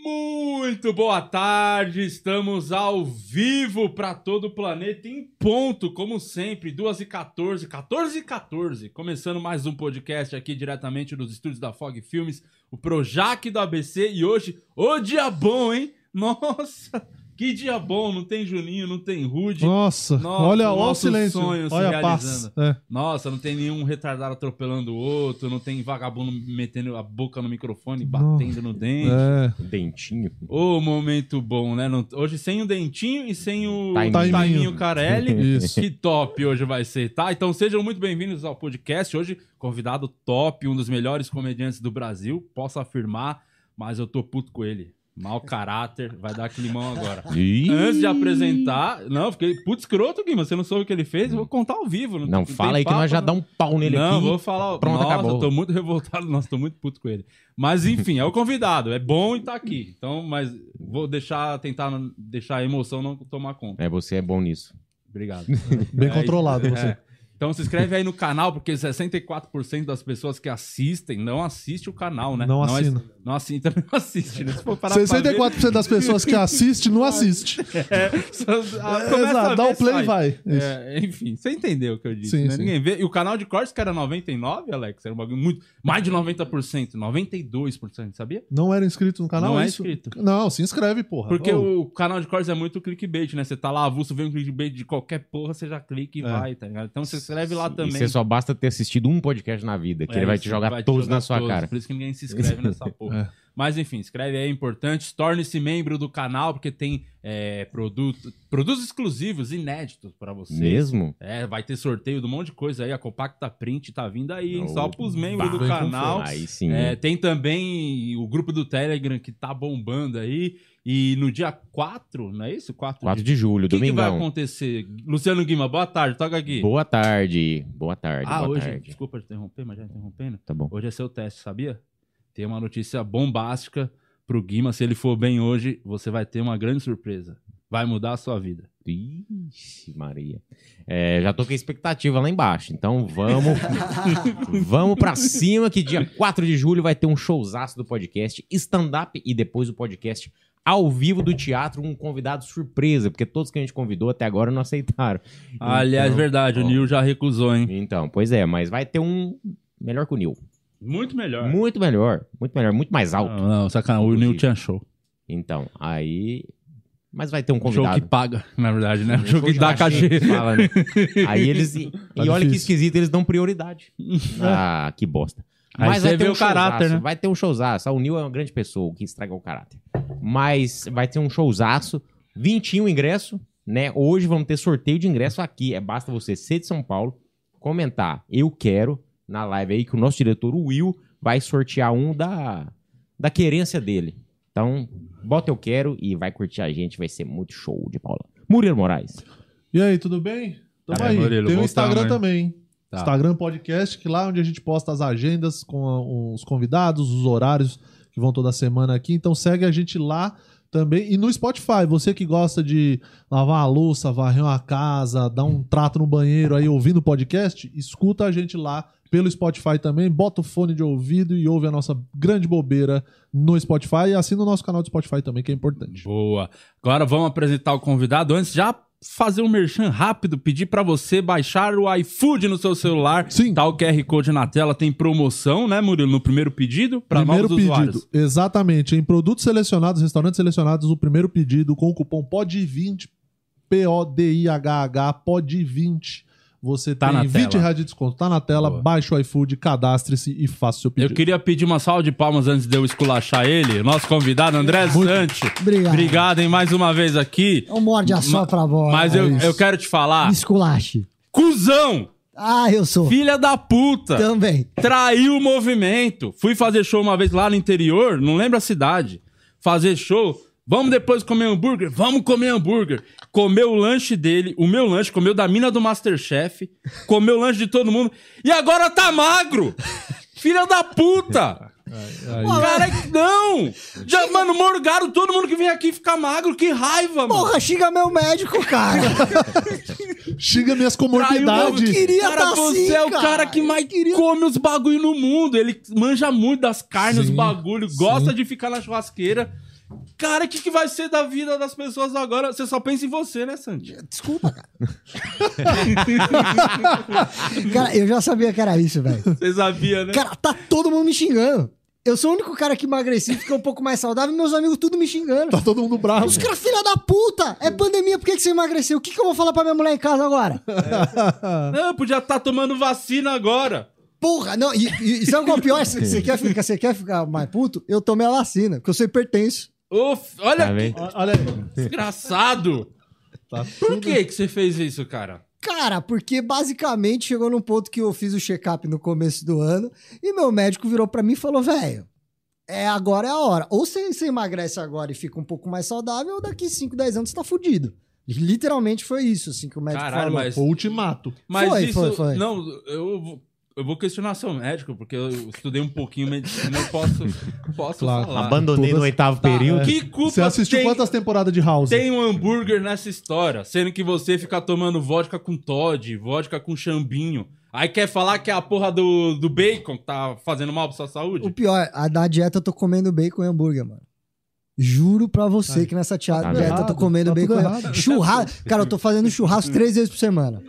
Muito boa tarde, estamos ao vivo para todo o planeta em ponto, como sempre, 2 e 14, 14 e 14, começando mais um podcast aqui diretamente dos estúdios da Fog Filmes, o Projac do ABC e hoje, o dia bom, hein? Nossa, que dia bom, não tem Juninho, não tem Rude. Nossa, Nossa, olha, olha o silêncio, sonho se olha a realizando. paz. É. Nossa, não tem nenhum retardado atropelando o outro, não tem vagabundo metendo a boca no microfone, batendo no dente. É. Dentinho. Ô, momento bom, né? Hoje sem o Dentinho e sem o Taiminho. Taiminho Carelli. Isso. Que top hoje vai ser, tá? Então sejam muito bem-vindos ao podcast. Hoje, convidado top, um dos melhores comediantes do Brasil. Posso afirmar, mas eu tô puto com ele. Mau caráter, vai dar climão agora. Ih. Antes de apresentar. Não, fiquei puto escroto, Guima. Você não soube o que ele fez? Eu vou contar ao vivo. Não, tem fala aí que papo, nós já não. dá um pau nele Não, aqui. vou falar. Pronto, Nossa, acabou. eu tô muito revoltado. Nossa, tô muito puto com ele. Mas enfim, é o convidado. É bom e tá aqui. Então, mas vou deixar, tentar não- deixar a emoção não tomar conta. É, você é bom nisso. Obrigado. Bem É, controlado é. você. Então se inscreve aí no canal, porque 64% das pessoas que assistem não assistem o canal, né? Não é- assina. Não assiste, também não assiste, né? Se for parar pra 64% das pessoas que assistem não assistem. ver, é, É, a exato, dá o play e vai. É, enfim, você entendeu o que eu disse, Sim, né? sim. Ninguém vê. E o canal de cortes que era 99, Alex, era um bagulho muito... Mais de 90%, 92%, sabia? Não era inscrito no canal? Não é isso? inscrito. Não, se inscreve, porra. Porque Ô, o canal de cortes é muito clickbait, né? Você tá lá avulso, vê um clickbait de qualquer porra, você já clica e É. vai, tá ligado? Então você escreve lá E também. você só basta ter assistido um podcast na vida, que É ele vai te jogar vai todos jogar na sua todos, cara. Por isso que ninguém se inscreve nessa porra. É. Mas enfim, escreve aí, é importante. Torne-se membro do canal, porque tem é, produto, produtos exclusivos, inéditos pra vocês. Mesmo? É, vai ter sorteio de um monte de coisa aí. A Compacta Print tá vindo aí, hein? Oh, Só pros membros do canal. Aí sim. É, tem também o grupo do Telegram que tá bombando aí. E no dia 4, não é isso? 4, 4 de julho, O que, vai acontecer? Luciano Guima, boa tarde, toca aqui. Boa tarde. Boa tarde. ah, boa hoje, tarde. desculpa te interromper, mas já interrompendo. Tá bom. Hoje é seu teste, sabia? Tem uma notícia bombástica pro Guima. Se ele for bem hoje, você vai ter uma grande surpresa. Vai mudar a sua vida. Ixi, Maria. É, já tô com a expectativa lá embaixo. Então vamos. vamos pra cima, que dia 4 de julho vai ter um showzaço do podcast, stand-up e depois o podcast ao vivo do teatro, um convidado surpresa, porque todos que a gente convidou até agora não aceitaram. Aliás, Então, verdade, o ó. Nil já recusou, hein? Então, pois é, mas vai ter um melhor que o Nil. Muito melhor. Muito melhor, muito melhor, muito mais alto. Não, não, sacanagem. O Nil tinha show. Então, aí. Mas vai ter um Show convidado. que paga, na verdade, né? Show que dá cachê. Fala, né? Aí eles. E, Tá e olha que esquisito, eles dão prioridade. Ah, que bosta. Aí você vai ter um o caráter, showzaço, né? Vai ter um showzaço. Ah, O Nil é uma grande pessoa, o que estraga o caráter. Mas vai ter um showzaço. 21 ingresso, né? Hoje vamos ter sorteio de ingresso aqui. É basta você ser de São Paulo, comentar eu quero na live aí que o nosso diretor, o Will, vai sortear um da, da querência dele. Então, bota eu quero e vai curtir a gente. Vai ser muito show de Paula. Murilo Moraes. E aí, tudo bem? Tamo É, aí. Murilo, Tem o Instagram também, hein? Tá. Instagram Podcast, que lá onde a gente posta as agendas com a- os convidados, os horários que vão toda semana aqui. Então segue a gente lá também. E no Spotify, você que gosta de lavar a louça, varrer uma casa, dar um trato no banheiro aí ouvindo o podcast, escuta a gente lá pelo Spotify também. Bota o fone de ouvido e ouve a nossa grande bobeira no Spotify. E assina o nosso canal do Spotify também, que é importante. Boa. Agora vamos apresentar o convidado. Antes, já fazer um merchan rápido, pedir pra você baixar o iFood no seu celular. Sim. Tá o QR Code na tela, tem promoção, né, Murilo? No primeiro pedido, pra primeiro novos pedido, usuários. exatamente. Em produtos selecionados, restaurantes selecionados, o primeiro pedido com o cupom POD20, P-O-D-I-H-H, POD20. Você Tá na tem 20 tela. reais de desconto. Tá na tela, Boa. baixa o iFood, cadastre-se e faça o seu Eu pedido. queria pedir uma salva de palmas antes de eu esculachar ele. Nosso convidado, André Sante. Obrigado. Obrigado, hein, mais uma vez aqui. É um morde a só pra bola. Mas eu, eu quero te falar. Esculache. Cusão! Ah, eu sou. Filha da puta! Também. Traiu o movimento. Fui fazer show uma vez lá no interior, não lembro a cidade. Fazer show. Vamos depois comer hambúrguer? Vamos comer hambúrguer. Comeu o lanche dele, o meu lanche, comeu da mina do Masterchef, comeu o lanche de todo mundo. E agora tá magro! Filha da puta! Cara, não! Já, mano, morgaram todo mundo que vem aqui ficar magro, que raiva, mano! Porra, xinga meu médico, cara. Xinga minhas comorbidades. meu- queria cara, tá você assim, é o cara. cara que mais come os bagulho no mundo. Ele manja muito das carnes, os Sim, bagulho, sim. gosta de ficar na churrasqueira. Cara, o que, que vai ser da vida das pessoas agora? Você só pensa em você, né, Santi? Desculpa, cara. cara, eu já sabia que era isso, velho. Você sabia, né? Cara, tá todo mundo me xingando. Eu sou o único cara que emagreci, ficou um pouco mais saudável, e meus amigos tudo me xingando. Tá todo mundo bravo. Os caras, filha da puta! É pandemia, por que, que você emagreceu? O que, que eu vou falar pra minha mulher em casa agora? Não, podia estar tomando vacina agora. Porra, não, e, e, sabe qual é o pior? Você quer, ficar, você quer ficar mais puto? Eu tomei a vacina, porque eu sou hipertenso. Uf, olha Tá que? Olha aí. desgraçado. Tá Por que que você fez isso, cara? Cara, porque basicamente chegou num ponto que eu fiz o check-up no começo do ano e meu médico virou pra mim e falou: velho, é agora é a hora. Ou você, você emagrece agora e fica um pouco mais saudável, ou daqui 5, 10 anos você tá fudido. Literalmente foi isso, assim, que o médico Caralho, falou. mas- O ultimato. Mas Foi, isso. foi, foi. Não, eu, vou- eu vou questionar seu médico, porque eu estudei um pouquinho medicina, eu posso, posso Claro. falar. Abandonei Todas- no oitavo Tá, período. Que culpa Você assistiu tem, quantas temporadas de House? tem um hambúrguer nessa história? Sendo que você fica tomando vodka com Todd, vodka com chambinho. Aí quer falar que é a porra do, do bacon que tá fazendo mal pra sua O saúde? pior, a da dieta eu tô comendo bacon e hambúrguer, mano. Juro pra você Ai, que nessa tá dieta eu tô comendo tá bacon e. Churrasco. Cara, eu tô fazendo churrasco três vezes por semana.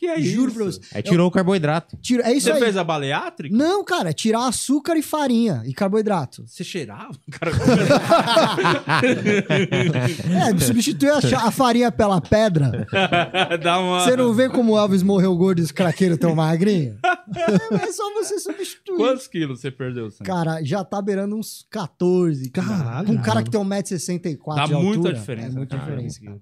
Que é Juro isso? pra você. Aí tirou o carboidrato. Tira, é isso Você aí. fez a baleátrica? Não, cara, é tirar açúcar e farinha e carboidrato. Você cheirava? Cara, É, substituir a, a farinha pela pedra. dá uma... Você não vê como o Elvis morreu gordo e os craqueiros tão magrinhos? É, é só você substituir. Quantos quilos você perdeu, Sam? Cara, já tá beirando uns 14. cara. Caralho, Com um cara que tem 1,64m Dá de altura. muita diferença, É muita cara. diferença, cara.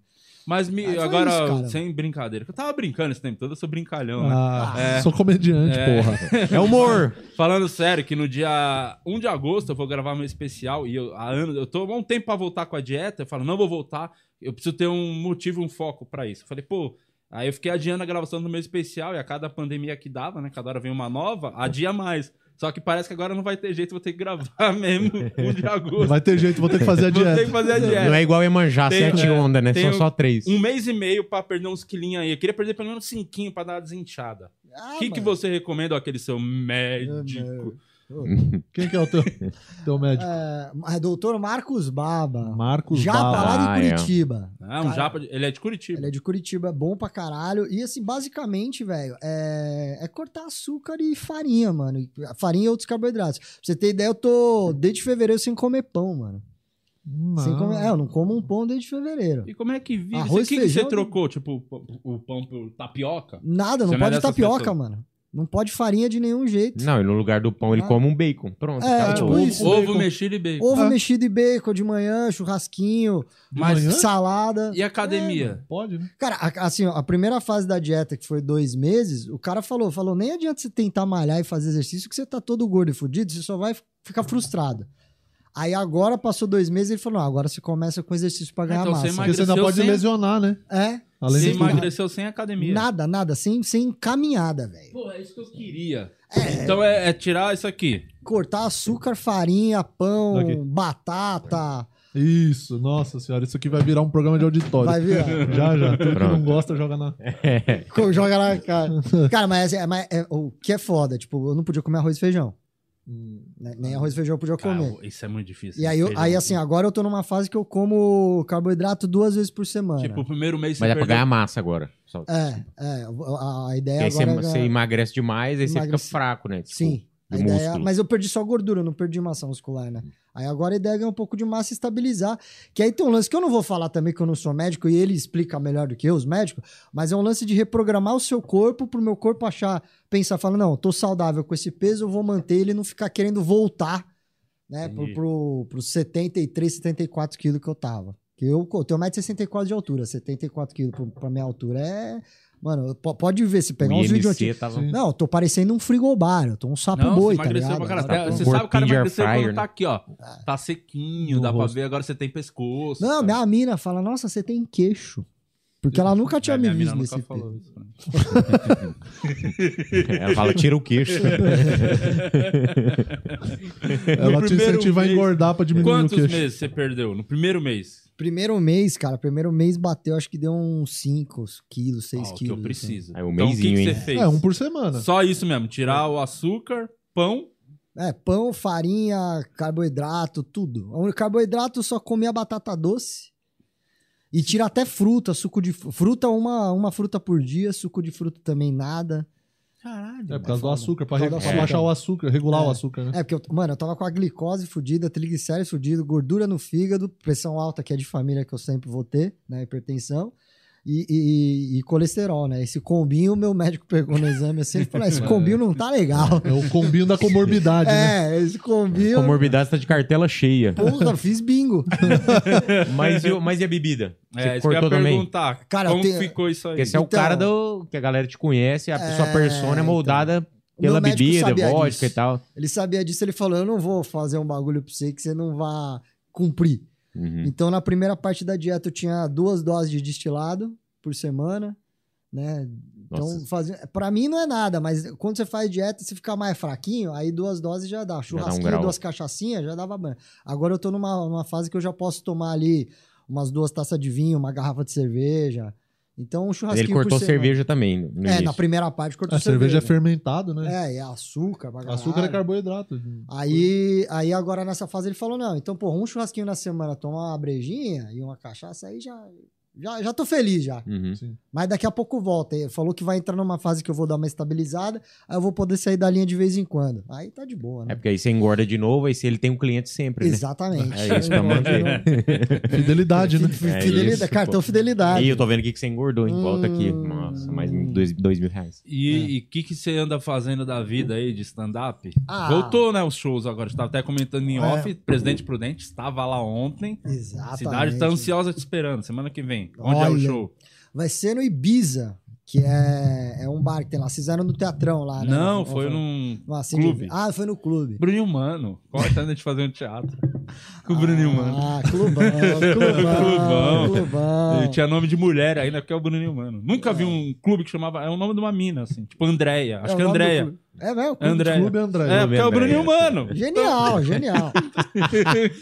Mas me- Mas agora, isso, sem brincadeira, eu tava brincando esse tempo todo, eu sou brincalhão, né? Ah, Sou comediante, É. porra. É humor. Falando sério, que no dia 1 de agosto eu vou gravar meu especial e eu, há anos, eu tô há um tempo pra voltar com a dieta, eu falo, não vou voltar, eu preciso ter um motivo, um foco pra isso. Eu falei, pô, aí eu fiquei adiando a gravação do meu especial e a cada pandemia que dava, né, cada hora vem uma nova, adia mais. Só que parece que agora não vai ter jeito, vou ter que gravar mesmo 1 de Não agosto. vai ter jeito, vou ter que fazer a Vou ter que dieta. fazer a dieta. Não é igual Iemanjá, Tem- sete é, onda, né? São só três. Um mês e meio pra perder uns quilinhos aí. Eu queria perder pelo menos 5 pra dar uma desinchada. Ah, O que, que mano. você recomenda aquele seu médico? Quem que é o teu, teu médico? É, é doutor Marcos Baba. Marcos Já Bala. lá Ah, de é. Curitiba. Ah, um Cara, japa. de- Ele é de Curitiba. Ele é de Curitiba, é bom pra caralho. E assim, basicamente, velho, é, é cortar açúcar e farinha, mano. Farinha e outros carboidratos. Pra você ter ideia, eu tô desde fevereiro sem comer pão, mano. Não. Sem comer- é, eu não como um pão desde fevereiro. E como é que vive? Arroz, o que, que feijão, você trocou? Tipo, o pão- por tapioca? Nada, não Você não é pode tapioca, pessoas? mano. Não pode farinha de nenhum jeito. Não, e no lugar do pão ele Ah. come um bacon. Pronto. É, acabou. tipo ovo, isso. ovo mexido e bacon. Ovo Ah. mexido e bacon de manhã, churrasquinho, Mas manhã? salada. e academia? Pode, né? Cara, assim, ó, a primeira fase da dieta, que foi dois meses, o cara falou, falou, nem adianta você tentar malhar e fazer exercício, que você tá todo gordo e fudido, você só vai ficar frustrado. Aí agora passou dois meses, ele falou, não, agora você começa com exercício pra ganhar Então você massa. Porque você ainda Emagreceu pode sem- lesionar, né? É, Além você emagreceu sem academia. nada, nada, sem, sem caminhada, velho. Pô, é isso que eu queria. Então é, é tirar isso aqui. Cortar açúcar, farinha, pão, Daqui. batata, Isso, nossa senhora, isso aqui vai virar um programa de auditório. vai virar. Já, já. Tudo que não gosta, joga na. Co- Joga na cara. Cara, mas, é, mas é- o que é foda, tipo, eu não podia comer arroz e feijão. Né? Nem arroz e feijão eu podia comer. Isso é muito difícil. E aí, eu- aí, assim, agora eu tô numa fase que eu como carboidrato duas vezes por semana. Tipo, o primeiro mês Mas é pra ganhar massa agora. Só. É, é. A, a ideia Porque aí você, agora é... você emagrece demais, aí você fica fraco, né? Tipo, Sim. Ideia, músculo. mas eu perdi só gordura, eu não perdi massa muscular, né? Aí agora a ideia é ganhar um pouco de massa e estabilizar. Que aí tem um lance que eu não vou falar também, que eu não sou médico, e ele explica melhor do que eu, os médicos, mas é um lance de reprogramar o seu corpo pro meu corpo achar, pensar, falar, não, tô saudável com esse peso, eu vou manter ele e não ficar querendo voltar, né, pro, Entendi. pro, pro 73, 74 quilos que eu tava. Que eu, eu tenho 1,64m de altura, 74 quilos pra minha altura é... Mano, po- pode ver, se pegar o uns vídeos tava... Não, eu tô parecendo um frigobar, eu tô um sapo Não, boi, você tá ligado? pra Até- tô- Você sabe o cara emagreceu air quando fryer, tá né? aqui, ó. Tá sequinho, No dá pra rosto. ver. Agora você tem pescoço. Não, cara. minha mina fala, nossa, você tem queixo. Porque ela nunca tinha É, me visto mina nesse falou isso pra. Ela fala, tira o queixo. Ela te incentiva a engordar pra diminuir o Quantos queixo. meses você perdeu? No primeiro mês. Primeiro mês, cara, primeiro mês bateu, acho que deu uns 5 quilos, 6 Ó, o que quilos. eu preciso. Aí, um então, o que, que hein? fez? É, um por semana. Só isso mesmo. Tirar o açúcar, pão. É, pão, farinha, carboidrato, tudo. O carboidrato eu só comia batata doce. E tira até fruta, suco de fru- fruta, uma, uma fruta por dia, suco de fruta também nada. Caralho. É por causa do açúcar, pra, re- baixar o açúcar, regular É. o açúcar, né? É, porque, eu, mano, eu tava com a glicose fudida, triglicérides fudido, gordura no fígado, pressão alta, que é de família que eu sempre vou ter, né? Hipertensão. E, e- e colesterol, né? Esse combinho, meu médico pegou no exame assim e falou: "Ah, esse combinho não tá legal. É o combinho da comorbidade, né? É, esse combinho. Comorbidade tá de cartela cheia. Porra, fiz bingo. Mas, e, mas e a bebida? É, Você ia cortou também? perguntar. Cara, como eu tenho- ficou isso aí? Porque esse é o Então- cara do, que a galera te conhece, a É, sua persona é moldada O meu pela bebida, vodka disso. e tal. Ele sabia disso, ele falou: eu não vou fazer um bagulho pra você que você não vá cumprir. Uhum. Então, na primeira parte da dieta, eu tinha duas doses de destilado por semana, né? Então, fazia... pra mim não é nada, mas quando você faz dieta, você fica mais fraquinho, aí duas doses já dá. dá um Churrasquinho, grau. duas cachaçinhas, já dava banho. Agora eu tô numa, numa fase que eu já posso tomar ali umas duas taças de vinho, uma garrafa de cerveja. Então, um Mas churrasquinho ele cortou cerveja também. No É, início. na primeira parte cortou A cerveja é fermentado, né? É, e açúcar, Açúcar é carboidrato. Aí, aí agora nessa fase ele falou, não, então, pô, um churrasquinho na semana, tomar uma brejinha e uma cachaça, aí já, já, já tô feliz já. Uhum. Mas daqui a pouco volta. Ele falou que vai entrar numa fase que eu vou dar uma estabilizada, aí eu vou poder sair da linha de vez em quando. Aí tá de boa, É né? porque aí você engorda de novo, aí se ele tem um cliente sempre, né? Exatamente. É isso pra manter. Fidelidade, né? É Fidelidade, isso, cartão pô. fidelidade. E eu tô vendo aqui que você engordou, hein? Volta aqui. Hum. Nossa, mais dois, dois mil reais. E o que, que você anda fazendo da vida aí de stand-up? Ah. Voltou, né, os shows agora. Estava até comentando em É. off. Presidente Prudente estava lá ontem. A Exatamente. cidade tá ansiosa te esperando. Semana que vem. Onde é o Olha, show? Vai ser no Ibiza, que é, é um bar que tem lá. Vocês fizeram no Teatrão lá, né? Não, foi num numa Cindy- clube. Ah, foi no clube. Bruninho Mano. Corta antes de fazer um teatro. Com o Bruninho Mano. Ah, clubão, clubão, Clubão. clubão. Ele tinha nome de mulher ainda, porque é o Bruninho Mano. Nunca vi um clube que chamava. É o nome de uma mina, assim. Tipo Andréia. Acho É que é Andréia. É mesmo? Clube. Andréia. Clube André. É, porque é o. Bruninho Mano. Genial, genial.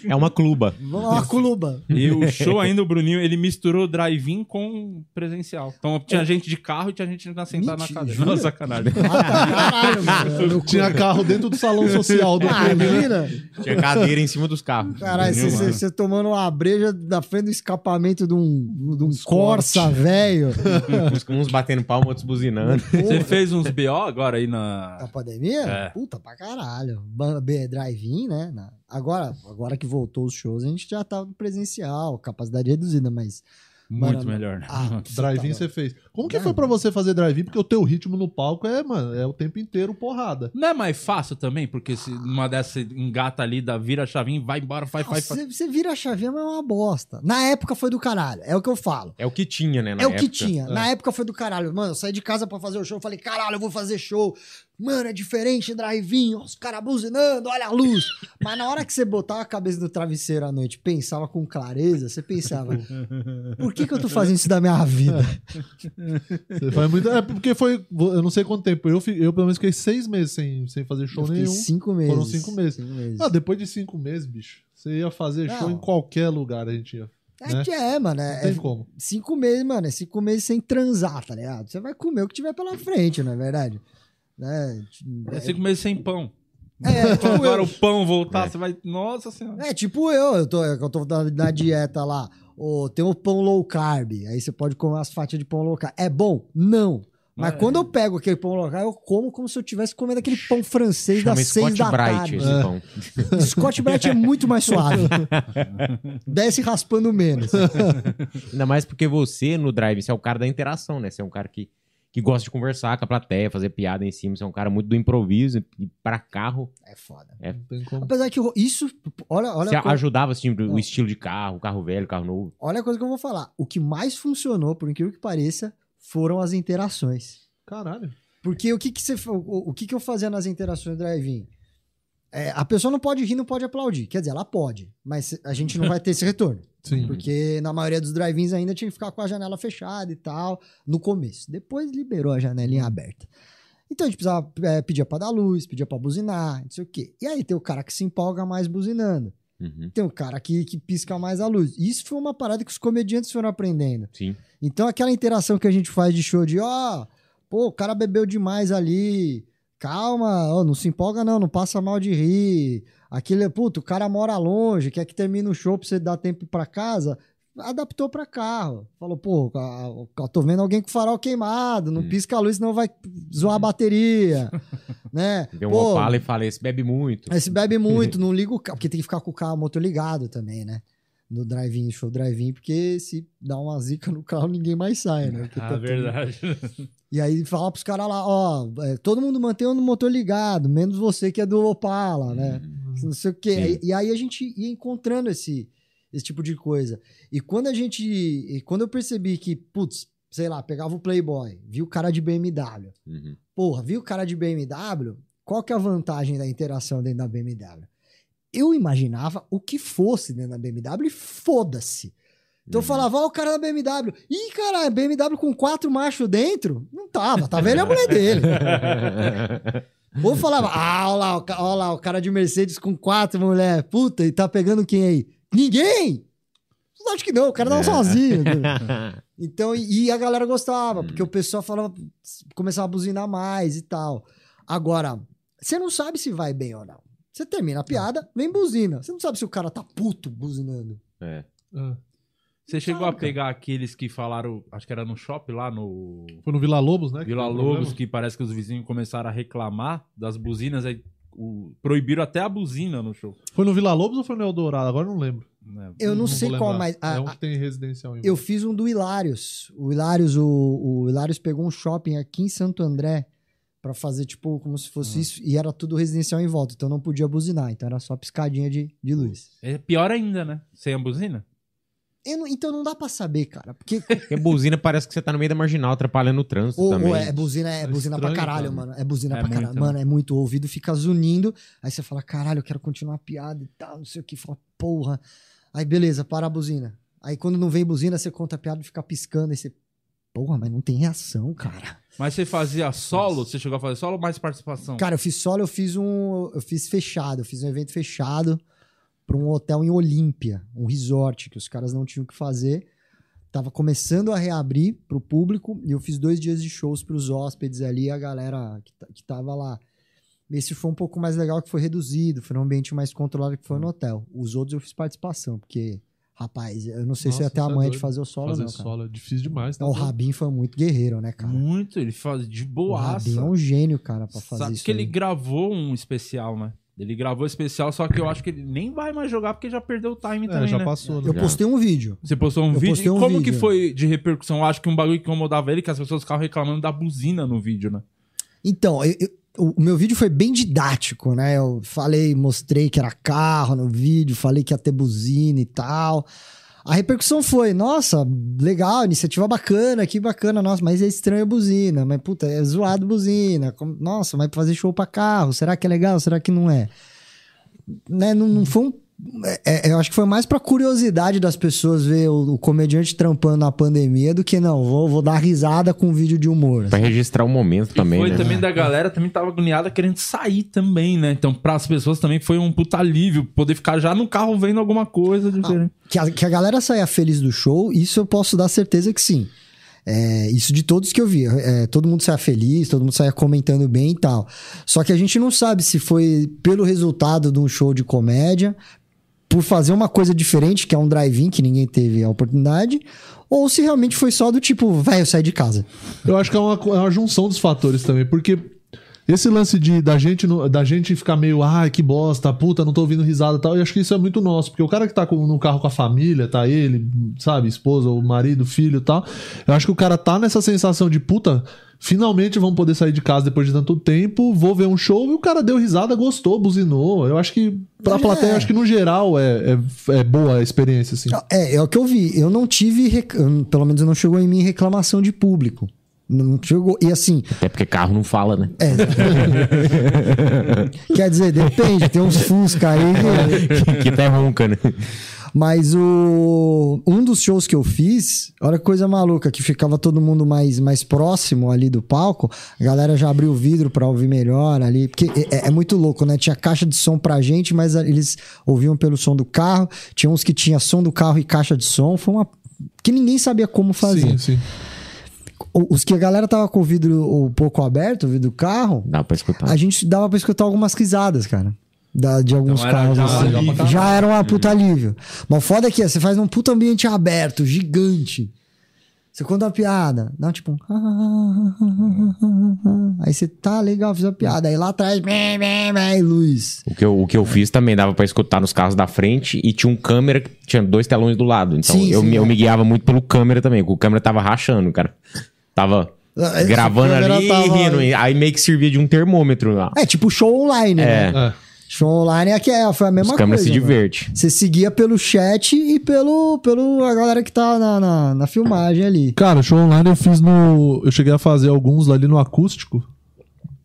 É uma cluba. Lá, cluba. E o show ainda, o Bruninho, ele misturou drive-in com presencial. Então tinha gente de carro e tinha gente sentada na cadeira. Não, sacanagem. Ah, tá, caralho, mano. Tinha carro dentro do salão social do Ah, clube. né? menina. Tinha cadeira em cima dos carros. Caralho, você- tomando uma breja da frente do escapamento de um, de um Corsa velho. Uns, uns batendo palma, outros buzinando. Você fez uns BO agora aí na. Da pandemia? É. Puta pra caralho. Drive-in, né? Agora, agora que voltou os shows, a gente já tá no presencial, capacidade reduzida, mas. Muito Mano, melhor. né? Ah, você Drive-in tá você fez. Como que foi pra você fazer drive-in? Porque o teu ritmo no palco é, mano, é o tempo inteiro porrada. Não é mais fácil também? Porque se numa dessa engata ali, dá, vira a chavinha, vai embora, faz, faz, faz. Você, vira a chavinha, mas é uma bosta. Na época foi do caralho, é o que eu falo. É o que tinha, né? na é o que época. tinha. Na época foi do caralho. Mano, eu saí de casa pra fazer o show. Falei, caralho, eu vou fazer show. Mano, é diferente, drive-in, os caras buzinando, olha a luz. Mas na hora que você botava a cabeça no travesseiro à noite pensava com clareza, você pensava, por que, que eu tô fazendo isso da minha vida? Você faz muito. É porque foi. Eu não sei quanto tempo. Eu, eu pelo menos fiquei seis meses sem, sem fazer show Eu nenhum. cinco meses. Foram cinco meses. Cinco meses. Ah, depois de cinco meses, bicho, você ia fazer show Não. em qualquer lugar, a gente ia. é né? que é, mano. Não É, tem é como. cinco meses, mano. É cinco meses sem transar, tá ligado? Você vai comer o que tiver pela frente, não é verdade? Né? É cinco meses sem pão. É, Então tipo agora o pão voltar, você vai. Nossa senhora. É, tipo eu, eu tô, eu tô na, na dieta lá. Ô, tem o pão low carb. Aí você pode comer umas fatias de pão low carb. É bom? Não. Mas É. quando eu pego aquele pão low carb, eu como como se eu estivesse comendo aquele pão francês Chama das seis Scott da Bright tarde. esse É. pão. Scott Bright é muito mais suave. Desce raspando menos. Ainda mais porque você, no drive, você é o cara da interação, né? Você é um cara que, que gosta de conversar com a plateia, fazer piada em cima. Você é um cara muito do improviso. E para carro, É foda. Como. Apesar que isso. Olha, olha, você ajudava assim, o Não. estilo de carro, carro velho, carro novo. olha a coisa que eu vou falar. O que mais funcionou, por incrível que pareça, foram as interações. Caralho. Porque o que que você, o, o que que eu fazia nas interações do drive-in? É, a pessoa não pode rir, não pode aplaudir. Quer dizer, ela pode, mas a gente não vai ter esse retorno. Sim. Porque na maioria dos drive-ins ainda tinha que ficar com a janela fechada e tal, no começo. Depois liberou a janelinha aberta. Então a gente precisava é, pedir pra dar luz, pedir pra buzinar, não sei o quê. E aí tem o cara que se empolga mais buzinando. Uhum, Tem o cara que, que pisca mais a luz. Isso foi uma parada que os comediantes foram aprendendo. sim. Então aquela interação que a gente faz de show de, ó, pô, o cara bebeu demais ali, calma, ó, não se empolga não, não passa mal de rir. Aquele, puto, o cara mora longe, quer que termine o show pra você dar tempo pra casa. Adaptou pra carro. Falou, pô, a- tô vendo alguém com farol queimado, não pisca a luz, senão vai zoar a bateria. né? Deu um Pô, opala e falei, esse bebe muito. Aí se bebe muito, não liga o carro, porque tem que ficar com o carro motor ligado também, né? No drive-in, show drive-in, porque se dá uma zica no carro, ninguém mais sai, né? Porque Ah, tá tudo- verdade. E aí fala pros caras lá, ó, é, todo mundo mantém o motor ligado, menos você que é do Opala, né? Não sei o quê. E, e aí a gente ia encontrando esse, esse tipo de coisa. E quando a gente. e quando eu percebi que, putz, sei lá, pegava o Playboy, viu o cara de BMW. Uhum. Porra, viu o cara de BMW? Qual que é a vantagem da interação dentro da BMW? Eu imaginava o que fosse dentro da BMW e foda-se. Então eu falava, ó, o cara da BMW. Ih, cara, BMW com quatro machos dentro? Não tava, tava ele a mulher dele. Ou falava, ah, olha lá, olha lá, o cara de Mercedes com quatro mulher. Puta, e tá pegando quem aí? Ninguém! Acho que não, o cara tava sozinho. Então, e, e a galera gostava, porque o pessoal falava, começava a buzinar mais e tal. Agora, você não sabe se vai bem ou não. Você termina a piada, vem buzina. Você não sabe se o cara tá puto buzinando. É. É. Você chegou Sabe, a pegar aqueles que falaram, acho que era no shopping lá no Foi no Vila Lobos, né? que Vila Lobos, problema? que parece que os vizinhos começaram a reclamar das buzinas, aí o- proibiram até a buzina no show. Foi no Vila Lobos ou foi no Eldorado? Agora eu não lembro. né? Eu não, vou sei lembrar. qual mais. a- é um que tem residencial em eu fiz um do Hilários. O Hilários, o, o Hilários pegou um shopping aqui em Santo André pra fazer, tipo, como se fosse isso. E era tudo residencial em volta, então não podia buzinar. Então era só piscadinha de, de luz. É pior ainda, né? Sem a buzina. Não- então não dá pra saber, cara. Porque Porque buzina parece que você tá no meio da marginal, atrapalhando o trânsito Ou, também. ou é buzina, é É buzina pra caralho, cara. mano. É buzina É pra caralho. muito, Mano, é muito. O ouvido fica zunindo. Aí você fala, caralho, eu quero continuar a piada e tal, não sei o que. Fala, porra. Aí beleza, para a buzina. Aí quando não vem buzina, você conta a piada e fica piscando. Aí você, porra, mas não tem reação, cara. Mas você fazia solo? Você chegou a fazer solo ou mais participação? Cara, eu fiz solo, eu fiz um. Eu fiz fechado, eu fiz um evento fechado pra um hotel em Olímpia, um resort, que os caras não tinham o que fazer. Tava começando a reabrir pro público e eu fiz dois dias de shows pros hóspedes ali, a galera que, que tava lá. Esse foi um pouco mais legal, que foi reduzido, foi um ambiente mais controlado que foi no hotel. Os outros eu fiz participação, porque, rapaz, eu não sei se ia Nossa, ter a você é de fazer o solo, Fazer não, solo é difícil demais. Não, o Rabin foi muito guerreiro, né, cara? Muito, ele faz de O boaça. Rabin é um gênio, cara, pra fazer Sabe isso. que ele aí. gravou um especial, né? Ele gravou especial, só que eu acho que ele nem vai mais jogar porque já perdeu o time É, também, já né? passou, né? Eu postei um vídeo. Você postou um Eu vídeo. postei um e como vídeo. que foi de repercussão? Eu acho que um bagulho que incomodava ele, que as pessoas ficavam reclamando da buzina no vídeo, né? Então, eu- eu- o o meu vídeo foi bem didático, né? Eu falei, mostrei que era carro no vídeo, falei que ia ter buzina e tal. A repercussão foi, nossa, legal, iniciativa bacana, que bacana, nossa, mas é estranho a buzina, mas puta, é zoado buzina, nossa, mas fazer show pra carro, será que é legal, será que não é? Né, não, não foi um é- é- eu acho que foi mais pra curiosidade das pessoas ver o, o comediante trampando na pandemia do que não, vou, vou dar risada com um vídeo de humor. Pra registrar o momento também, foi né? também da galera, também tava agoniada querendo sair também, né? Então, pras pessoas também foi um puta alívio poder ficar já no carro vendo alguma coisa diferente. Que a, que a galera saia feliz do show, isso eu posso dar certeza que sim. É, isso de todos que eu vi. É, todo mundo saia feliz, todo mundo saia comentando bem e tal. Só que a gente não sabe se foi pelo resultado de um show de comédia, por fazer uma coisa diferente, que é um drive-in, que ninguém teve a oportunidade, ou se realmente foi só do tipo, vai, eu saí de casa. Eu acho que é uma, é uma junção dos fatores também, porque esse lance de da gente, da gente ficar meio, ai, que bosta, puta, não tô ouvindo risada e tal, eu acho que isso é muito nosso, porque o cara que tá com- no carro com a família, tá ele, sabe, esposa, o marido, filho e tal, eu acho que o cara tá nessa sensação de, puta, finalmente vamos poder sair de casa depois de tanto tempo, vou ver um show e o cara deu risada, gostou, buzinou. Eu acho que, pra plateia, é. eu acho que no geral é, é, é boa a experiência, assim. É, é o que eu vi. Eu não tive, rec- pelo menos não chegou em mim reclamação de público. Não chegou. E assim, Até porque carro não fala, né? É. Quer dizer, depende, tem uns Fusca aí. que- que tá ronca, né? Mas o um dos shows que eu fiz, olha que coisa maluca, que ficava todo mundo mais, mais próximo ali do palco, a galera já abriu o vidro pra ouvir melhor ali, porque é, é muito louco, né? Tinha caixa de som pra gente, mas eles ouviam pelo som do carro, tinha uns que tinha som do carro e caixa de som, foi uma que ninguém sabia como fazer. Sim, sim. Os que a galera tava com o vidro um pouco aberto, o vidro do carro, Dá pra escutar. a gente dava pra escutar algumas risadas, cara. da- de alguns Então carros já um assim. alívio. Já era uma puta alívio. Mas o foda é que você faz num puta ambiente aberto, gigante. Você conta uma piada, dá um tipo. um Aí você tá legal, fiz a piada. Aí lá atrás, meh, meh, meh, luz. O que, eu, o que eu fiz também dava pra escutar nos carros da frente e tinha um câmera que tinha dois telões do lado. Então Sim, eu, sim, me, eu é. me guiava muito pelo câmera também, porque o câmera tava rachando, cara. Tava Ah, gravando ali tava- e rindo. e Aí meio que servia de um termômetro lá. É tipo show online, É. né? É. Show online é que é, foi a mesma Os câmeras coisa. se mano. divertem. Você seguia pelo chat e pelo, pelo a galera que tá na, na, na filmagem ali. Cara, show online eu fiz no. Eu cheguei a fazer alguns ali no acústico.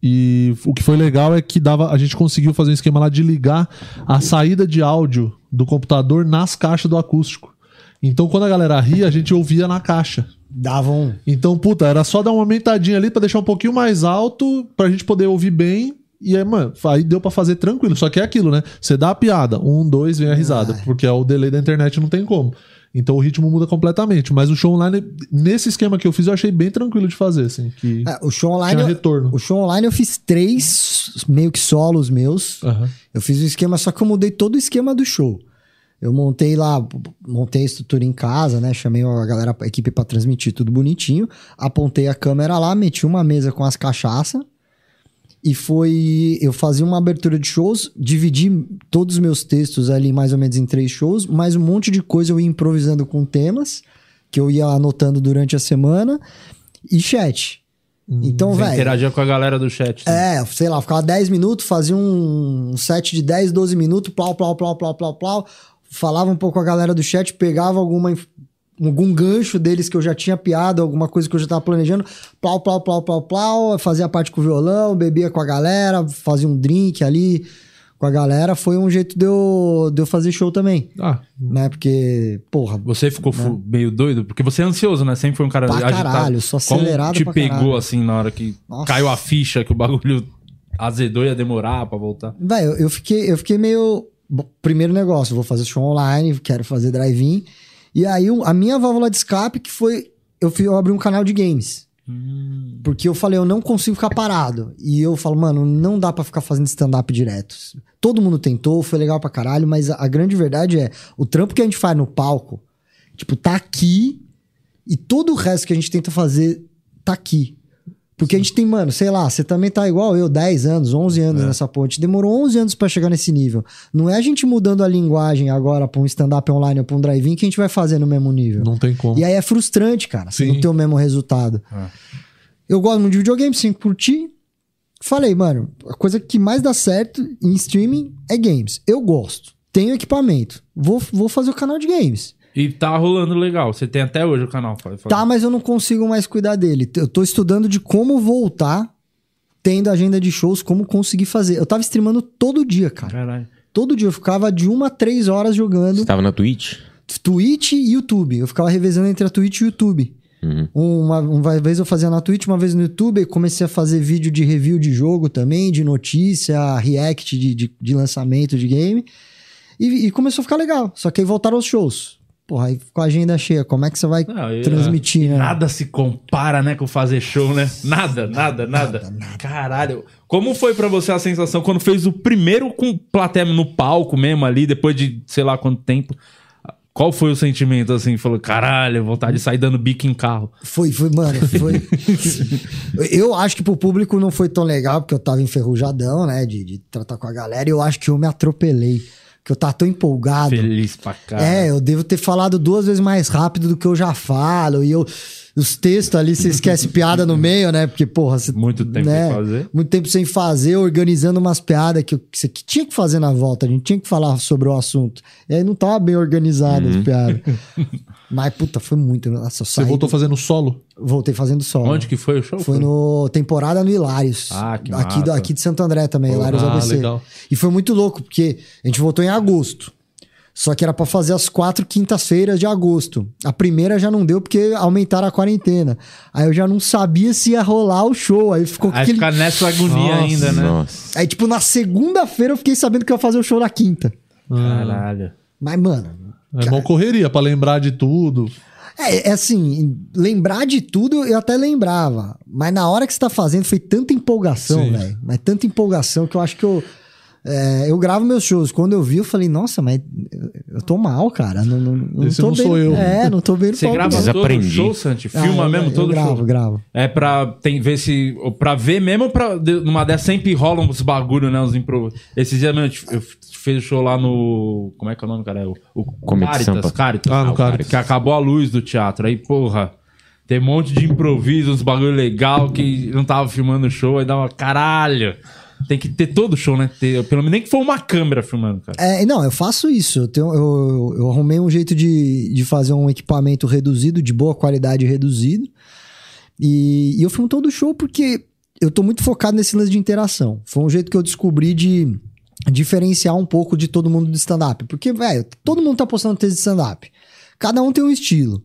E o que foi legal é que dava, a gente conseguiu fazer um esquema lá de ligar a saída de áudio do computador nas caixas do acústico. Então quando a galera ria, a gente ouvia na caixa. Dava um. Então, puta, era só dar uma aumentadinha ali pra deixar um pouquinho mais alto pra gente poder ouvir bem. E aí, mano, aí deu pra fazer tranquilo. Só que é aquilo, né? Você dá a piada, um, dois, vem a risada. Porque é o delay da internet não tem como. Então o ritmo muda completamente. Mas o show online, nesse esquema que eu fiz, eu achei bem tranquilo de fazer, assim. Que É, o show online. eu- retorno. O show online eu fiz três meio que solos meus. Aham. Eu fiz um esquema, só que eu mudei todo o esquema do show. Eu montei lá, montei a estrutura em casa, né? Chamei a galera, a equipe pra transmitir tudo bonitinho. Apontei a câmera lá, meti uma mesa com as cachaças. E foi. Eu fazia uma abertura de shows, dividi todos os meus textos ali mais ou menos em três shows, mais um monte de coisa eu ia improvisando com temas, que eu ia anotando durante a semana, e chat. Então, Você velho. interagia com a galera do chat. né? É, sei lá, ficava 10 minutos, fazia um, set de 10, 12 minutos, plau, plau, plau, plau, plau, plau. Falava um pouco com a galera do chat, pegava alguma, algum gancho deles que eu já tinha piada, alguma coisa que eu já tava planejando, plau, plau, plau, plau, plau, fazia a parte com o violão, bebia com a galera, fazia um drink ali com a galera. Foi um jeito de eu, de eu fazer show também, Ah, né? Porque, porra, Você ficou fu- meio doido? Porque você é ansioso, né? Sempre foi um cara Pra agitado. caralho, Como acelerado te pra pegou, caralho. assim, na hora que Nossa. caiu a ficha, que o bagulho azedou e ia demorar pra voltar? Véi, eu, eu fiquei, eu fiquei meio. Primeiro negócio, vou fazer show online, quero fazer drive-in. E aí, a minha válvula de escape que foi. Eu, fui, eu abri um canal de games. Porque eu falei, eu não consigo ficar parado. E eu falo, mano, não dá pra ficar fazendo stand-up direto. Todo mundo tentou, foi legal pra caralho, mas a, a grande verdade é: o trampo que a gente faz no palco, tipo, tá aqui. E todo o resto que a gente tenta fazer tá aqui. Porque a gente tem, mano, sei lá, você também tá igual eu, 10 anos, 11 anos nessa ponte. Demorou 11 anos pra chegar nesse nível. Não é a gente mudando a linguagem agora pra um stand-up online ou pra um drive-in que a gente vai fazer no mesmo nível. não tem como. E aí é frustrante, cara, Sim. não ter o mesmo resultado. É. Eu gosto muito de videogame, sempre curti. Falei, mano, a coisa que mais dá certo em streaming é games. Eu gosto. Tenho equipamento. Vou, vou fazer o canal de games. E tá rolando legal. Você tem até hoje o canal. fala- fala. Tá, mas eu não consigo mais cuidar dele. Eu tô estudando de como voltar, tendo agenda de shows, como conseguir fazer. Eu tava streamando todo dia, cara. Caralho. Todo dia. Eu ficava de uma a três horas jogando Você tava na Twitch? Twitch e YouTube. Eu ficava revezando entre a Twitch e o YouTube. Uhum. Uma, uma vez eu fazia na Twitch, uma vez no YouTube. Comecei a fazer vídeo de review de jogo também, de notícia, react de, de, de lançamento de game. E, e começou a ficar legal. Só que aí voltaram os shows. Porra, aí com a agenda cheia, como é que você vai Não, eu- transmitir, né? Nada se compara, né, com fazer show, né? Nada, nada, nada. Caralho. Como foi pra você a sensação quando fez o primeiro com plateia no palco mesmo ali, depois de sei lá quanto tempo? Qual foi o sentimento assim? Falou, caralho, vontade de sair dando bico em carro. Foi, foi, mano, foi. eu acho que pro público não foi tão legal, porque eu tava enferrujadão, né? De, de tratar com a galera. E eu acho que eu me atropelei. Que eu tava tão empolgado. Feliz pra caralho. É, eu devo ter falado duas vezes mais rápido do que eu já falo. E eu. Os textos ali, você esquece piada no meio, né? Porque, porra, você. Muito tempo né? sem fazer. Muito tempo sem fazer, organizando umas piadas que, que você que tinha que fazer na volta. A gente tinha que falar sobre o assunto. E aí não tava bem organizado as piadas. Mas, puta, foi muito. Nossa, Você voltou do- fazendo solo? Voltei fazendo solo. Onde que foi o show? Foi no temporada no Hilários. Ah, que aqui, do- massa. aqui de Santo André também, Hilários ah, ABC. legal. E foi muito louco, porque a gente voltou em agosto. Só que era pra fazer as quatro quintas-feiras de agosto. A primeira já não deu porque aumentaram a quarentena. Aí eu já não sabia se ia rolar o show. Aí ficou Aí aquele. ficar nessa agonia Nossa, ainda, né? Nossa. Aí, tipo, na segunda-feira eu fiquei sabendo que eu ia fazer o show na quinta. Caralho. Mas, mano. É uma correria pra lembrar de tudo. É, é assim, lembrar de tudo eu até lembrava. Mas na hora que você tá fazendo foi tanta empolgação, velho. Mas tanta empolgação que eu acho que eu. É, eu gravo meus shows. Quando eu vi, eu falei, nossa, mas eu tô mal, cara. Não, não, não Esse tô não bem- sou eu. É, não tô bem no Você palco, grava não. Vocês todo aprendi. show, Santi? Ah, Filma eu- mesmo eu todo gravo, show? gravo. É pra tem, ver se. Pra ver mesmo, pra, numa dessas sempre rolam uns bagulho, né? Uns impro... Esses dias mesmo, eu fiz show lá no. Como é que é o nome, cara? É O, o Comedy Caritas. Caritas. Ah, no o Caritas. Que acabou a luz do teatro. Aí, porra. Tem um monte de improviso, uns bagulho legal que não tava filmando o show. Aí dá uma. Caralho! Tem que ter todo show, né? Ter, pelo menos nem que for uma câmera filmando, cara. É, não, eu faço isso. Eu, tenho- eu- eu arrumei um jeito de, de fazer um equipamento reduzido, de boa qualidade reduzido. E, e eu filmo todo o show porque eu tô muito focado nesse lance de interação. Foi um jeito que eu descobri de diferenciar um pouco de todo mundo do stand-up. Porque, velho, todo mundo tá postando texto de stand-up. Cada um tem um estilo.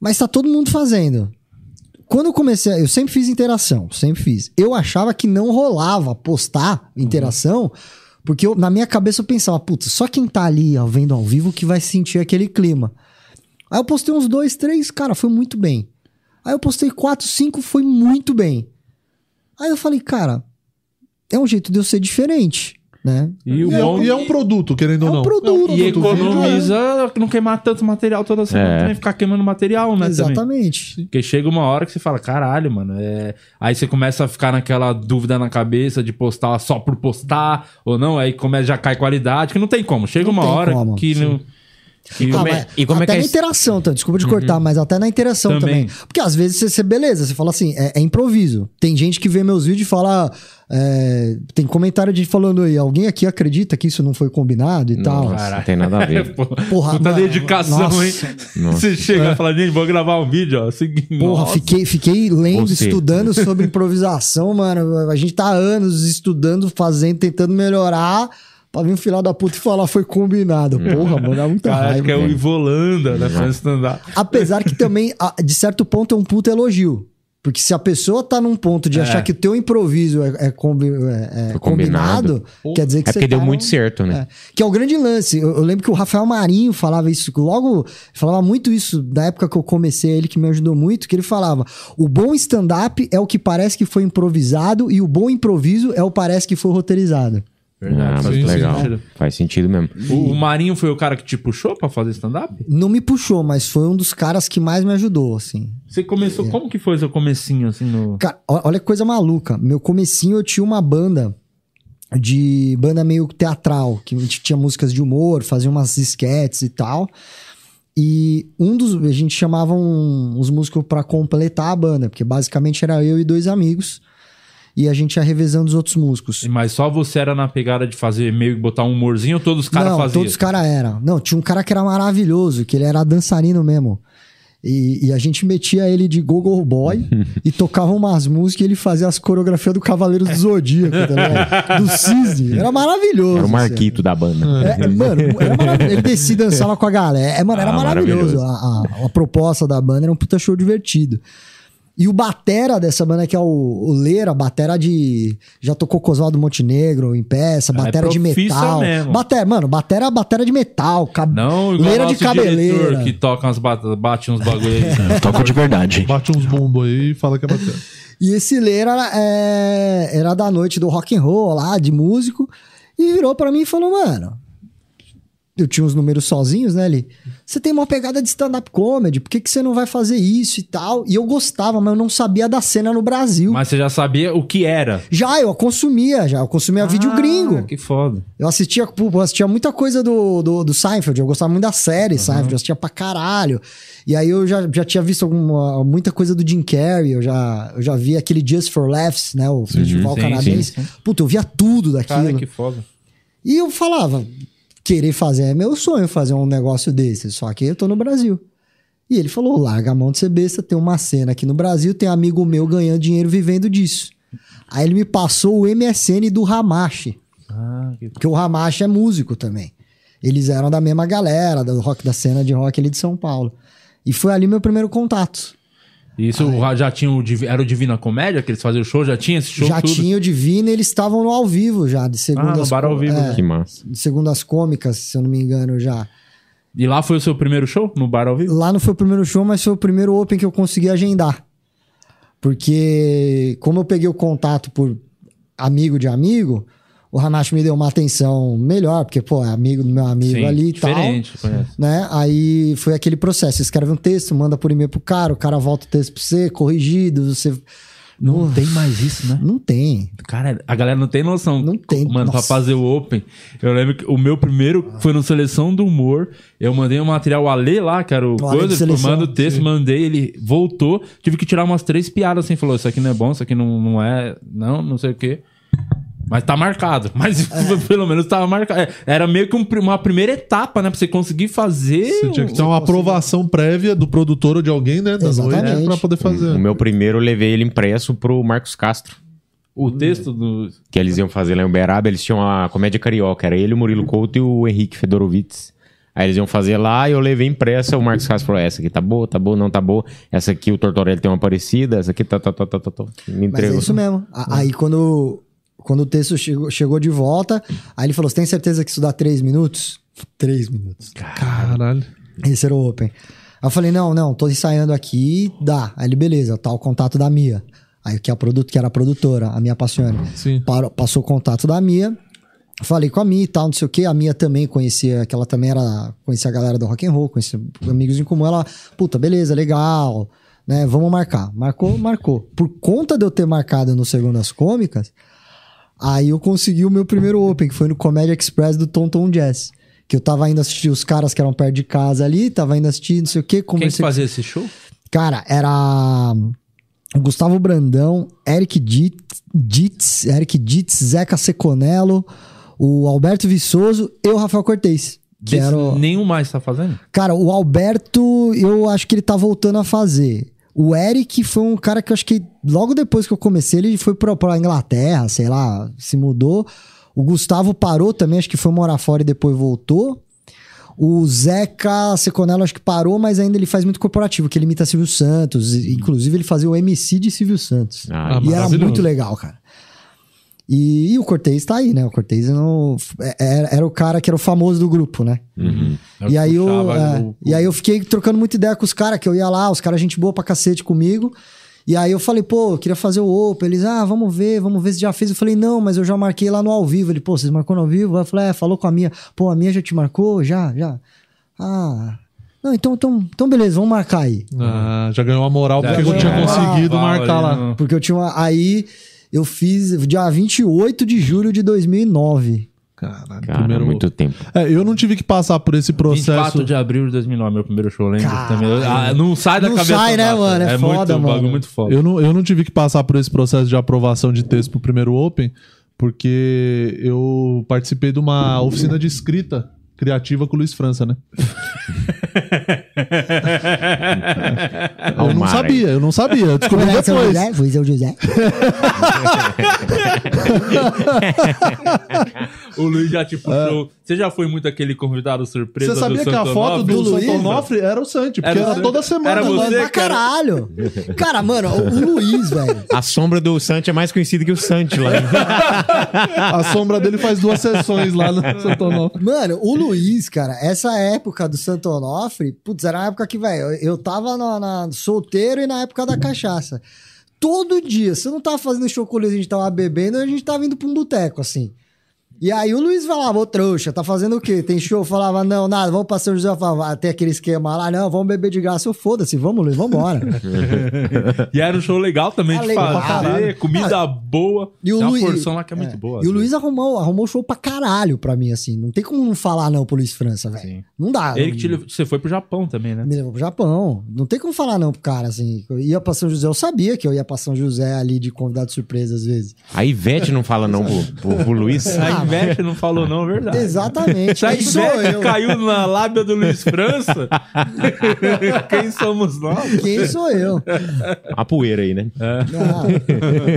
Mas tá todo mundo fazendo. Quando eu comecei, eu sempre fiz interação, sempre fiz. Eu achava que não rolava postar interação, porque eu- na minha cabeça eu pensava, putz, só quem tá ali ó, vendo ao vivo que vai sentir aquele clima. Aí eu postei uns dois, três, cara, foi muito bem. Aí eu postei quatro, cinco, foi muito bem. Aí eu falei, cara, é um jeito de eu ser diferente, né? E E é, bom. e é um produto, querendo É ou um não. produto. E produto economiza não queimar tanto material toda semana É. também, ficar queimando material, né? também. Exatamente. Porque chega uma hora que você fala, caralho, mano. É... Aí você começa a ficar naquela dúvida na cabeça de postar só por postar ou não. Aí começa, já cai qualidade, que não tem como. Chega Não uma hora como, que não. Que- Ah, como é- e como é até que é na esse- interação, tá? desculpa te cortar, mas até na interação também. Também. Porque às vezes você, você- beleza, você fala assim, é, é improviso. Tem gente que vê meus vídeos e fala. é, tem comentário de falando aí, alguém aqui acredita que isso não foi combinado e tal. Nossa, não tem nada a ver. Porra, puta mano, dedicação, nossa. hein? Nossa. Você chega e fala, gente, vou gravar um vídeo, ó. Seguinte, Porra, nossa. fiquei, fiquei lendo, Você. estudando sobre improvisação, mano. A gente tá há anos estudando, fazendo, tentando melhorar. Pra vir um filho da puta e falar foi combinado. Porra, mano, dá muita Cara, acho raiva. que é o. Ivolanda, né? Fazendo stand-up. Apesar que também, de certo ponto, é um puta elogio. Porque se a pessoa tá num ponto de É. achar que o teu improviso é, é combi- é- é combinado, combinado. quer dizer que É você porque deu tá muito certo, né? É. Que é o grande lance. Eu, eu lembro que o Rafael Marinho falava isso. Logo, falava muito isso da época que eu comecei, ele que me ajudou muito, que ele falava: o bom stand-up é o que parece que foi improvisado e o bom improviso é o parece que foi roteirizado. Ah, faz sim, legal. sentido. Faz sentido mesmo. O, o Marinho foi o cara que te puxou pra fazer stand-up? Não me puxou, mas foi um dos caras que mais me ajudou, assim. Você É. começou. Como que foi seu comecinho, assim, no. Cara, olha que coisa maluca. Meu comecinho eu tinha uma banda de banda meio teatral, que a gente tinha músicas de humor, fazia umas esquetes e tal. E um dos a gente chamava um- uns músicos pra completar a banda, porque basicamente era eu e dois amigos. E a gente ia revezando os outros músicos. Mas só você era na pegada de fazer meio que botar um humorzinho ou todos os caras Não, faziam? todos os caras eram. Não, tinha um cara que era maravilhoso, que ele era dançarino mesmo. E, e a gente metia ele de Google Boy e tocava umas músicas e ele fazia as coreografias do Cavaleiro do Zodíaco, tá? Do Cisne. Era maravilhoso. Era o assim. Marquito da banda. É, é, mano, era maravilhoso. Ele descia e dançava com a galera. É, mano, era Ah, maravilhoso. A, a- a proposta da banda era um puta show divertido. E o batera dessa banda, que é o, o Leira, batera de. Já tocou com Oswaldo Montenegro em peça, Ah, é batera de profissa metal. mesmo. Batera, mano, batera, batera de metal. Cab... Não, igual Leira nosso de cabeleira. diretor que toca umas bat... bate uns bagulho aí. Toco de verdade. Bate uns bumbos aí e fala que é bacana. E esse Leira é, era da noite do rock and roll lá, de músico, e virou pra mim e falou, mano. Eu tinha uns números sozinhos, né, ali? Você tem uma pegada de stand-up comedy, por que, que você não vai fazer isso e tal? E eu gostava, mas eu não sabia da cena no Brasil. Mas você já sabia o que era. Já, eu consumia, já. Eu consumia vídeo Ah, gringo. Que foda. Eu assistia, eu assistia muita coisa do, do, do Seinfeld, eu gostava muito da série Seinfeld, eu assistia pra caralho. E aí eu já, já tinha visto alguma, muita coisa do Jim Carrey, eu já, eu já vi aquele Just for Laughs, né, o festival sim, canadense. Puta, eu via tudo daquilo. Cara, que foda. E eu falava, querer fazer, é meu sonho fazer um negócio desse, só que eu tô no Brasil. E ele falou, larga a mão de ser besta, tem uma cena aqui no Brasil, tem amigo meu ganhando dinheiro vivendo disso. Aí ele me passou o MSN do Hamashi. Ah, que... Porque o Ramacha é músico também. Eles eram da mesma galera, do rock da cena de rock ali de São Paulo. E foi ali meu primeiro contato. Isso já tinha o era o Divina Comédia que eles faziam o show? Já tinha esse show já tudo? tinha o Divino e eles estavam no ao vivo já, de Ah, segundas, no bar ao vivo. é, Que massa. de segundas cômicas, se eu não me engano já. E lá foi o seu primeiro show? No bar ao vivo? Lá não foi o primeiro show, mas foi o primeiro Open que eu consegui agendar. Porque, como eu peguei o contato por amigo de amigo, o Hanashi me deu uma atenção melhor, porque, pô, é amigo do meu amigo Sim, ali e tal. Né? Aí foi aquele processo. Você escreve um texto, manda por e-mail pro cara, o cara volta o texto pra você, corrigido, você. Não tem mais isso, né? Não tem. Cara, a galera não tem noção. Não tem, Mano, pra nossa. fazer o Open, eu lembro que o meu primeiro foi no Seleção do Humor. Eu mandei um material, Ale lá, que era o O coisa, manda o texto, mandei, ele voltou. Tive que tirar umas três piadas assim, falou: Isso aqui não é bom, isso aqui não, não é, não, não sei o quê. Mas tá marcado. Mas É. pelo menos tava marcado. É, Era meio que um uma primeira etapa, né? Pra você conseguir fazer. Você tinha que ter um- uma aprovação prévia do produtor ou de alguém, né? Da Exatamente. noite pra poder fazer. O meu primeiro eu levei ele impresso pro Marcos Castro. o texto do. Que eles iam fazer lá em Uberaba, eles tinham a comédia carioca. Era ele, o Murilo Couto e o Henrique Fedorovitz. Aí eles iam fazer lá e eu levei impressa. O Marcos Castro falou: essa aqui tá boa, tá boa, não tá boa. Essa aqui o Tortorelli tem uma parecida, essa aqui tá, tá, tá, tá, tá, tá. Me Mas é entregou. isso mesmo. A- Aí quando, quando o texto chegou, chegou de volta, aí ele falou: Você tem certeza que isso dá três minutos? Três minutos. Caralho. Esse era o Open. Aí eu falei, não, não, tô ensaiando aqui, dá. Aí ele, beleza, tá o contato da Mia. Aí que, é a produto, que era a produtora, a Mia Passione. Sim. Parou- passou o contato da Mia. Falei com a Mia e tal, não sei o que. A Mia também conhecia, que ela também era. Conhecia a galera do rock and roll, conhecia amigos em comum. Ela, puta, beleza, legal. Né, vamos marcar. Marcou, marcou. Por conta de eu ter marcado no Segundas Cômicas, aí eu consegui o meu primeiro Open, que foi no Comédia Express do Tom Tom Jazz. Que eu tava indo assistir os caras que eram perto de casa ali, tava indo assistir, não sei o quê, Quem que conversei fazia esse show? Cara, era o Gustavo Brandão, Eric Ditz, Eric Ditz, Zeca Seconello, o Alberto Viçoso e o Rafael Cortez. Que era o- Nenhum mais tá fazendo? Cara, o Alberto, eu acho que ele tá voltando a fazer. O Eric foi um cara que eu acho que logo depois que eu comecei, ele foi pra, pra Inglaterra, sei lá, se mudou. O Gustavo parou também, acho que foi morar fora e depois voltou. O Zeca Seconello acho que parou, mas ainda ele faz muito corporativo, que ele imita Silvio Santos. Inclusive, ele fazia o MC de Silvio Santos. Ah, e era muito legal, cara. E, e o Cortez tá aí, né? O Cortez não, é- era, era o cara que era o famoso do grupo, né? uhum. E aí, eu, é, o- e aí eu fiquei trocando muita ideia com os caras, que eu ia lá, os caras gente boa pra cacete comigo. E aí eu falei, pô, eu queria fazer o Open. Eles, ah, vamos ver, vamos ver se já fez. Eu falei, não, mas eu já marquei lá no ao vivo. Ele, pô, vocês marcou no ao vivo? Eu falei, é, falou com a minha. Pô, a minha já te marcou? Já, já. Ah. Não, então, então, então beleza, vamos marcar aí. Ah, já ganhou uma moral porque Já eu não tinha conseguido moral marcar lá. Porque eu tinha uma. Aí eu fiz dia 28 de julho de 2009. Caralho, Cara, primeiro... muito tempo. É, eu não tive que passar por esse 24 processo. de abril de 2009, meu primeiro show, lembra? Também. Ah, não sai da Não cabeça. sai, né, mano? É muito, foda, um bagulho mano. muito foda. Eu não, eu não tive que passar por esse processo de aprovação de texto pro primeiro Open, porque eu participei de uma oficina de escrita criativa com o Luiz França, né? eu não sabia, eu não sabia. Eu descobri São depois. José? Foi São José. O Luiz já te puxou. Você já foi muito aquele convidado surpresa Você sabia do que a foto do? Santo Onofre era o Santi, porque Era era, toda semana. Era lá. você? Pra caralho. Cara, mano, o, Luiz, velho. A sombra do Santi é mais conhecida que o Santi lá. A sombra dele faz duas sessões lá no Santo Onofre. Mano, o Luiz, cara, essa época do Santo Onofre, putz, era uma época que, velho, eu, tava na, na- solteiro e na época da cachaça. Todo dia, se eu não tava fazendo show com o Luiz, a gente tava bebendo, a gente tava indo pra um boteco, assim. E aí o Luiz falava, ô trouxa, tá fazendo o quê? Tem show? Falava, não, nada, vamos pra São José. Eu falava, ah, tem aquele esquema lá, não, vamos beber de graça. Eu foda-se, vamos, Luiz, vambora. E era um show legal também Ah, de legal fazer, caralho. comida boa. E o Tem uma Luiz- porção lá que é muito boa. E o. Luiz arrumou, arrumou show pra caralho pra mim, assim. Não tem como não falar não pro Luiz França, velho. Não dá. Ele que te levou- Você foi pro Japão também, né? Me levou pro Japão. Não tem como falar não pro cara, assim. Eu ia pra São José, eu sabia que eu ia pra São José ali de convidado surpresa às vezes. A Ivete não fala não pro, pro, pro Luiz. A Ivete não falou não, verdade. Exatamente. Sou Ivete eu? caiu na lábia do Luiz França, quem somos nós? Quem sou eu? A poeira aí, né? Ah,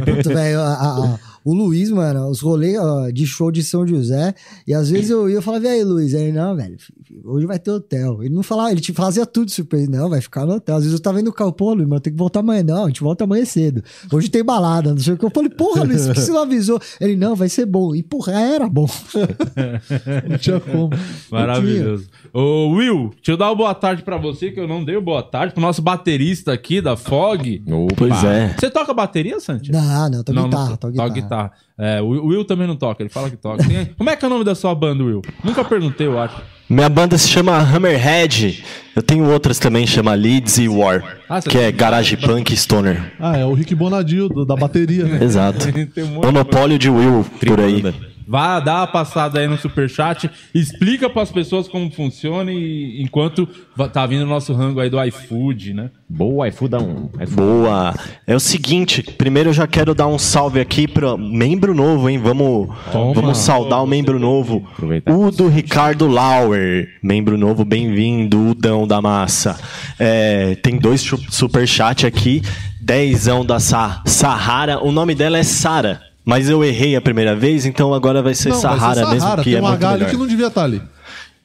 puta, velho, a- a- a- o Luiz, mano, os rolês ó, de show de São José, e às vezes eu ia e falava, e aí, Luiz? Aí, não, velho, hoje vai ter hotel. Ele não falava, ele te fazia tudo surpresa. Não, vai ficar no hotel. Às vezes eu tava indo no carro, pô, Luiz, mas eu tenho que voltar amanhã. Não, a gente volta amanhã cedo. Hoje tem balada, não sei o que. Eu falei, porra, Luiz, por que você não avisou? Ele, não, vai ser bom. E, porra, era bom. Não tinha como. Maravilhoso. Ô, Will, deixa eu dar uma boa tarde pra você, que eu não dei uma boa tarde, pro nosso baterista aqui da FOG. Opa. Pois é. Você toca bateria, Santi? Não, não, Não, guitarra, não, tô toca guitarra. Guitarra. É, o Will também não toca, ele fala que toca. Tem- Como é que é o nome da sua banda, Will? Nunca perguntei, eu acho. Minha banda se chama Hammerhead. Eu tenho outras também, chama Leeds e War. Ah, que é garage punk e stoner. Ah, é o Rick Bonadil, do- da bateria, né? Exato. Monopólio de Will por aí. Vá dar uma passada aí no superchat, explica pras pessoas como funciona e enquanto tá vindo o nosso rango aí do iFood, né? Boa, iFood um. iFood. Boa. É o seguinte, primeiro eu já quero dar um salve aqui para membro novo, hein? Vamos, vamos saudar o membro novo. Aproveitar. Udo Ricardo Lauer, membro novo, bem-vindo, Udão da massa. É, tem dois chu- superchat aqui, dezão da Sa Sahara. O nome dela é Sara, mas eu errei a primeira vez, então agora vai ser Não, vai ser Sahara mesmo, que Tem é um muito melhor. que não devia estar ali.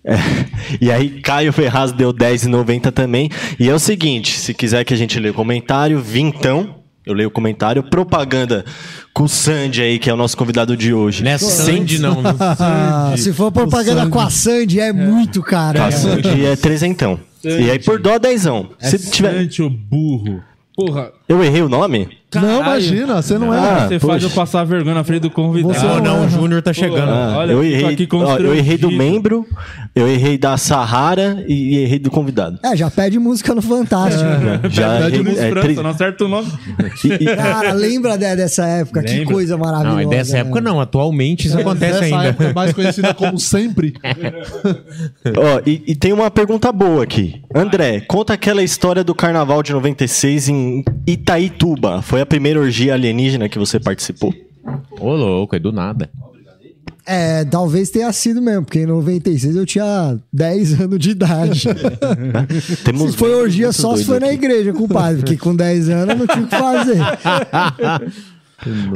É. E aí, Caio Ferraz deu 10,90 também. E é o seguinte: se quiser que a gente leia o comentário, vintão. Eu leio o comentário. Propaganda com o Sandy aí, que é o nosso convidado de hoje. Não é Sandy, não. Ah, se for propaganda com a Sandy, é, muito caro. A né? Sandy é trezentão. E aí, por dó, dezão. É Se tiver... O burro. Porra, Eu errei o nome? Não, Caralho. imagina, você não é. Ah, você faz eu passar vergonha na frente do convidado. Você Não, não, o Júnior tá chegando. Ah, olha, eu, errei, aqui ó, eu errei do membro, eu errei da Sahara e errei do convidado. É, já pede música no Fantástico. Já Pede errei, Luiz é, França, três- não acerta o nome. e- e- Cara, lembra de- dessa época? Que Lembra. coisa maravilhosa. Não, é dessa né? época não. Atualmente isso acontece Nessa ainda. época é mais conhecida como sempre. Ó, e, e tem uma pergunta boa aqui. André, conta aquela história do carnaval de 96 em Itaituba. Foi a primeira orgia alienígena que você participou? Ô, louco, é do nada. É, talvez tenha sido mesmo, porque em 96 eu tinha 10 anos de idade. Temos se foi orgia só se foi na aqui. igreja com o padre, porque com 10 anos eu não tinha o que fazer.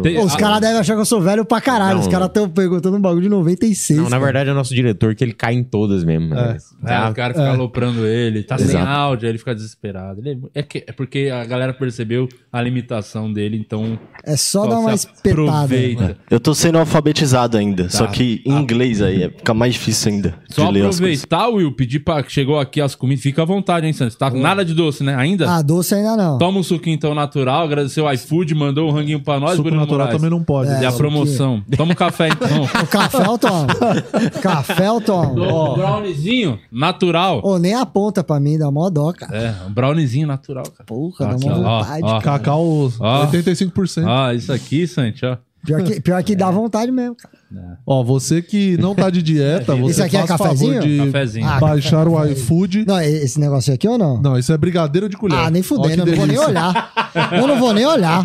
Tem- Os ah, caras devem achar que eu sou velho pra caralho. Não, Os caras estão perguntando um bagulho de 96. Não, na cara. verdade é o nosso diretor que ele cai em todas mesmo. né? É, o cara fica aloprando ele, tá sem Exato. áudio, aí ele fica desesperado. Ele é, que- é porque a galera percebeu a limitação dele, então. É só, só dar uma espetada. aproveita. Eu tô sendo alfabetizado ainda, só que em inglês aí é- fica mais difícil ainda Só de ler as coisas. aproveitar, Will, pedir pra. Chegou aqui as comidas, fica à vontade, hein, Santos? Tá nada de doce, né? Ainda? Ah, doce ainda não. Toma um suquinho então natural, agradeceu o iFood, mandou um ranguinho pra nós, Suco Bruno natural Moraes. também não pode. É a É, promoção. Toma um café então. O café eu tomo. café eu tomo. Um browniezinho natural. Ô, nem aponta pra mim, dá mó dó, cara. É, um browniezinho natural, cara. Porra, dá Aqui, mó ó, vontade, ó. cara. Cacau, Ó. 85%. Ah, isso aqui, Santi, ó. Pior que, pior que dá vontade mesmo, cara. Ó, você que não tá de dieta, você Esse aqui é faz favor cafezinho? de Cafezinho. Ah, baixar o iFood. Não, esse negócio aqui ou não? Não, isso é brigadeiro de colher. Ah, nem fudendo, eu não vou nem olhar. Eu não vou nem olhar.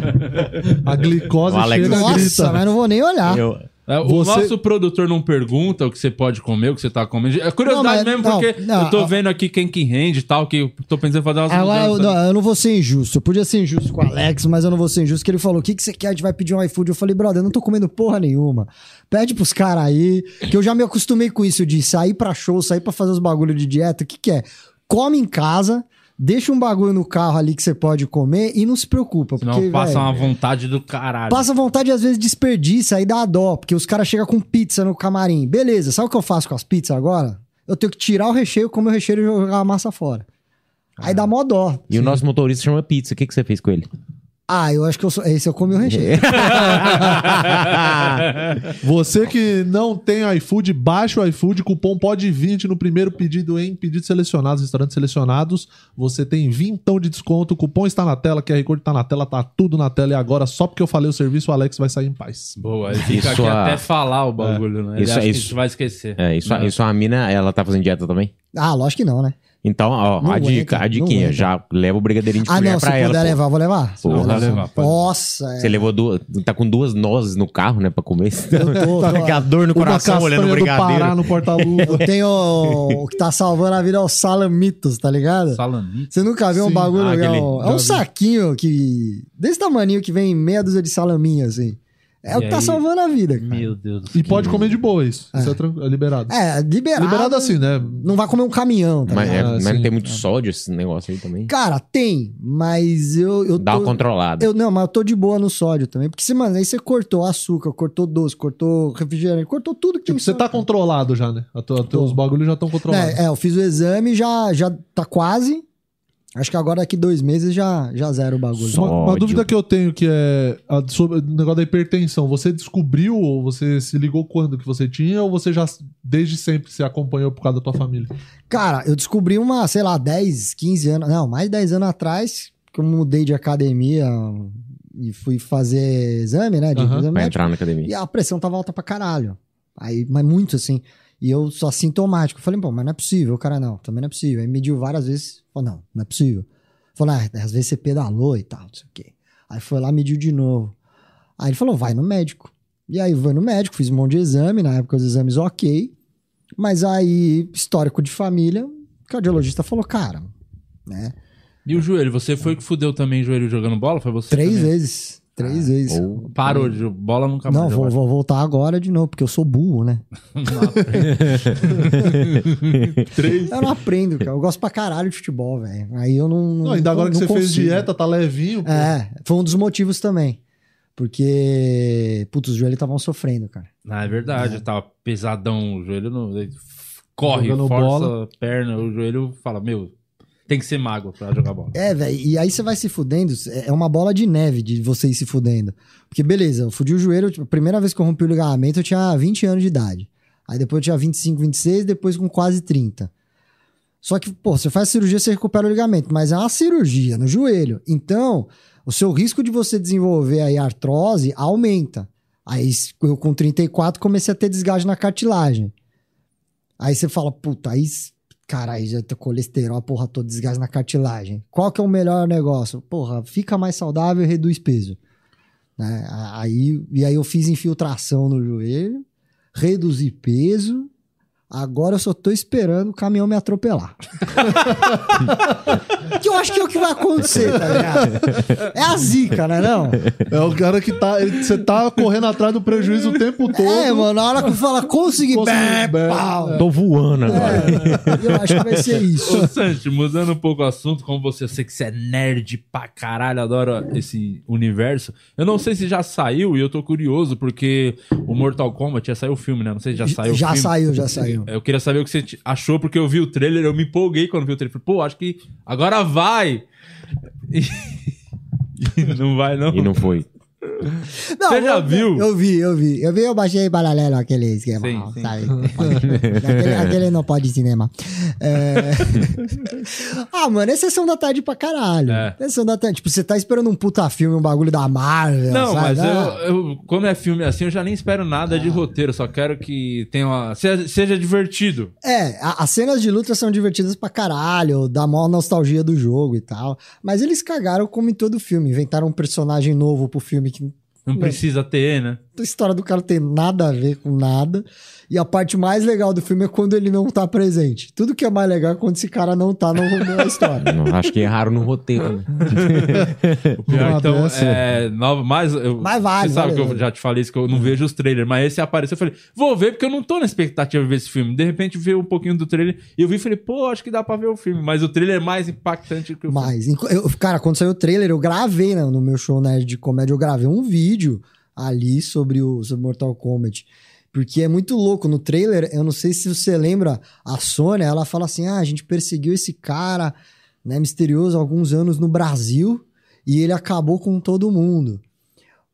A glicose O Alex- chega e Nossa, grita. mas não vou nem olhar. Eu- É, o Você- nosso produtor não pergunta o que você pode comer, o que você tá comendo. É curiosidade Não, mas- mesmo, não, porque não, eu tô vendo aqui quem que rende e tal, que eu tô pensando em fazer umas Agora, eu, mudanças. não, eu não vou ser injusto. Eu podia ser injusto com o Alex, mas eu não vou ser injusto. Que ele falou: o que, que você quer? A gente vai pedir um iFood. Eu falei, brother, eu não tô comendo porra nenhuma. Pede pros caras aí. Que eu já me acostumei com isso de sair pra show, sair pra fazer os bagulho de dieta. O que, que é? Come em casa. Deixa um bagulho no carro ali que você pode comer e não se preocupa. Senão Porque, passa velho, uma vontade do caralho. Passa vontade e às vezes desperdiça, aí dá dó, porque os caras chegam com pizza no camarim. Beleza, sabe o que eu faço com as pizzas agora? Eu tenho que tirar o recheio, comer o recheio e jogar a massa fora. Aí dá mó dó. E o nosso motorista chama pizza. O que, que você fez com ele? Ah, eu acho que eu sou... esse eu comi o recheio. Você que não tem iFood, baixa o iFood, cupom POD20 no primeiro pedido em pedidos selecionados, restaurantes selecionados. Você tem vintão de desconto, o cupom está na tela, QR Code tá na tela, tá tudo na tela. E agora, só porque eu falei o serviço, o Alex vai sair em paz. Boa, ele fica Isso aqui a- até falar o bagulho, né? Ele Isso- acha que isso- a gente vai esquecer. É, isso, isso a mina, ela tá fazendo dieta também? ah, lógico que não, né? Então, ó, Não a dica, a diquinha. não. Já leva o brigadeirinho de Ah, colher não, se pra puder ela. pô. levar, eu vou levar. Se Pô, puder vai levar, pode. Nossa, é. Você levou duas. Tá com duas nozes no carro, né? Pra comer. Eu tô- tá com aquela dor no coração olhando o brigadeiro. Pará no porta-luva. Eu tenho... o que tá salvando a vida é o salamitos, tá ligado? Salami. Você nunca viu um Sim. bagulho Ah, é um, é um saquinho que. Desse tamaninho que vem meia dúzia de salaminho, assim. É o que tá aí- salvando a vida, cara. Meu Deus do E pode comer de boa isso. Isso é, tran- é liberado. É, liberado. Liberado assim, né? Não vai comer um caminhão, tá Mas, é- ligado? mas sim. não tem muito sódio esse negócio aí também. Cara, tem, mas eu, eu Dá tô... uma controlada. Eu, não, mas eu tô de boa no sódio também. Porque, se, mano, aí você cortou açúcar, cortou doce, cortou refrigerante, cortou tudo que Tipo, tem você tá controlado já, né? A tua, Tô. teus bagulhos já estão controlados. É, é, eu fiz o exame, já, já tá quase. Acho que agora daqui dois meses já, já zero o bagulho. Só- Uma, uma dúvida que eu tenho que é a- sobre o negócio da hipertensão. Você descobriu ou você se ligou quando que você tinha ou você já desde sempre se acompanhou por causa da tua família? Cara, eu descobri uma, sei lá, 10, 15 anos, não, mais de 10 anos atrás, que eu mudei de academia e fui fazer exame, né? De Aham. exame Pra médico, entrar na academia. e a pressão tava alta pra caralho. Aí, mas muito assim. E eu só sintomático. Falei, pô, mas não é possível. O cara, não, também não é possível. Aí mediu várias vezes. Falou, não, não é possível. Falou, ah, às vezes você pedalou e tal, não sei o quê. Aí foi lá, mediu de novo. Aí ele falou, vai no médico. E aí foi no médico, fiz um monte de exame, na época os exames ok. Mas aí, histórico de família, o cardiologista falou, cara, né? E o joelho? Você foi que fudeu também o joelho jogando bola? Foi você? Três também? vezes. Três vezes. Ou Parou de bola nunca mais. Não, vou, vou voltar agora de novo, porque eu sou burro, né? Três. Eu não aprendo, cara. Eu gosto pra caralho de futebol, velho. Aí eu não. Não, ainda agora que não você fez consigo. dieta, tá levinho. pô. É, foi um dos motivos também. Porque, putz, os joelhos estavam sofrendo, cara. Ah, é verdade. Tava pesadão o joelho. No... ele Corre, Jogando força bola. a perna. O joelho fala, meu, tem que ser magro pra jogar bola. É, velho. E aí você vai se fudendo. É uma bola de neve de você ir se fudendo. Porque, beleza, eu fudi o joelho. Tipo, a primeira vez que eu rompi o ligamento, eu tinha 20 anos de idade. Aí depois eu tinha 25, 26, depois com quase 30. Só que, pô, você faz cirurgia, você recupera o ligamento, mas é uma cirurgia no joelho. Então, o seu risco de você desenvolver aí artrose aumenta. Aí eu com 34 comecei a ter desgaste na cartilagem. Aí você fala, puta, aí, caralho, já tem colesterol, porra toda, desgaste na cartilagem. Qual que é o melhor negócio? Porra, fica mais saudável e reduz peso. Né? Aí, e aí eu fiz infiltração no joelho, reduzi peso, agora eu só tô esperando o caminhão me atropelar. que eu acho que é o que vai acontecer, tá ligado? É a zica, né não? É o cara que tá. ele- Você tá correndo atrás do prejuízo o tempo todo. É, mano, na hora que fala consegui, Consegui, bé, bé, pau. é. Tô voando agora. É, eu acho que vai ser isso. Ô, Santi, mudando um pouco o assunto, como você, eu sei que você é nerd pra caralho, adora esse universo. Eu não sei se já saiu e eu tô curioso, porque o Mortal Kombat já saiu o filme, né? Não sei se já saiu o já filme. saiu, já saiu. Eu queria saber o que você achou, porque eu vi o trailer, eu me empolguei quando vi o trailer. Falei, pô, acho que agora vai! E, e não vai, não. E não foi. Não, Você já eu- viu? Eu vi, eu vi. Eu vi, eu baixei em paralelo aquele esquema, Sim, sim. sabe? aquele, aquele não pode cinema. É... ah, mano, é sessão da tarde pra caralho. É. Sessão da tarde. Tipo, você tá esperando um puta filme, um bagulho da Marvel, Não, sabe? mas Ah, eu, eu- quando é filme assim, eu já nem espero nada de roteiro, só quero que tenha uma, seja, seja divertido. É, a- as cenas de luta são divertidas pra caralho, dá mó nostalgia do jogo e tal. Mas eles cagaram como em todo filme. Inventaram um personagem novo pro filme que Não Não. precisa ter, né? A história do cara tem nada a ver com nada. E a parte mais legal do filme é quando ele não tá presente. Tudo que é mais legal é quando esse cara não tá no, na história. Não, acho que erraram no roteiro. né? O pior, Uma então, é. Nova, mais, eu, Mas vale, Você sabe vale. que eu já te falei isso, que eu não vejo os trailers, mas esse apareceu. Eu falei, vou ver, porque eu não tô na expectativa de ver esse filme. De repente, vi um pouquinho do trailer e eu vi e falei, pô, acho que dá pra ver o filme. Mas o trailer é mais impactante que o filme. Mas, enqu- eu- cara, quando saiu o trailer, eu gravei né, no meu show nerd de comédia, eu gravei um vídeo ali sobre o sobre Mortal Kombat. Porque é muito louco. No trailer, eu não sei se você lembra, a Sônia, ela fala assim: ah, a gente perseguiu esse cara, né, misterioso, há alguns anos no Brasil, e ele acabou com todo mundo.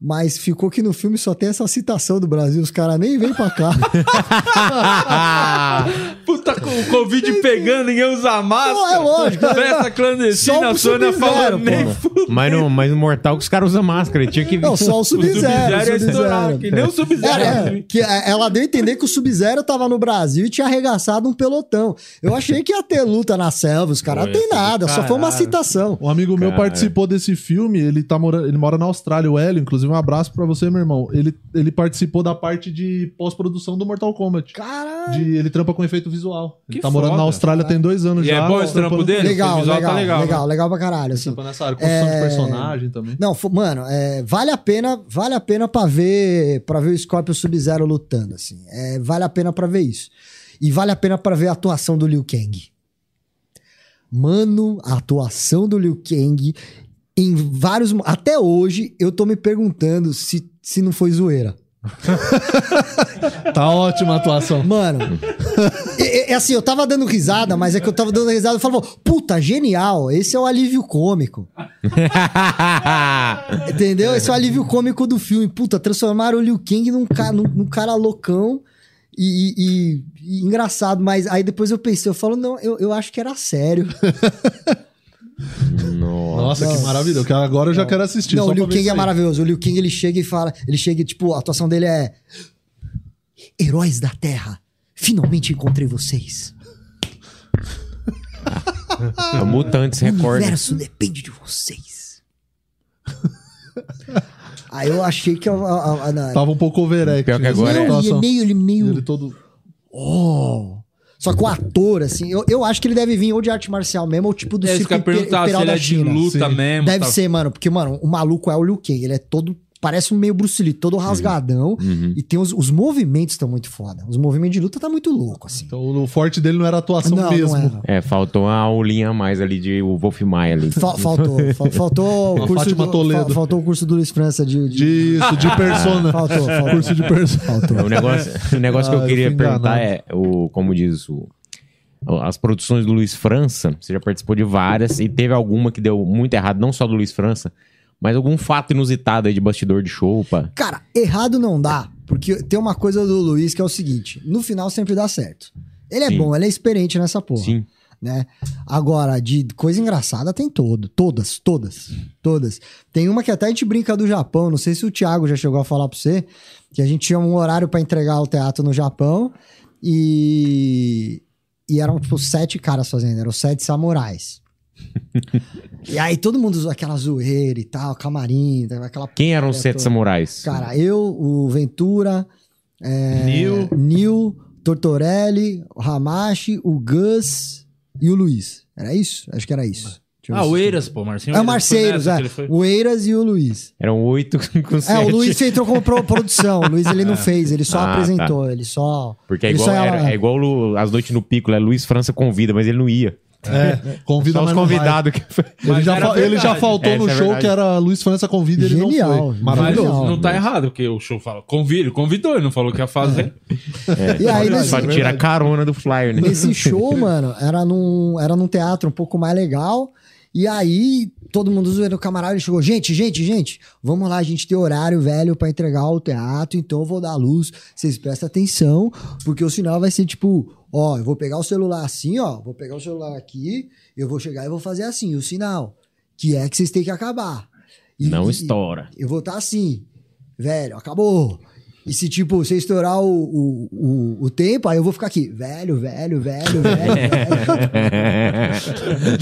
Mas ficou que no filme só tem essa citação do Brasil, os caras nem vêm pra cá. Puta, com o Covid pegando, ninguém usa máscara. Pô, é lógico. Festa Só clandestina, a Sônia falando nem mas, no, mas no Mortal que os caras usam máscara. Ele tinha que Não, só o O Sub-Zero. O Sub-Zero. que nem o Sub-Zero. É, é, que é, ela deu a entender que o Sub-Zero tava no Brasil e tinha arregaçado um pelotão. Eu achei que ia ter luta na selva, os caras não tem nada, só foi uma caralho. citação. Um amigo meu Cara. participou desse filme, ele, tá mora... ele mora na Austrália, o Hélio, inclusive um abraço pra você, meu irmão. Ele, ele participou da parte de pós-produção do Mortal Kombat. Caralho. De, ele trampa com efeito visual. Ele Que tá morando foda. na Austrália tem dois anos E já. é bom esse trampo dele? Legal, legal, tá legal, legal, né? legal, pra caralho, assim. Trampa nessa área, construção É, de personagem também. Não, mano, é, vale a pena, vale a pena para ver, para ver o Scorpio Sub-Zero lutando assim. É, vale a pena pra ver isso. E vale a pena pra ver a atuação do Liu Kang. Mano, a atuação do Liu Kang em vários até hoje eu tô me perguntando se se não foi zoeira. Tá ótima a atuação. Mano, é, é assim, eu tava dando risada, mas é que eu tava dando risada e falava, puta, genial, esse é o alívio cômico. Entendeu? Esse é o alívio cômico do filme. Puta, transformaram o Liu Kang num, ca- num, num cara loucão e, e- e engraçado. Mas aí depois eu pensei, eu falo, não, eu, eu acho que era sério. Nossa, Não. que maravilha. Que Agora eu já quero assistir. não, só o Liu Kang é maravilhoso. O Liu Kang, ele chega e fala, ele chega e, tipo, a atuação dele é... Heróis da Terra, finalmente encontrei vocês. É o Mutantes O Record. universo depende de vocês. Aí eu achei que... Eu, a, a, a, Tava um pouco overact. Pior que nessa agora é- não, é atuação. meio, ele meio... Ele todo... Oh. Só que o ator, assim, eu, eu acho que ele deve vir ou de arte marcial mesmo, ou tipo do É, circo imper- se imperial ele da é de China. luta Sim. mesmo. Deve tá? ser, mano, porque, mano, o maluco é o Liu Kang, ele é todo. Parece um meio Bruce Lee, todo rasgadão. E tem os, os movimentos estão muito foda. Os movimentos de luta tá muito louco, assim. Então o forte dele não era a atuação Não, mesmo. não era. É, faltou uma aulinha a mais ali de o Wolf Maia ali. Fa- faltou. fa- faltou, o curso Fátima do, Toledo. fa- faltou o curso do Luiz França de. de- Disso, de persona. Faltou, faltou. Curso de persona. Faltou. O negócio, o negócio que Ah, eu eu queria fui perguntar enganado. é, o, como diz o, as produções do Luiz França, você já participou de várias e teve alguma que deu muito errado, não só do Luiz França, mas algum fato inusitado aí de bastidor de show, pá. Cara, errado não dá. Porque tem uma coisa do Luiz que é o seguinte: no final sempre dá certo. Ele é Sim. bom, ele é experiente nessa porra. Sim. né? Agora, de coisa engraçada tem todo. Todas, todas, todas. Tem uma que até a gente brinca do Japão, não sei se o Thiago já chegou a falar pra você, que a gente tinha um horário pra entregar o teatro no Japão e... E eram, tipo, sete caras fazendo, eram sete samurais. e aí todo mundo usou aquela zoeira e tal, camarim, aquela... Quem eram os sete samurais? Cara, eu, o Ventura, é, Nil. Nil, Tortorelli, o Hamashi, o Gus e o Luiz. Era isso? Acho que era isso. Ah, o Eiras, pô, Marcinho. É o Marceiros, é. foi? O Eiras e o Luiz. Eram oito com sete. É, o Luiz entrou como pro- produção. O Luiz ele não fez, ele só Ah, apresentou, ele só. Porque é igual, era- é igual o- as noites no pico, é Luiz França convida, mas ele não ia. É, convida, Só os convidados que Ele já, fa- ele já faltou Essa no é show verdade. que era Luiz França convida e ele Genial, não foi. Mas Maravilhoso. Genial. não tá errado, porque o show fala, convide, convidou, ele não falou que ia fazer. E aí, nesse, Só tira a carona do flyer, né? Nesse show, mano, era num, era num teatro um pouco mais legal. E aí, todo mundo zoando o camarada, ele chegou, gente, gente, gente, vamos lá, a gente tem horário, velho, pra entregar o teatro, então eu vou dar a luz, vocês prestem atenção, porque o sinal vai ser tipo, ó, eu vou pegar o celular assim, ó, vou pegar o celular aqui, eu vou chegar e vou fazer assim, o sinal, que é que vocês têm que acabar. E- Não estoura. eu vou estar assim, velho, acabou. E se, tipo, você estourar o, o, o, o tempo, aí eu vou ficar aqui, velho, velho, velho, velho, velho.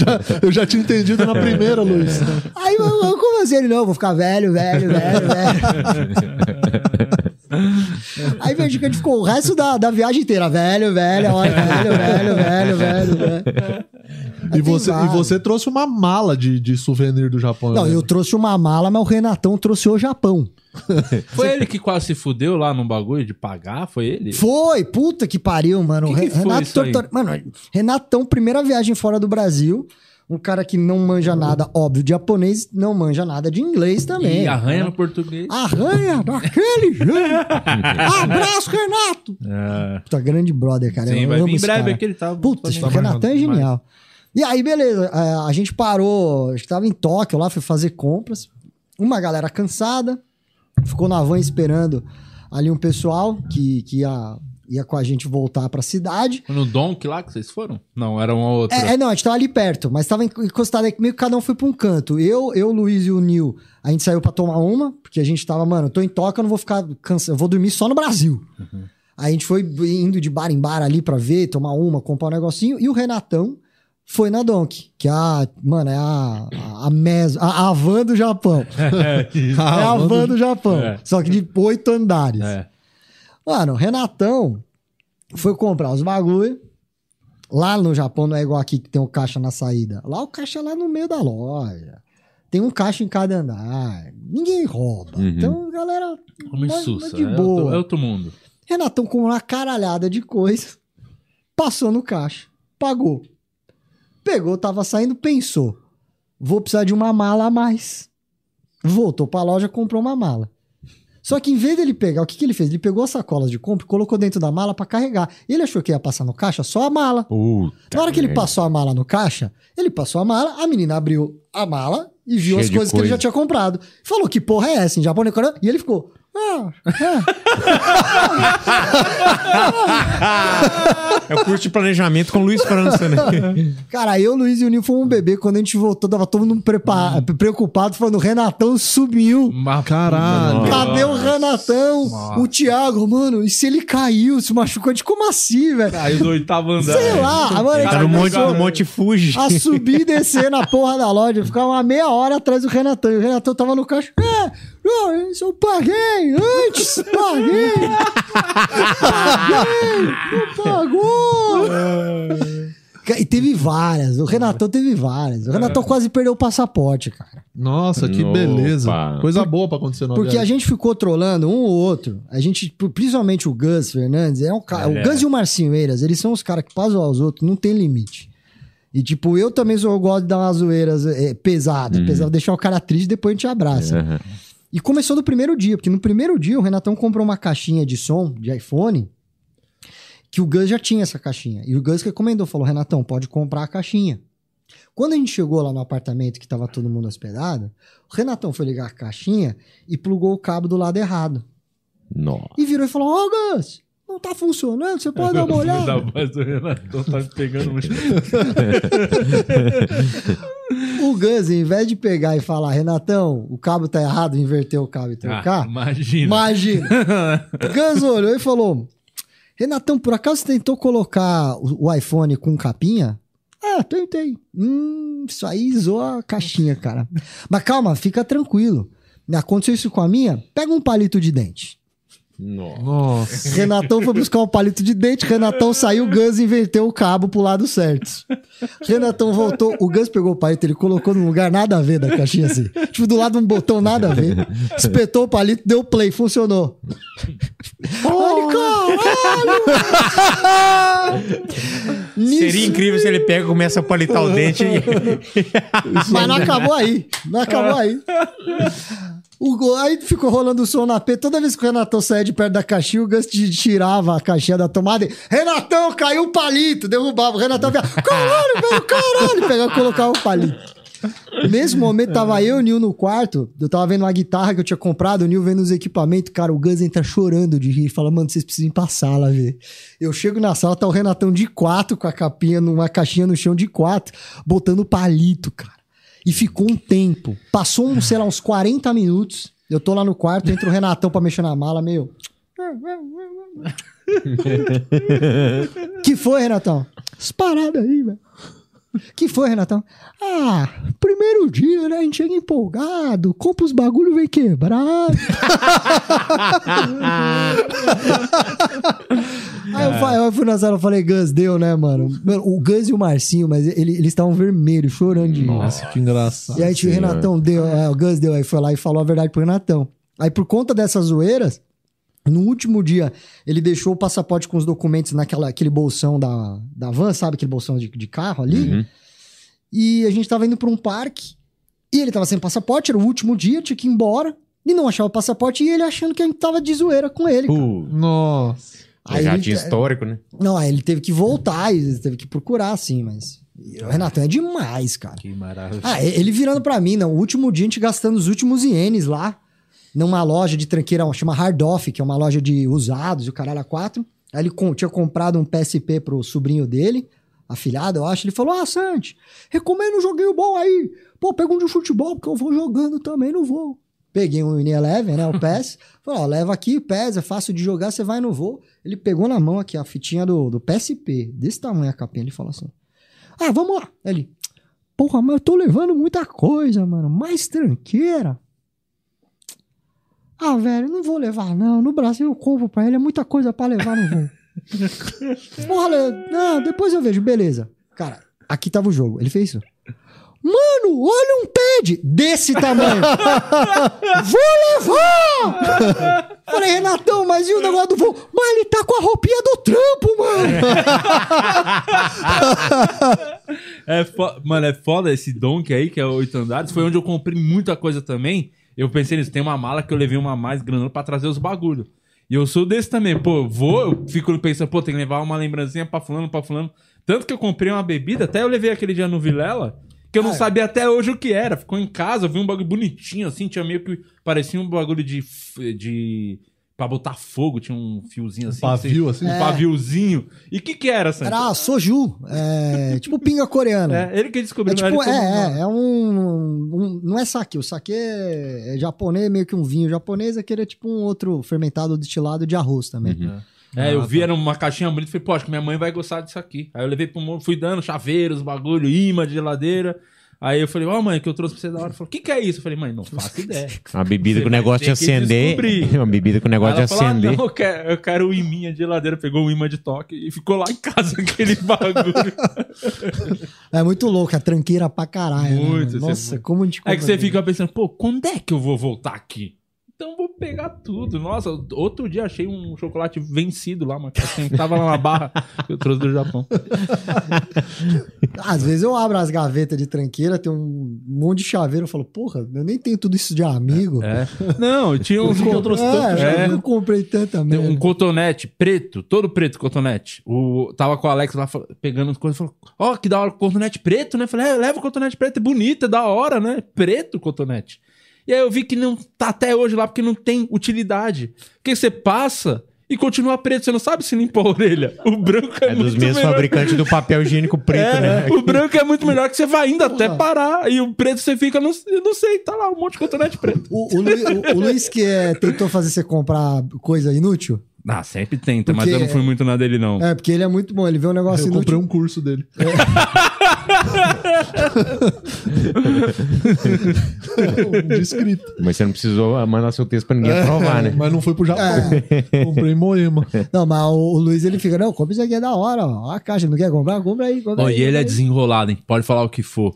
Já- eu já tinha entendido na primeira, Luiz. Aí, como assim? Ele, não, eu vou ficar velho, velho, velho, velho. Aí, veja que a gente ficou o resto da, da viagem inteira, velho, velho, olha, velho, velho, velho, velho, velho. E você, e você trouxe uma mala de, de souvenir do Japão. Não, né? eu trouxe uma mala, mas o Renatão trouxe o Japão. Foi ele que quase se fudeu lá no bagulho de pagar? Foi ele? Foi, puta que pariu, mano. Que que foi Renato isso aí? Tortor- Mano, Renatão, primeira viagem fora do Brasil. Um cara que não manja nada, óbvio, de japonês, não manja nada de inglês também. E arranha no português. Arranha daquele jeito. Abraço, Renato. É. Puta, grande brother, cara. Sim, eu vai amo vir em breve cara. aqui, ele tá. Puta, tá Renatão é genial. E aí, beleza. é, A gente parou, a gente tava em Tóquio lá, foi fazer compras. Uma galera cansada, ficou na van esperando ali um pessoal que, que ia, ia com a gente voltar pra cidade. Foi no Donk lá que vocês foram? Não, era uma outra. É, é, não, a gente tava ali perto, mas tava encostado aí, meio que cada um foi pra um canto. Eu, eu, o Luiz e o Nil, a gente saiu pra tomar uma, porque a gente tava, mano, eu tô em Tóquio, eu não vou ficar cansado, eu vou dormir só no Brasil. Aí a gente foi indo de bar em bar ali pra ver, tomar uma, comprar um negocinho, e o Renatão foi na Donk, que é a, mano, é a, a, a, mes, a, a van do Japão. É, a van do Japão. É. Só que de oito andares. É. Mano, o Renatão foi comprar os bagulho. Lá no Japão não é igual aqui que tem o caixa na saída. Lá o caixa é lá no meio da loja. Tem um caixa em cada andar. Ninguém rouba. Uhum. Então, galera, Homem Mas- sussa. de é boa. outro- É outro mundo. Renatão com uma caralhada de coisa. Passou no caixa. Pagou. Pegou, tava saindo, pensou. Vou precisar de uma mala a mais. Voltou pra loja, comprou uma mala. Só que em vez dele pegar, o que, que ele fez? Ele pegou as sacolas de compra e colocou dentro da mala pra carregar. Ele achou que ia passar no caixa só a mala. Puta Na hora que ele passou a mala no caixa, ele passou a mala, a menina abriu a mala e viu Cheio as coisas que ele coisa. já tinha comprado. Falou, que porra é essa em japonês? E ele ficou... Ah, É o curso de planejamento com Luiz França, né? Cara, eu, Luiz e o Nil fomos um bebê. Quando a gente voltou, tava todo mundo prepa- preocupado, falando: o Renatão sumiu. Mas- Caralho. Cadê o Renatão? O Thiago, mano, e se ele caiu, se machucou? A gente, como assim, velho? Caiu do oitavo andar. Sei lá, mano, a gente Tá no monte, no monte Fuji. a subir e descer na porra da loja. Ficava uma meia hora atrás do Renatão. E o Renatão tava no caixa. É, isso eu paguei antes, paguei. paguei, não pagou. E teve várias. O Renatão teve várias. O Renatão quase perdeu o passaporte, cara. Nossa, que Opa. beleza. Coisa boa pra acontecer na Porque a viagem. gente ficou trolando um ou outro. A gente, principalmente o Gus Fernandes, é um cara. Ele o Gus é. e o Marcinho Eiras, eles são os caras que fazem aos outros, não tem limite. E, tipo, eu também sou, eu gosto de dar umas zoeiras é, pesadas, pesado, deixar o cara triste depois a gente abraça. Aham. E começou no primeiro dia, porque no primeiro dia o Renatão comprou uma caixinha de som de iPhone que o Gus já tinha essa caixinha. E o Gus recomendou, falou: Renatão, pode comprar a caixinha. Quando a gente chegou lá no apartamento que tava todo mundo hospedado, o Renatão foi ligar a caixinha e plugou o cabo do lado errado. Nossa. E virou e falou: Ó, Gus, não tá funcionando, você pode dar uma olhada. Da voz do Renato tá me pegando muito. O Gus, em vez de pegar e falar, Renatão, o cabo tá errado, inverter o cabo e trocar. Ah, imagina. Imagina. Gus olhou e falou: Renatão, por acaso você tentou colocar o, o iPhone com capinha? Ah, tentei. Hum, isso aí zoa a caixinha, cara. Mas calma, fica tranquilo. Aconteceu isso com a minha? Pega um palito de dente. Nossa. Nossa. Renatão foi buscar um palito de dente, Renatão saiu, o Gus inverteu o cabo pro lado certo. Renatão voltou, o Gus pegou o palito, ele colocou num lugar nada a ver da caixinha assim. Tipo, do lado de um botão nada a ver. Espetou o palito, deu play, funcionou. Olha, caralho! Nisso- Seria incrível se ele pega e começa a palitar o dente. Mas não acabou aí. Não acabou aí. O go- aí ficou rolando o som na P. Toda vez que o Renatão saía de perto da caixinha, o Gus tirava a caixinha da tomada e. Renatão, caiu o palito! Derrubava. O Renatão via. Caralho, velho, caralho! Pegava e colocava o palito. Nesse momento, tava eu e o Nil no quarto. Eu tava vendo uma guitarra que eu tinha comprado, o Nil vendo os equipamentos. Cara, o Gus entra chorando de rir. Fala, mano, vocês precisam ir pra sala ver. Eu chego na sala, tá o Renatão de quatro, com a capinha, numa caixinha no chão de quatro, botando palito, cara. E ficou um tempo. Passou, um, sei lá, uns 40 minutos. Eu tô lá no quarto, entra o Renatão pra mexer na mala, meio. que foi, Renatão? As paradas aí, velho. Que foi, Renatão? Ah, primeiro dia, né? A gente chega empolgado, compra os bagulho vem quebrado. Aí eu, fa- eu fui na sala e falei, Gus, deu, né, mano? O Gus e o Marcinho, mas ele- eles estavam vermelhos, chorando de. Nossa, que engraçado. E aí tio, o Renatão deu, é, o Gus deu, aí foi lá e falou a verdade pro Renatão. Aí por conta dessas zoeiras, no último dia, ele deixou o passaporte com os documentos naquela aquele bolsão da, da van, sabe? Aquele bolsão de, de carro ali. Uhum. E a gente tava indo pra um parque, e ele tava sem passaporte, era o último dia, tinha que ir embora, e não achava o passaporte, e ele achando que a gente tava de zoeira com ele. Pô, Nossa. Aí já ele- tinha histórico, né? Não, aí ele teve que voltar, ele teve que procurar, assim, mas... O Renatão é demais, cara. Que maravilha. Ah, ele virando pra mim, não. O último dia a gente gastando os últimos ienes lá, numa loja de tranqueira, chama Hard Off, que é uma loja de usados, e o caralho a quatro. Aí ele com- tinha comprado um PSP pro sobrinho dele, afilhado, eu acho. Ele falou: Ah, Santi, recomendo um joguinho bom aí. Pô, pega um de futebol, porque eu vou jogando também, não vou. Peguei um Win Eleven, né? O PES. Falei, ó, leva aqui, PES, é fácil de jogar, você vai no voo. Ele pegou na mão aqui a fitinha do, do PSP, desse tamanho a capinha, ele falou assim. Ah, vamos lá. Ele, porra, mas eu tô levando muita coisa, mano. Mais tranqueira. Ah, velho, não vou levar, não. No Brasil eu compro pra ele, é muita coisa pra levar, não vou. Porra, não, depois eu vejo, beleza. Cara, aqui tava o jogo. Ele fez isso. Mano, olha um pad desse tamanho. vou levar! Falei, Renatão, mas e o negócio do voo? Mas ele tá com a roupinha do trampo, mano. É Mano, é foda esse Donk aí, que é oito andares. Foi onde eu comprei muita coisa também. Eu pensei nisso, tem uma mala que eu levei uma mais grande pra trazer os bagulho. E eu sou desse também, pô, vou, eu fico pensando, pô, tem que levar uma lembrancinha pra fulano, pra fulano. Tanto que eu comprei uma bebida, até eu levei aquele dia no Vilela, que eu não sabia até hoje o que era. Ficou em casa, eu vi um bagulho bonitinho, assim, tinha meio que. Parecia um bagulho de. de pra botar fogo, tinha um fiozinho assim. pavio, assim? Um É. paviozinho. E o que que era, Santos? Era soju, é, tipo pinga coreana. É, ele que descobriu. É tipo, é, é, é um, um- Não é saque. O saque é, é japonês, meio que um vinho japonês. Aquele é tipo um outro fermentado destilado de arroz também. É, eu Ah, vi, tá. era uma caixinha bonita, falei, pô, acho que minha mãe vai gostar disso aqui. Aí eu levei pro mundo, fui dando chaveiros, bagulho, imã de geladeira. Aí eu falei, ó, mãe, que eu trouxe pra você da hora. Falou, o que que é isso? Eu falei, mãe, não faço ideia. Uma bebida com o negócio de acender. Uma bebida com o negócio de ah, acender. não, eu quero, eu quero o iminha de geladeira. Pegou o imã de toque e ficou lá em casa aquele bagulho. É muito louco, é tranqueira pra caralho. né, Muito, você- Nossa, como a gente É que você fica pensando, pô, quando é que eu vou voltar aqui? Então vou pegar tudo. Nossa, outro dia achei um chocolate vencido lá, uma caixinha que tava lá na barra que eu trouxe do Japão. Às vezes eu abro as gavetas de tranqueira, tem um monte de chaveiro. Eu falo, porra, eu nem tenho tudo isso de amigo. É. Não, tinha uns eu trouxe tanto É, É. eu comprei tanta merda. um cotonete preto, todo preto cotonete. O, tava com o Alex lá pegando as coisas e falou: Ó, que da hora, cotonete preto, né? Falei: é, leva o cotonete preto, é bonito, é da hora, né? Preto cotonete. E aí eu vi que não tá até hoje lá porque não tem utilidade. Porque você passa e continua preto, você não sabe se limpou a orelha. O branco é, É muito dos mesmos melhor. fabricantes do papel higiênico preto, É, né? O branco é muito melhor que você vai indo até parar. E o preto você fica, não, eu não sei, tá lá um monte de cotonete preto. O, o, Lu- o- o Luiz que é, tentou fazer você comprar coisa inútil. Ah, sempre tenta, mas Porque- eu não fui muito na dele, não. É, porque ele é muito bom. Ele vê um negócio Eu comprei inútil. um curso dele. de escrito. Mas você não precisou mandar seu texto pra ninguém aprovar, né? Mas não foi pro Japão. É. Comprei em Moema. Não, mas o, o Luiz ele fica, não, compra isso aqui é da hora, ó. A caixa, não quer comprar? Compra aí, compra Ó, aí. e ele é aí. desenrolado, hein? Pode falar o que for.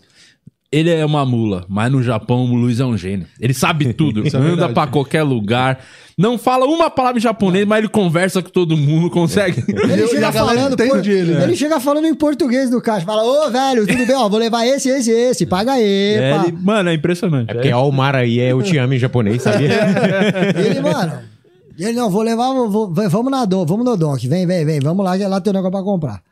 Ele é uma mula, mas no Japão o Luiz é um gênio. Ele sabe tudo, é anda pra qualquer lugar. Não fala uma palavra em japonês, mas ele conversa com todo mundo, consegue. Ele chega falando entende por- ele, né? chega falando em português no caixa. Fala, ô, velho, tudo bem? Ó, vou levar esse, esse, esse. Paga aí, É, ele- mano, é impressionante. É porque ó, o mar aí é eu te amo em japonês, sabia? Ele, mano, ele, não, vou levar, vou- vamos na Don, vamos no Donk, vem, vem, vem, vamos lá, que lá tem um negócio pra comprar.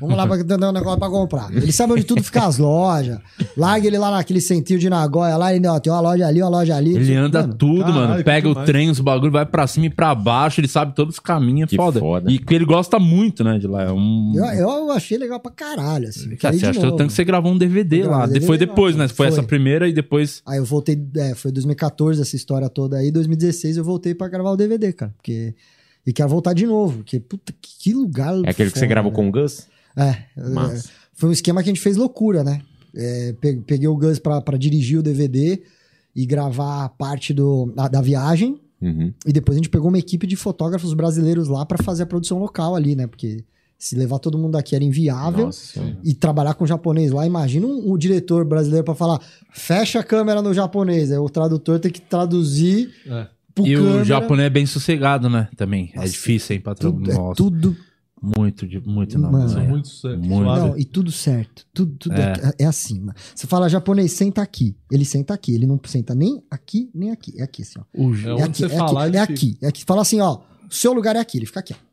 Vamos lá pra ter um negócio pra comprar. Ele sabe onde tudo fica as lojas. Larga ele lá naquele centrinho de Nagoya, lá ele, ó, tem uma loja ali, uma loja ali. Ele anda Mano, tudo, caralho, mano. Pega o demais. trem, os bagulho, vai pra cima e pra baixo. Ele sabe todos os caminhos. Que foda. foda. E que ele gosta muito, né, de lá. É um... Eu, eu achei legal pra caralho, assim. Cara, você novo. tanto que você gravou um DVD lá. gravei Foi DVD depois, lá. né? Foi, essa Foi. primeira e depois. Aí eu voltei, é, foi 2014 essa história toda aí, 2016 eu voltei pra gravar o DVD, cara, porque... E quero voltar de novo, porque, puta, que, que lugar É aquele que você foda, gravou né? com o Gus? É, Massa. é, foi um esquema que a gente fez loucura, né? É, pe- peguei o Gus pra, pra dirigir o DVD e gravar a parte do, da, da viagem. Uhum. E depois a gente pegou uma equipe de fotógrafos brasileiros lá pra fazer a produção local ali, né? Porque se levar todo mundo daqui era inviável. Nossa. E trabalhar com japonês lá, imagina um, um diretor brasileiro pra falar, fecha a câmera no japonês. Aí o tradutor tem que traduzir É. pro E câmera. o japonês é bem sossegado, né? Também. é Nossa, difícil, hein, patrão? Tudo, é Nossa. tudo Muito, de- muito não. Mano, é. muito sé- Muito. Não, e tudo certo. Tudo, tudo É. é. é assim, mano. Você fala japonês, senta aqui. Ele senta aqui. Ele não senta nem aqui, nem aqui. É aqui, assim, ó. O, É é aqui, você é falar, aqui, ele é aqui, é aqui. Fala assim, ó. O seu lugar é aqui, ele fica aqui, ó.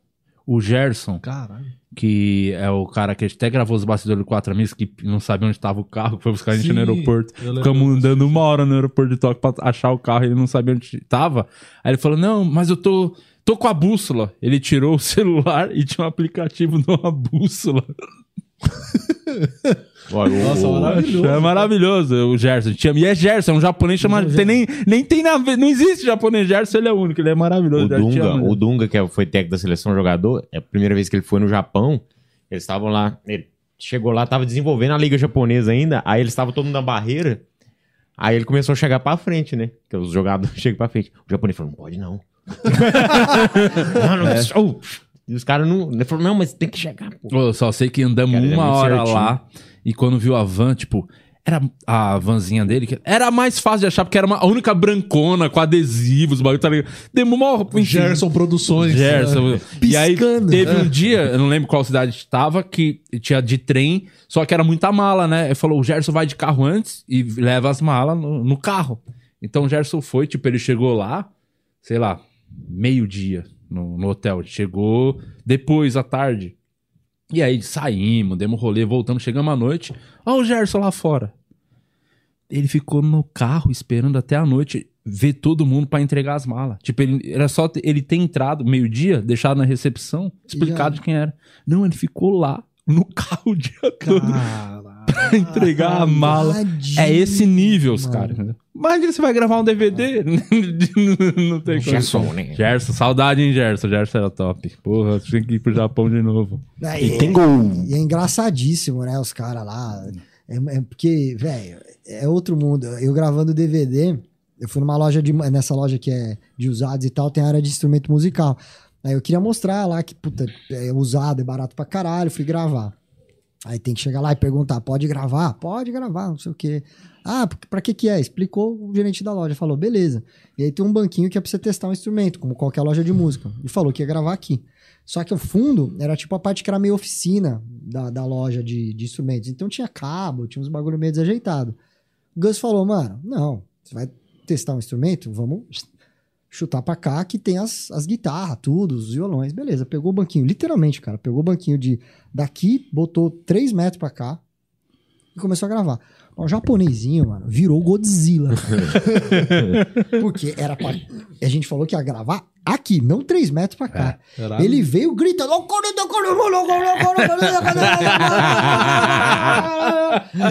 O Gerson, Caralho. que é o cara que até gravou os bastidores do Quatro Amigos, que não sabia onde estava o carro, que foi buscar a gente Sim, no aeroporto. Ficamos andando uma hora no aeroporto de Tóquio pra achar o carro, ele não sabia onde estava. Aí ele falou: Não, mas eu tô, tô com a bússola. Ele tirou o celular e tinha um aplicativo numa bússola. Ó, o- Nossa, o- maravilhoso. É maravilhoso o Gerson. Tinha- E é Gerson, é um japonês chamado. Tem nem, nem tem na, não existe japonês Gerson, ele é único, ele é maravilhoso. O Dunga, o Dunga, que é- foi técnico da seleção jogador, é a primeira vez que ele foi no Japão, eles estavam lá, ele chegou lá, tava desenvolvendo a liga japonesa ainda, aí eles estavam todo mundo na barreira, aí ele começou a chegar pra frente, né? Que os jogadores chegam pra frente. O japonês falou, não pode não. não, não, É. oh. E os caras não... Ele falou, não, mas tem que chegar, pô. Eu só sei que andamos Cara, é uma hora certinho. lá e quando viu a van, tipo, era a vanzinha dele, que era mais fácil de achar porque era uma, a única brancona com adesivos, o bagulho tá ligado. Demorou uma. enfim. Gerson Produções. Gerson. né? E aí Piscando. teve um dia, eu não lembro qual cidade estava, que tinha de trem, só que era muita mala, né? Ele falou: o Gerson vai de carro antes e leva as malas no, no carro. Então o Gerson foi, tipo, ele chegou lá, sei lá, meio-dia no, no hotel. Chegou depois à tarde. E aí saímos, demos rolê, voltamos, chegamos à noite. Ó, o Gerson lá fora. Ele ficou no carro esperando até a noite ver todo mundo pra entregar as malas. Tipo, ele, era só ele ter entrado meio-dia, deixado na recepção, explicado de quem era. Não, ele ficou lá no carro o dia todo pra entregar a mala. É esse nível, os caras. entendeu? Imagina você vai gravar um DVD. não tem como. Gerson, né? Gerson, saudade, hein, Gerson? Gerson era top. Porra, tinha que ir pro Japão de novo. É, E tem gol. E é engraçadíssimo, né? Os caras lá. É, é porque, velho, é outro mundo. Eu gravando DVD, eu fui numa loja de. Nessa loja que é de usados e tal, tem área de instrumento musical. Aí eu queria mostrar lá que, puta, é usado, é barato pra caralho, fui gravar. Aí tem que chegar lá e perguntar: pode gravar? Pode gravar, não sei o quê. Ah, pra que que é? Explicou o gerente da loja. Falou, beleza. E aí tem um banquinho que é pra você testar um instrumento, como qualquer loja de música. E falou que ia gravar aqui. Só que o fundo era tipo a parte que era meio oficina da, da loja de, de instrumentos. Então tinha cabo, tinha uns bagulho meio desajeitado. O Gus falou, mano, não, você vai testar um instrumento? Vamos chutar pra cá que tem as, as guitarras, tudo, os violões. Beleza, pegou o banquinho, literalmente, cara. Pegou o banquinho de daqui, botou 3 metros pra cá e começou a gravar. O japonesinho, mano, virou Godzilla. Porque era pra... A gente falou que ia gravar aqui, não 3 metros pra cá. Caralho. Ele veio gritando.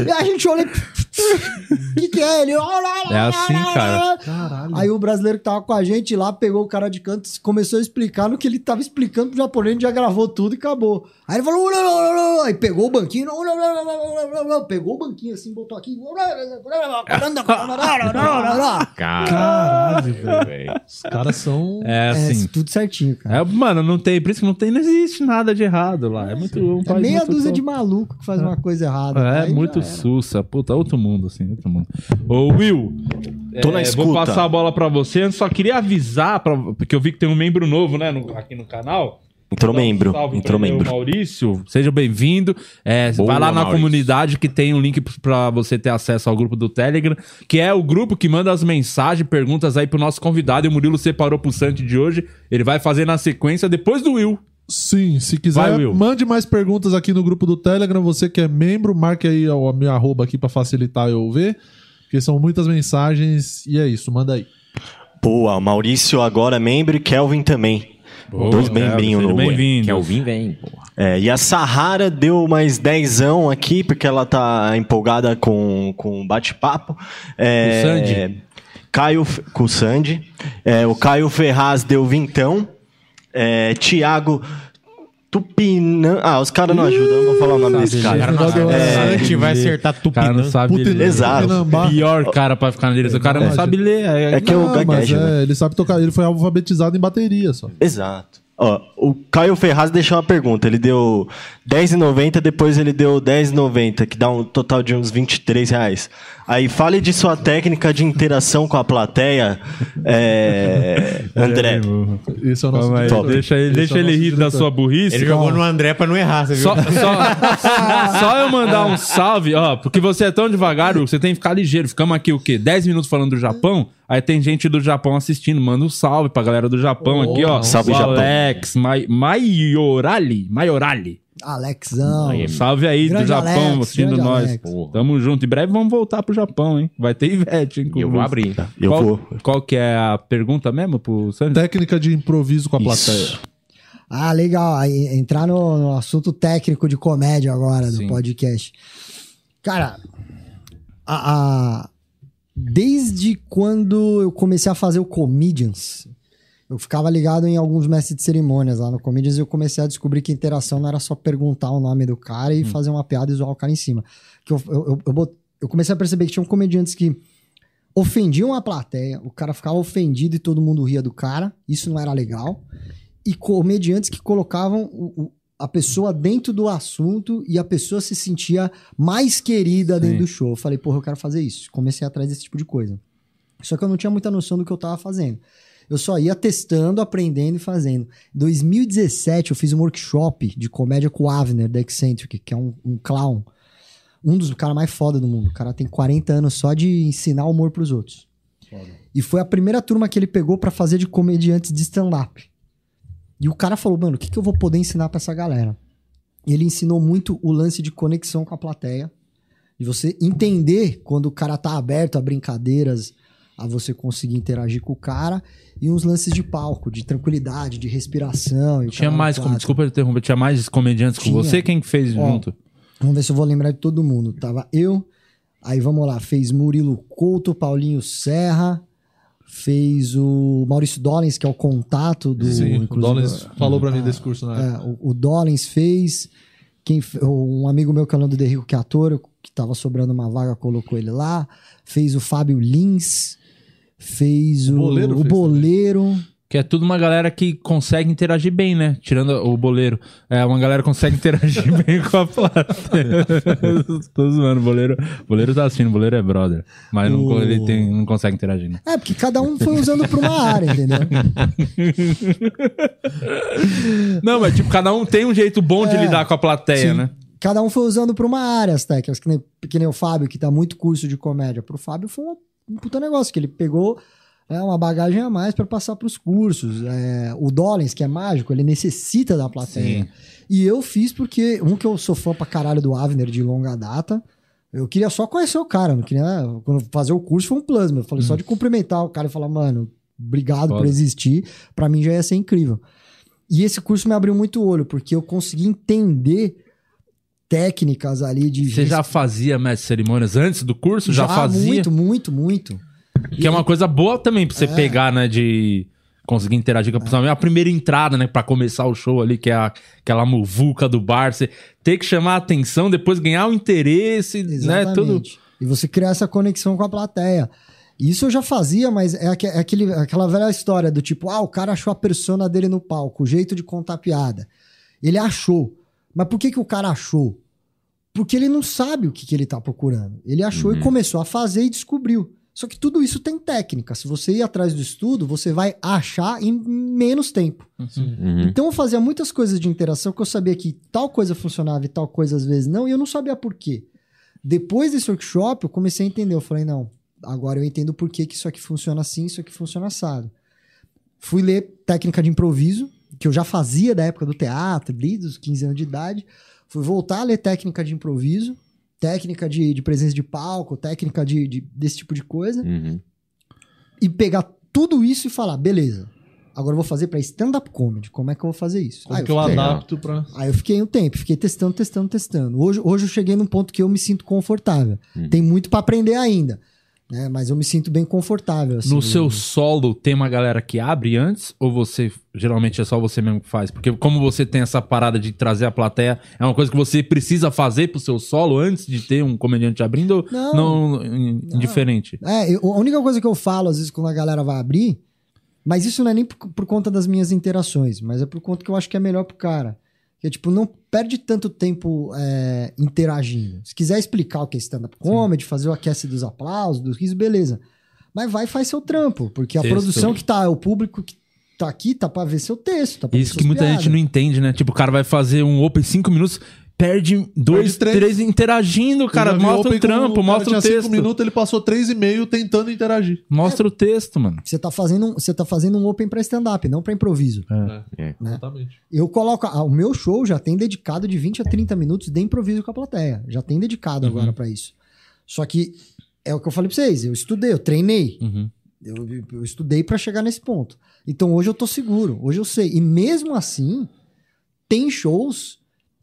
E a gente olha. O que, que é ele? É assim, cara. Caralho. Aí o brasileiro que tava com a gente lá pegou o cara de canto e começou a explicar no que ele tava explicando pro japonês, já gravou tudo e acabou. Aí ele falou, aí pegou o banquinho, pegou o banquinho assim, botou aqui. Caralho, velho. Os caras são. É É, assim. tudo certinho, cara. É, mano, não tem, por isso que não tem, não existe nada de errado lá. É muito. Um É meia muito dúzia top. de maluco que faz uma coisa errada. É, Aí muito era. sussa. Puta, outro mundo, assim, outro mundo. Ô, Will, Tô na é, vou escuta. passar a bola pra você. Eu só queria avisar, pra, porque eu vi que tem um membro novo, né, no- aqui no canal. Entrou um membro. salve Entrou membro. o Maurício, seja bem-vindo. É, Boa, vai lá na Maurício. comunidade que tem um link pra você ter acesso ao grupo do Telegram, que é o grupo que manda as mensagens, perguntas aí pro nosso convidado. E o Murilo separou pro Santi de hoje. Ele vai fazer na sequência depois do Will. Sim, se quiser, Vai, mande mais perguntas aqui no grupo do Telegram. Você que é membro, marque aí a minha arroba aqui pra facilitar eu ver. Porque são muitas mensagens e é isso, manda aí. Boa, Maurício agora é membro e Kelvin também. Dois Boa, membrinhos seja no Bem-vindo. Kelvin vem, porra. É, e a Sahara deu mais dezão aqui, porque ela tá empolgada com, com o bate-papo. É, Com o Sandy? Caio, com o Sandy. É, o Caio Ferraz deu vintão. É, Tiago Tupinã. Ah, os caras não ajudam, eu não vou falar o nome desse Sabe, cara. gente. Cara, não- É, a gente vai acertar O cara não Tupinã. sabe Putin- ler. Exato. Tupinambá. Pior cara pra ficar na direção. O cara não Não, sabe ler. É, É que eu Não, mas gaguejo, né? é, ele sabe tocar. Ele foi alfabetizado em bateria só. Exato. Ó, o Caio Ferraz deixou uma pergunta. Ele deu R$10,90, depois ele deu R$10,90, que dá um total de uns 23 reais. Aí fale de sua técnica de interação com a plateia, é, André. Esse é o nosso Calma deixa ele, deixa é ele nosso rir da diretor. sua burrice. Ele jogou no André pra não errar, você viu? Só, só, só eu mandar um salve, ó, porque você é tão devagar, você tem que ficar ligeiro. Ficamos aqui o quê? 10 minutos falando do Japão, aí tem gente do Japão assistindo. Manda um salve pra galera do Japão aqui, ó. Salve, o Japão. Alex, Mai, Maiorali, Maiorali. Alexão. Aí, Salve aí Grande do Japão, Alex, assistindo nós. Tamo junto. Em breve vamos voltar pro Japão, hein? Vai ter Ivete, hein? Eu vou abrir. Eu qual, vou. Qual que é a pergunta mesmo pro Sandy? Técnica de improviso com a plateia. Isso. Ah, legal. Entrar no, no assunto técnico de comédia agora do Sim. podcast. Cara, a, a- desde quando eu comecei a fazer o Comedians, eu ficava ligado em alguns mestres de cerimônias lá no Comedians e eu comecei a descobrir que interação não era só perguntar o nome do cara e fazer uma piada e zoar o cara em cima. Que eu, eu, eu, eu comecei a perceber que tinham comediantes que ofendiam a plateia, o cara ficava ofendido e todo mundo ria do cara, isso não era legal. E comediantes que colocavam o- o- a pessoa dentro do assunto e a pessoa se sentia mais querida dentro Sim. do show. Eu falei, porra, eu quero fazer isso. Comecei atrás desse tipo de coisa. Só que eu não tinha muita noção do que eu tava fazendo. Eu só ia testando, aprendendo e fazendo. Em 2017, eu fiz um workshop de comédia com o Avner, da Eccentric, que é um, um clown. Um dos caras mais foda do mundo. O cara tem 40 anos só de ensinar humor pros outros. E foi a primeira turma que ele pegou pra fazer de comediantes de stand-up. E o cara falou, mano, o que, que eu vou poder ensinar pra essa galera? E ele ensinou muito o lance de conexão com a plateia. De você entender quando o cara tá aberto a brincadeiras, a você conseguir interagir com o cara. E uns lances de palco, de tranquilidade, de respiração. e Tinha mais, quatro. desculpa interromper, tinha mais comediantes com Tinha. você? Quem que fez Ó, junto? Vamos ver se eu vou lembrar de todo mundo. Tava eu, aí vamos lá, fez Murilo Couto, Paulinho Serra, fez o Maurício Dollens, que é o contato do. Sim, o Dollins falou pra mim ah, desse curso na É, o, o Dollens fez. Quem, um amigo meu que é o Nando De Rico, que é ator, que tava sobrando uma vaga, colocou ele lá. Fez o Fábio Lins. Fez O o, Boleiro o fez boleiro. Que é tudo uma galera que consegue interagir bem, né? Tirando o boleiro. É, uma galera que consegue interagir bem com a plateia. Tô zoando, o boleiro, boleiro tá assistindo, o boleiro é brother. Mas não, O- ele tem, não consegue interagir, né? É, porque cada um foi usando pra uma área, entendeu? Não, mas tipo, cada um tem um jeito bom de É, lidar com a plateia, sim. né? cada um foi usando pra uma área as técnicas, que nem, que nem o Fábio, que dá muito curso de comédia. Pro Fábio foi um, um puta negócio, que ele pegou né, uma bagagem a mais pra passar pros cursos. É, o Dollens, que é mágico, ele necessita da plateia. Sim. E eu fiz porque, um que eu sou fã pra caralho do Avner de longa data, eu queria só conhecer o cara, não queria, quando fazer o curso foi um plus, meu. eu falei só de cumprimentar o cara e falar, mano, obrigado por Foda. existir, pra mim já ia ser incrível. E esse curso me abriu muito o olho, porque eu consegui entender técnicas ali de... Você já fazia mestre de cerimônias antes do curso? Já, fazia? Muito, muito, muito. Que é uma coisa boa também pra você É. pegar, né? De conseguir interagir com a pessoa. É a primeira entrada, né? Pra começar o show ali, que é a- aquela muvuca do bar. Você ter que chamar a atenção, depois ganhar o interesse, né? Tudo. Exatamente. E você criar essa conexão com a plateia. Isso eu já fazia, mas é, é aquele, aquela velha história do tipo, ah, o cara achou a persona dele no palco, o jeito de contar piada. Ele achou. Mas por que, que o cara achou? Porque ele não sabe o que, que ele tá procurando. Ele achou e começou a fazer e descobriu. Só que tudo isso tem técnica. Se você ir atrás do estudo, você vai achar em menos tempo. Uhum. Então eu fazia muitas coisas de interação que eu sabia que tal coisa funcionava e tal coisa às vezes não, e eu não sabia por quê. Depois desse workshop, eu comecei a entender. Eu falei, não, agora eu entendo por que, que isso aqui funciona assim, isso aqui funciona assado. Fui ler técnica de improviso, que eu já fazia da época do teatro, desde os 15 anos de idade. Fui voltar a ler técnica de improviso, técnica de, de presença de palco, técnica de, de- desse tipo de coisa Uhum. e pegar tudo isso e falar, beleza, agora eu vou fazer pra stand-up comedy. Como é que eu vou fazer isso? Como Aí que eu fiquei- adapto pra. Aí eu fiquei um tempo, fiquei testando, testando, testando. Hoje, hoje eu cheguei num ponto que eu me sinto confortável. Tem muito pra aprender ainda, né? Mas eu me sinto bem confortável. assim. No seu solo, tem uma galera que abre antes? Ou você, geralmente, é só você mesmo que faz? Porque como você tem essa parada de trazer a plateia, é uma coisa que você precisa fazer pro seu solo antes de ter um comediante abrindo? Não. não, in- indiferente? É, eu- a única coisa que eu falo, às vezes, quando a galera vai abrir, mas isso não é nem por, por conta das minhas interações, mas é por conta que eu acho que é melhor pro cara. Que é, tipo, não perde tanto tempo é, interagindo. Se quiser explicar o que é stand-up comedy, fazer o aquece dos aplausos, dos risos, beleza. Mas vai e faz seu trampo, porque a Texto. produção que tá, o público que tá aqui, tá pra ver seu texto, tá pra ver Isso que muita piadas. gente não entende, né? Tipo, o cara vai fazer um open cinco minutos, perde dois, três. três. interagindo, cara. Mostra o trampo, com- o cara mostra o texto. cinco minutos, ele passou três e meio tentando interagir. Mostra o texto, mano. Você tá fazendo, um- você tá fazendo um open pra stand-up, não pra improviso. É. Exatamente. Eu coloco. ah, o meu show já tem dedicado de 20 a 30 minutos de improviso com a plateia. Já tem dedicado Uhum. agora pra isso. Só que é o que eu falei pra vocês. Eu estudei, eu treinei. Uhum. Eu, eu estudei pra chegar nesse ponto. Então hoje eu tô seguro. Hoje eu sei. E mesmo assim, tem shows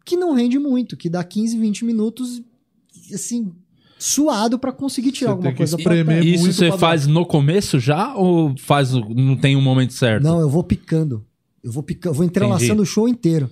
que não rende muito, que dá 15, 20 minutos, assim, suado pra conseguir tirar Você alguma tem que coisa perto. Isso você faz no começo já ou faz o- não tem um momento certo? Não, eu vou picando. Eu vou picando, vou entrelaçando Entendi. o show inteiro.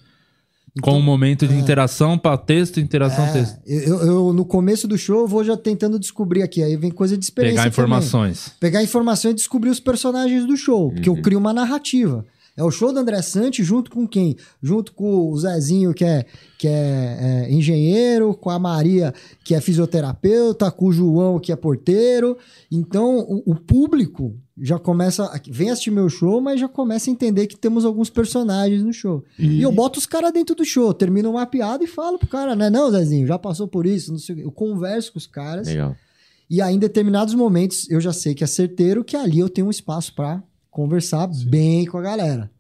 Com um momento de interação pra texto, interação É, texto. eu, eu- no começo do show eu vou já tentando descobrir aqui. Aí vem coisa de experiência. Pegar também. informações. Pegar informação e descobrir os personagens do show. Porque eu crio uma narrativa. É o show do André Sante junto com quem? Junto com o Zezinho, que é, que é, é, engenheiro, com a Maria, que é fisioterapeuta, com o João, que é porteiro. Então, o, o público já começa. a- Vem assistir meu show, mas já começa a entender que temos alguns personagens no show. E, eu boto os caras dentro do show, termino uma piada e falo pro cara, né? Não, Zezinho, já passou por isso, não sei o quê. Eu converso com os caras. Legal. E aí, em determinados momentos, eu já sei que é certeiro que ali eu tenho um espaço pra conversar bem com a galera.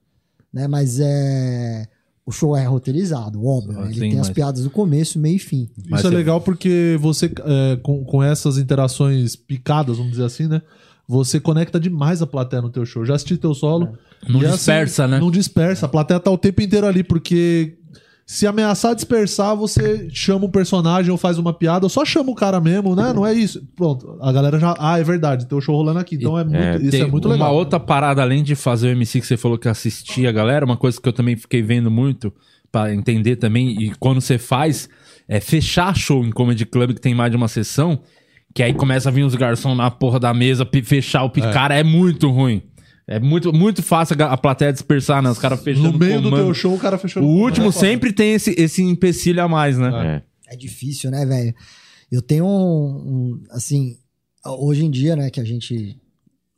Né? Mas é. O show é roteirizado, óbvio. né? Ele Sim, tem as mas- piadas do começo, meio e fim. Mas Isso é você- legal porque você, é, com, com essas interações picadas, vamos dizer assim, né? Você conecta demais a plateia no teu show. Já assisti teu solo. Não e é dispersa, né? Não dispersa. A plateia tá o tempo inteiro ali, porque se ameaçar dispersar, você chama um personagem ou faz uma piada, ou só chama o cara mesmo, né? Não é isso. Pronto, a galera já. Ah, é verdade, teu show rolando aqui. Então é muito, É, isso Tem é muito uma legal. outra parada, além de fazer o MC que você falou que assistia a galera, uma coisa que eu também fiquei vendo muito, pra entender também, e quando você faz, é fechar show em Comedy Club que tem mais de uma sessão, que aí começa a vir os garçons na porra da mesa, fechar o pi- Cara, é muito ruim. É muito, muito fácil a plateia dispersar, né? Os caras fechando No meio do comando. teu show, o cara fechou O último comando. sempre tem esse, esse empecilho a mais, né? É. É difícil, né, velho? Eu tenho um, um, Assim, hoje em dia, né, que a gente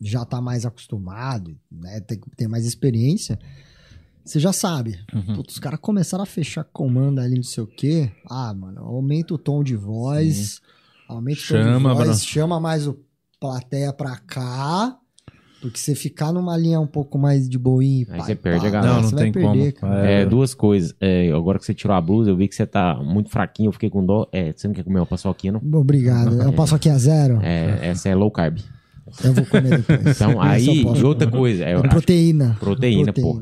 já tá mais acostumado, né, tem, tem mais experiência, você já sabe. Uhum. Putz, os caras começaram a fechar comando ali, não sei o quê. Ah, mano, aumenta o tom de voz, aumenta o tom Chama, de voz, Bruno. chama mais o plateia pra cá. Porque você ficar numa linha um pouco mais de boinha, e Aí pá, você perde pá, a galera. Não, não você tem perder, como. cara. É, duas coisas. É, agora que você tirou a blusa, eu vi que você tá muito fraquinho, eu fiquei com dó. É, você não quer comer uma paçoquinha, não? Obrigado. Eu passo aqui a zero. É, essa é low carb. Eu vou comer depois. Então, aí, e outra coisa. É, É proteína. Proteína, pô.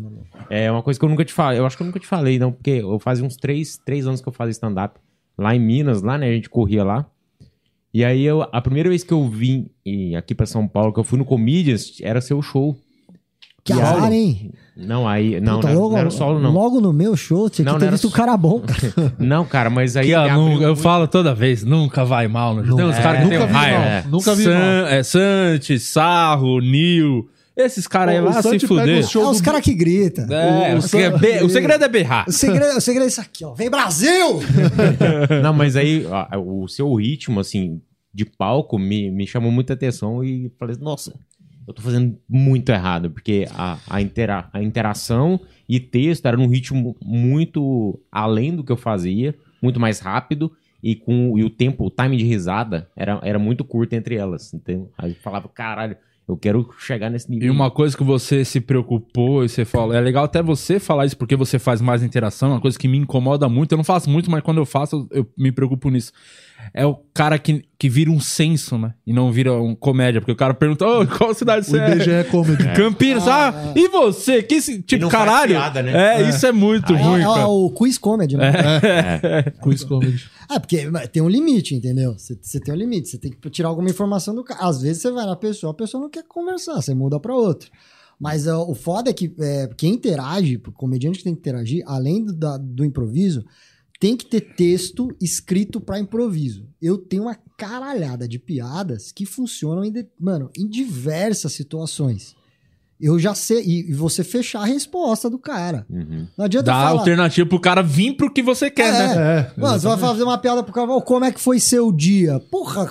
É uma coisa que eu nunca te falei. Eu acho que eu nunca te falei, não, porque eu fazia uns três, três anos que eu fazia stand-up lá em Minas, lá, né? A gente corria lá. E aí, eu, a primeira vez que eu vim e aqui pra São Paulo, que eu fui no Comedians, era seu show. Que E azar, aula? hein? Não, aí. Não, Puta, não, logo, não era solo, não. Logo no meu show, tinha que Não, ter não era visto o cara bom, cara. Não, cara, mas aí. Que, ó, abriu eu falo toda vez, nunca vai mal. Né? Tem uns É, caras que tem nunca um vi raio. mal, é. nunca vi San- mal. É Santi, Sarro, Nil. Esses caras aí lá se fuder. É os caras que gritam. É, O- o, o segredo, San- o segredo é berrar. O segredo, o segredo é isso aqui, ó. Vem Brasil! Não, mas aí ó, o seu ritmo, assim, de palco me, me chamou muita atenção e falei, nossa, eu tô fazendo muito errado, porque a, a, intera a interação e texto era num ritmo muito além do que eu fazia, muito mais rápido. E, com, e o tempo, o time de risada era, era muito curto entre elas. Então, aí eu falava, caralho, eu quero chegar nesse nível. E uma coisa que você se preocupou e você falou, é legal até você falar isso porque você faz mais interação, uma coisa que me incomoda muito. Eu não faço muito, mas quando eu faço, eu me preocupo nisso. É o cara que, que vira um senso, né? E não vira um comédia. Porque o cara pergunta, ô, qual cidade O você é? IBGE Comedy. Campinas, ah, e você? Que esse- tipo, caralho. piada, né? É, isso é muito É, ruim, é o quiz comedy, né? Quiz Comedy. É, porque tem um limite, entendeu? Você, tem um limite, você tem que tirar alguma informação do cara. Às vezes você vai na pessoa, a pessoa não quer conversar, você muda pra outra. Mas ó, o foda é que é, quem interage, o comediante que tem que interagir, além do, da- do improviso, tem que ter texto escrito pra improviso. Eu tenho uma caralhada de piadas que funcionam, em de- mano, em diversas situações. Eu já sei, e, você fechar a resposta do cara. Uhum. Não adianta Dá falar... alternativa pro cara vir pro que você quer, né? É, Mano, você vai fazer uma piada pro cara, "Ô, como é que foi seu dia? Porra,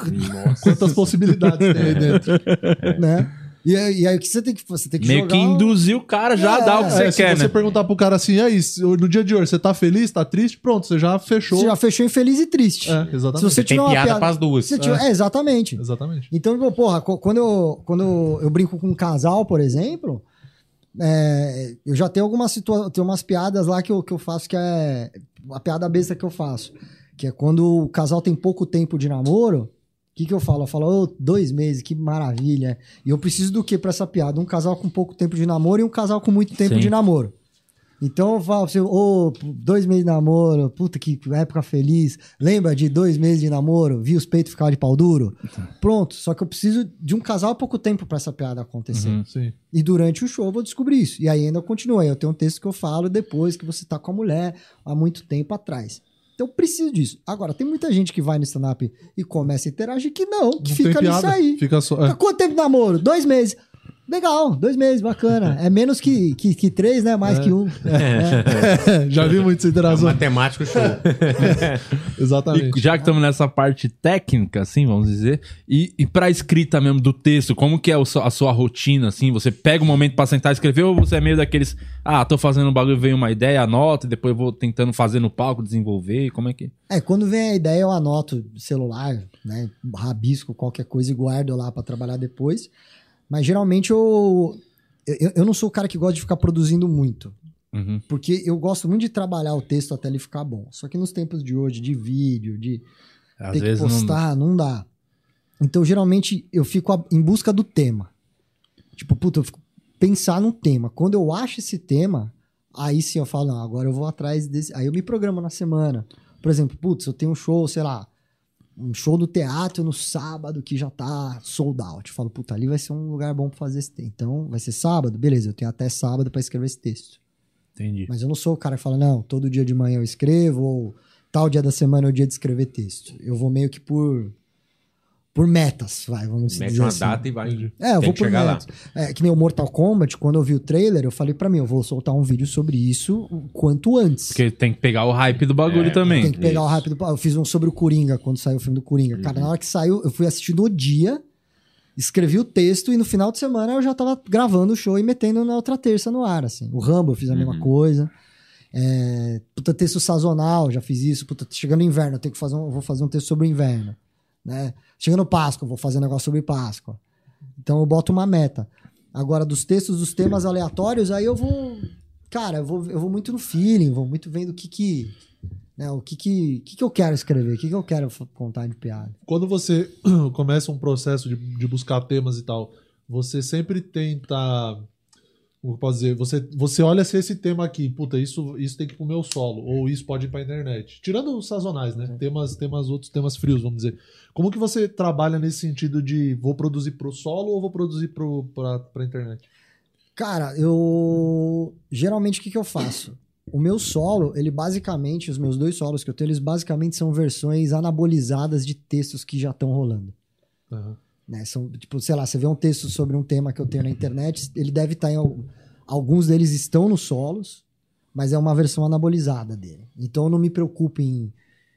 Quantas possibilidades tem aí dentro. né? E, aí- e aí o que você tem que você tem que Meio jogar que um- induzir o cara já É, dá o que você É, se quer, você né? perguntar pro cara assim, e aí, se- no dia de hoje, você tá feliz, tá triste? Pronto, você já fechou. Você já fechou em feliz e triste. É, exatamente. Se você Tem tiver uma piada piada, pras duas. se tiver- é, exatamente. Exatamente. Então, porra, quando eu, quando eu, eu brinco com um casal, por exemplo, é, eu já tenho algumas situações, tem umas piadas lá que eu, que eu faço que é a piada besta que eu faço, que é quando o casal tem pouco tempo de namoro, o que, que eu falo? Eu falo, ô, dois meses, que maravilha. E eu preciso do que pra essa piada? Um casal com pouco tempo de namoro e um casal com muito tempo Sim. de namoro. Então eu falo pra você, ô, dois meses de namoro, puta que época feliz. Lembra de dois meses de namoro? Vi os peitos ficar de pau duro? Pronto, só que eu preciso de um casal pouco tempo pra essa piada acontecer. Uhum. E durante o show eu vou descobrir isso. E aí ainda continua. Aí Eu tenho um texto que eu falo depois que você tá com a mulher há muito tempo atrás. Então eu preciso disso. Agora, tem muita gente que vai no stand-up e começa a interagir que não, que Não fica nisso aí. Fica só. É. Quanto tempo de namoro? Dois meses. Legal, dois meses, bacana. É menos que, que, que três, né? Mais que um. É. Já vi muita interação. Matemático show. Exatamente. E já que estamos nessa parte técnica, assim, vamos dizer, e, e pra escrita mesmo do texto, como que é o a sua rotina, assim? Você pega um momento pra sentar e escrever ou você é meio daqueles, ah, tô fazendo um bagulho, veio uma ideia, anota, e depois eu vou tentando fazer no palco, desenvolver, como é que... É, quando vem a ideia, eu anoto celular, né? Rabisco qualquer coisa e guardo lá pra trabalhar depois. Mas geralmente eu, eu. Eu não sou o cara que gosta de ficar produzindo muito. Uhum. Porque eu gosto muito de trabalhar o texto até ele ficar bom. Só que nos tempos de hoje, de vídeo, de Às ter que vezes não... postar, não... dá. Então, geralmente, eu fico em busca do tema. Tipo, puta, eu fico pensar num tema. Quando eu acho esse tema, aí sim eu falo, não, agora eu vou atrás desse. Aí eu me programo na semana. Por exemplo, putz, eu tenho um show, sei lá, um show do teatro no sábado que já tá sold out. Eu falo, puta, ali vai ser um lugar bom pra fazer esse texto. Então, vai ser sábado? Beleza, eu tenho até sábado pra escrever esse texto. Entendi. Mas eu não sou o cara que fala, não, todo dia de manhã eu escrevo, ou tal dia da semana é o dia de escrever texto. Eu vou meio que por por metas, vai, vamos Mete dizer uma assim. data e vai. É, eu Tem vou que por chegar lá. metas. É, que nem o Mortal Kombat, quando eu vi o trailer, eu falei pra mim, eu vou soltar um vídeo sobre isso o quanto antes. Porque tem que pegar o hype do bagulho É, também. Tem que pegar o Isso. rápido. Eu fiz um sobre o Coringa, quando saiu o filme do Coringa. Cara, na hora que saiu, eu fui assistir no dia, escrevi o texto e no final de semana eu já tava gravando o show e metendo na outra terça no ar, assim. O Rambo eu fiz a mesma coisa. É, puta, texto sazonal, já fiz isso. Puta, chegando no inverno, eu tenho que fazer um, eu vou fazer um texto sobre o inverno. Né? Chegando Páscoa, vou fazer um negócio sobre Páscoa. Então eu boto uma meta. Agora, dos textos, dos temas aleatórios, aí eu vou. Cara, eu vou, eu vou muito no feeling, vou muito vendo o que que. Né, o que que, que que eu quero escrever, o que que eu quero contar de piada. Quando você começa um processo de, de buscar temas e tal, você sempre tenta. Como eu posso dizer? Você, você olha se esse tema aqui, puta, isso, isso tem que ir pro meu solo, ou isso pode ir pra internet. Tirando os sazonais, né? Temas, temas, outros temas frios, vamos dizer. Como que você trabalha nesse sentido de vou produzir pro solo ou vou produzir pro, pra, pra internet? Cara, eu. Geralmente o que, que eu faço? O meu solo, ele basicamente, os meus dois solos que eu tenho, eles basicamente são versões anabolizadas de textos que já estão rolando. Aham. Né? São, tipo, sei lá, você vê um texto sobre um tema que eu tenho na internet, ele deve estar em. al- Alguns deles estão nos solos, mas é uma versão anabolizada dele. Então eu não me preocupo em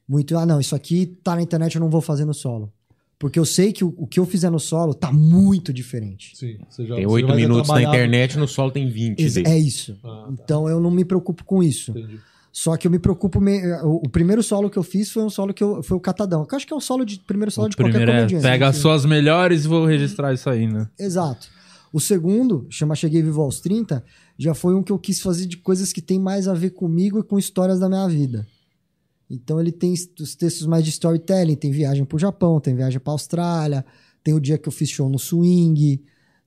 muito, ah, não, isso aqui tá na internet, eu não vou fazer no solo. Porque eu sei que o, o que eu fizer no solo tá muito diferente. Sim, você já, Tem oito minutos na internet, no solo tem 20 Ex- dele. É isso. Ah, tá. Então eu não me preocupo com isso. Entendi. Só que eu me preocupo. me- O, primeiro solo que eu fiz foi um solo que eu, foi o Catadão. Que eu acho que é o solo de primeiro solo O de qualquer primeiro é, comediante. pega as suas melhores e vou registrar isso aí, né? Exato. O segundo, chama Cheguei Vivo aos 30, já foi um que eu quis fazer de coisas que tem mais a ver comigo e com histórias da minha vida. Então ele tem os textos mais de storytelling, tem viagem pro Japão, tem viagem pra Austrália, tem o dia que eu fiz show no swing,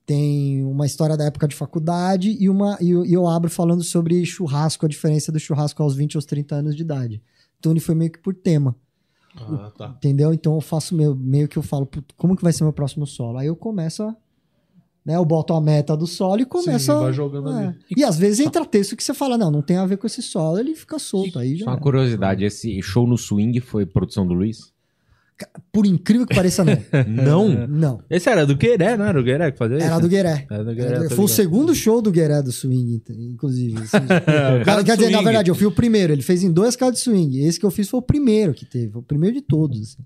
tem uma história da época de faculdade e uma e eu, e eu abro falando sobre churrasco, a diferença do churrasco aos 20 aos 30 anos de idade. Então ele foi meio que por tema. Ah, tá. Entendeu? Então eu faço meio, meio que eu falo, "Put, como que vai ser meu próximo solo? Aí eu começo a. Né, eu boto a meta do solo e começo Sim, a. vai jogando é. ali. E às vezes entra texto que você fala, não, não tem a ver com esse solo, ele fica solto. Aí já. Só uma era. curiosidade, esse show no swing foi produção do Luiz? Por incrível que pareça, não. Não. não. Esse era do Gueré, não era o Gueré que fazia isso? Era do Gueré. Era do Era Gueré, do- tá Foi o segundo show do Gueré do swing, inclusive. Assim, O cara do Quer dizer, na swing. verdade, eu fui o primeiro. Ele fez em dois casos de swing. Esse que eu fiz foi o primeiro que teve. O primeiro de todos. assim.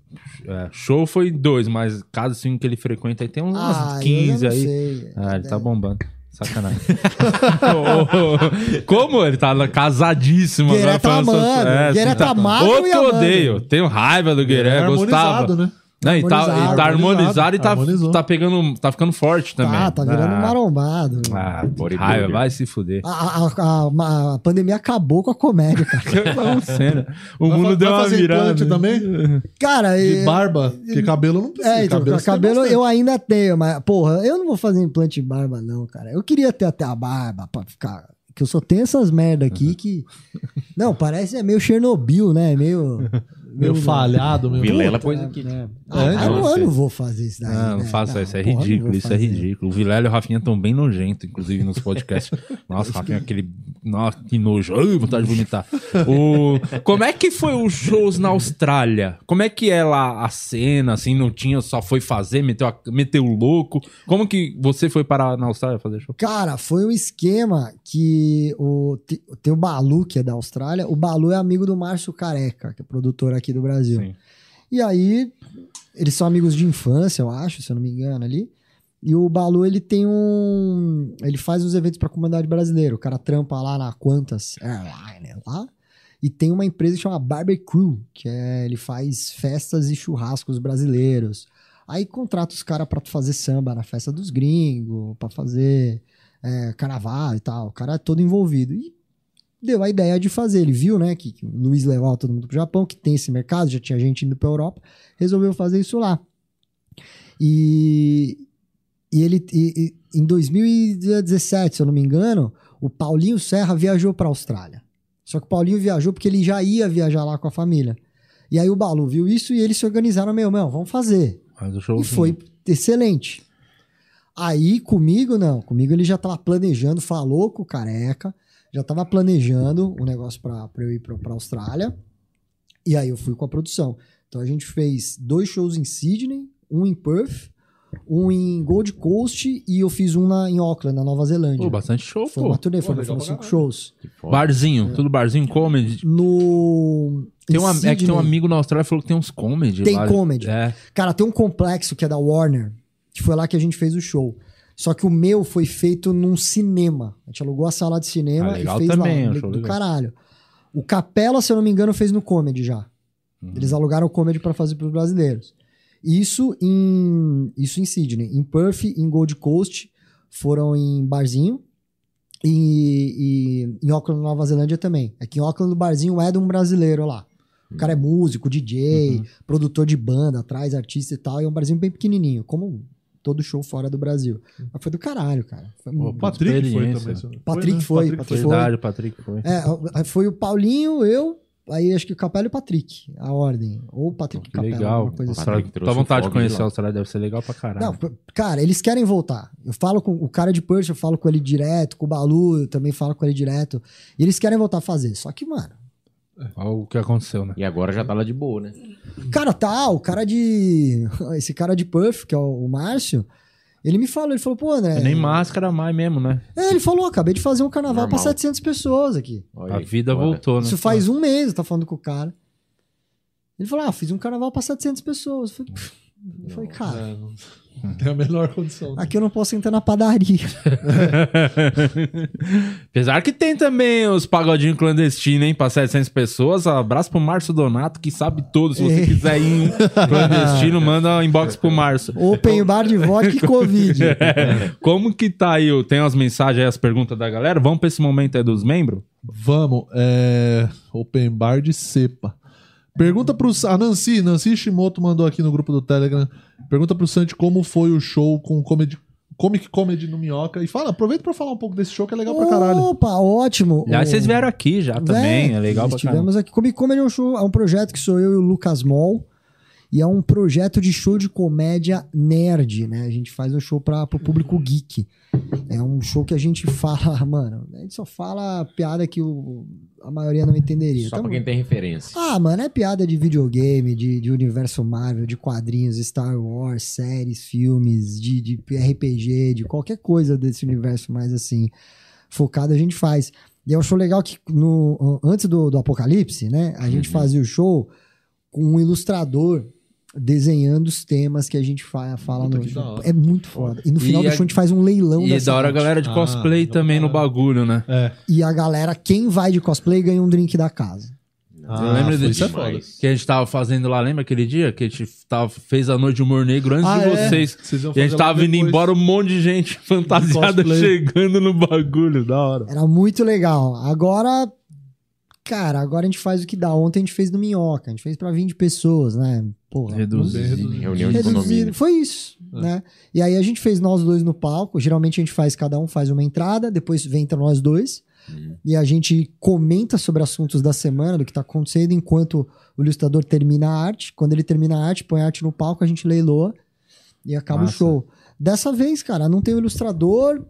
É, show foi dois, mas cada assim que ele frequenta aí tem uns Ah, 15 eu já não aí. sei. Ah, ele tá bombando. Sacanagem. Como ele tá casadíssimo Gueré tá amando. Gueré tá e Outro amando. odeio. Tenho raiva do Gueré, É gostava. né? Não, e, tá, e tá Harmonizado, harmonizado e tá, harmonizou. tá pegando. Tá ficando forte também. Tá, tá virando ah, marombado. Ah, raiva, vai se fuder. A, a- a- a pandemia acabou com a comédia, cara. O tá Vai mundo fa- deu vai uma virada. também? Cara, De é- barba? Porque cabelo não precisa. É, então, cabelo, bastante. eu ainda tenho, mas, porra, eu não vou fazer implante de barba, não, cara. Eu queria ter até a barba pra ficar Que eu só tenho essas merda aqui que. Não, parece é meio Chernobyl, né? Meio. Meio falhado, meio. Vilela pôs aqui. né? É, Ah, eu, não- eu não vou fazer isso daí. Não, não né? faça isso, é porra, não ridículo, isso é ridículo. O Vilela e o Rafinha estão bem nojentos, inclusive, nos podcasts. Nossa, Rafinha, aquele. Nossa, que nojo. Ai, vontade de vomitar. O... Como é que foi os shows na Austrália? Como é que é lá a cena, assim, não tinha, só foi fazer, meteu, a- meteu o louco? Como que você foi parar na Austrália fazer show? Cara, foi um esquema que o, te- tem o Balu, que é da Austrália. O Balu é amigo do Márcio Careca, que é produtor aqui do Brasil. Sim. E aí, eles são amigos de infância, eu acho, se eu não me engano, ali. E o Balu, ele tem um. Ele faz uns eventos pra comunidade brasileira. O cara trampa lá na Quantas Airlines lá. E tem uma empresa que chama Barbecue, que é, ele faz festas e churrascos brasileiros. Aí contrata os caras pra fazer samba na festa dos gringos, pra fazer é, carnaval e tal. O cara é todo envolvido. E deu a ideia de fazer. Ele viu, né, que, que o Luiz levava todo mundo pro Japão, que tem esse mercado, já tinha gente indo pra Europa, resolveu fazer isso lá. E, e ele, e- e- em 2017, se eu não me engano, o Paulinho Serra viajou pra Austrália. Só que o Paulinho viajou porque ele já ia viajar lá com a família. E aí o Balu viu isso e eles se organizaram, meu, meu, vamos fazer. Faz o. E foi excelente. Aí comigo, não. Comigo ele já tava planejando, falou com o careca, já tava planejando o negócio pra, pra eu ir pra, pra Austrália. E aí eu fui com a produção. Então a gente fez dois shows em Sydney, um em Perth, um em Gold Coast e eu fiz um na, em Auckland, na Nova Zelândia. Pô, bastante show, Foi pô. uma turnê, Pô, foram, cinco shows. Barzinho, tudo barzinho, comedy. No. Tem em um, é que tem um amigo na Austrália que falou que tem uns comedy Tem lá. comedy. É. Cara, tem um complexo que é da Warner, que foi lá que a gente fez o show. Só que o meu foi feito num cinema. A gente alugou a sala de cinema Ah, legal e fez também, lá. um Do legal. caralho. O Capela, se eu não me engano, fez no comedy já. Uhum. Eles alugaram o comedy pra fazer pros brasileiros. Isso em isso em Sydney, em Perth, em Gold Coast, foram em barzinho. E, e em Auckland, Nova Zelândia também. Aqui em Auckland, o barzinho é de um brasileiro lá. O cara é músico, DJ, Uhum. produtor de banda, traz artista e tal. E é um barzinho bem pequenininho, como todo show fora do Brasil. Mas foi do caralho, cara. Foi Pô, O Patrick foi Experiência. também. Patrick né? foi, Patrick Patrick Verdade, o Patrick foi. É, foi o Paulinho, eu, aí acho que o Capela e o Patrick, a ordem. Ou o Patrick Que e Capela, legal. alguma coisa assim. Austrália, Patrick trouxe Tua vontade o de conhecer a Austrália deve ser legal pra caralho. Não, cara, eles querem voltar. Eu falo com o cara de Perth, eu falo com ele direto, com o Balu, eu também falo com ele direto. E eles querem voltar a fazer. Só que, mano, Olha o que aconteceu, né? E agora já tá lá de boa, né? cara tá, o cara de. Esse cara de Perth, que é o, Márcio, ele me falou, ele falou, pô, André. É nem máscara mais mesmo, né? É, ele falou, acabei de fazer um carnaval pra Normal. 700 pessoas aqui. Olha A aí, vida voltou, né? Isso faz um mês, eu tá falando com o cara. Ele falou, ah, fiz um carnaval pra 700 pessoas. Eu falei, cara, É, não tem a menor condição. aqui eu não posso entrar na padaria. Apesar que tem também os pagodinhos clandestinos, hein? Pra 700 pessoas. Abraço pro Márcio Donato, que sabe tudo. Se você É. quiser ir em um clandestino, manda um inbox pro Márcio. Open bar de vodka e Covid. Como que tá aí? Tem as mensagens aí, as perguntas da galera? Vamos pra esse momento aí dos membros? Vamos, é. Open bar de cepa. Pergunta pro. A Nancy, Nancy Shimoto mandou aqui no grupo do Telegram. Pergunta pro Santi como foi o show com comedy, Comic Comedy no Minhoca. E fala, aproveita pra falar um pouco desse show que é legal pra caralho. Opa, ótimo. Aliás, O- vocês vieram aqui já também. É legal pra caramba. Estivemos aqui. Comic Comedy é um show, é um projeto que sou eu e o Lucas Moll. E é um projeto de show de comédia nerd, né? A gente faz um show para o público geek. É um show que a gente fala, mano, a gente só fala piada que o, a maioria não entenderia. Só Então, pra quem tem referência. Ah, mano, é piada de videogame, de, de universo Marvel, de quadrinhos, Star Wars, séries, filmes, de, de RPG, de qualquer coisa desse universo mais assim, focado a gente faz. E é um show legal que no, antes do, do Apocalipse, né, a gente fazia o show com um ilustrador desenhando os temas que a gente fa fala Puta, no. É muito foda. E no E final do a- show a gente faz um leilão E dessa da hora a arte. galera de Ah, cosplay legal também no bagulho, né? É. E a galera, quem vai de cosplay ganha um drink da casa. Eu lembro foi- desse- Isso é. Que a gente tava fazendo lá, lembra aquele dia? Que a gente tava, fez a noite de humor negro antes Ah, de é? vocês. Vocês iam E a gente tava depois. embora um monte de gente fantasiada chegando no bagulho. Da hora. Era muito legal. Agora, cara, agora a gente faz o que dá. Ontem a gente fez no Minhoca. A gente fez pra 20 pessoas, né? Porra. Reduzido. Reunião de Reduzido. condomínio. Foi isso, É. né? E aí a gente fez nós dois no palco. Geralmente a gente faz, cada um faz uma entrada, depois vem entre nós dois. E a gente comenta sobre assuntos da semana, do que tá acontecendo, enquanto o ilustrador termina a arte. Quando ele termina a arte, põe a arte no palco, a gente leiloa e acaba Massa. o show. Dessa vez, cara, não tem o ilustrador,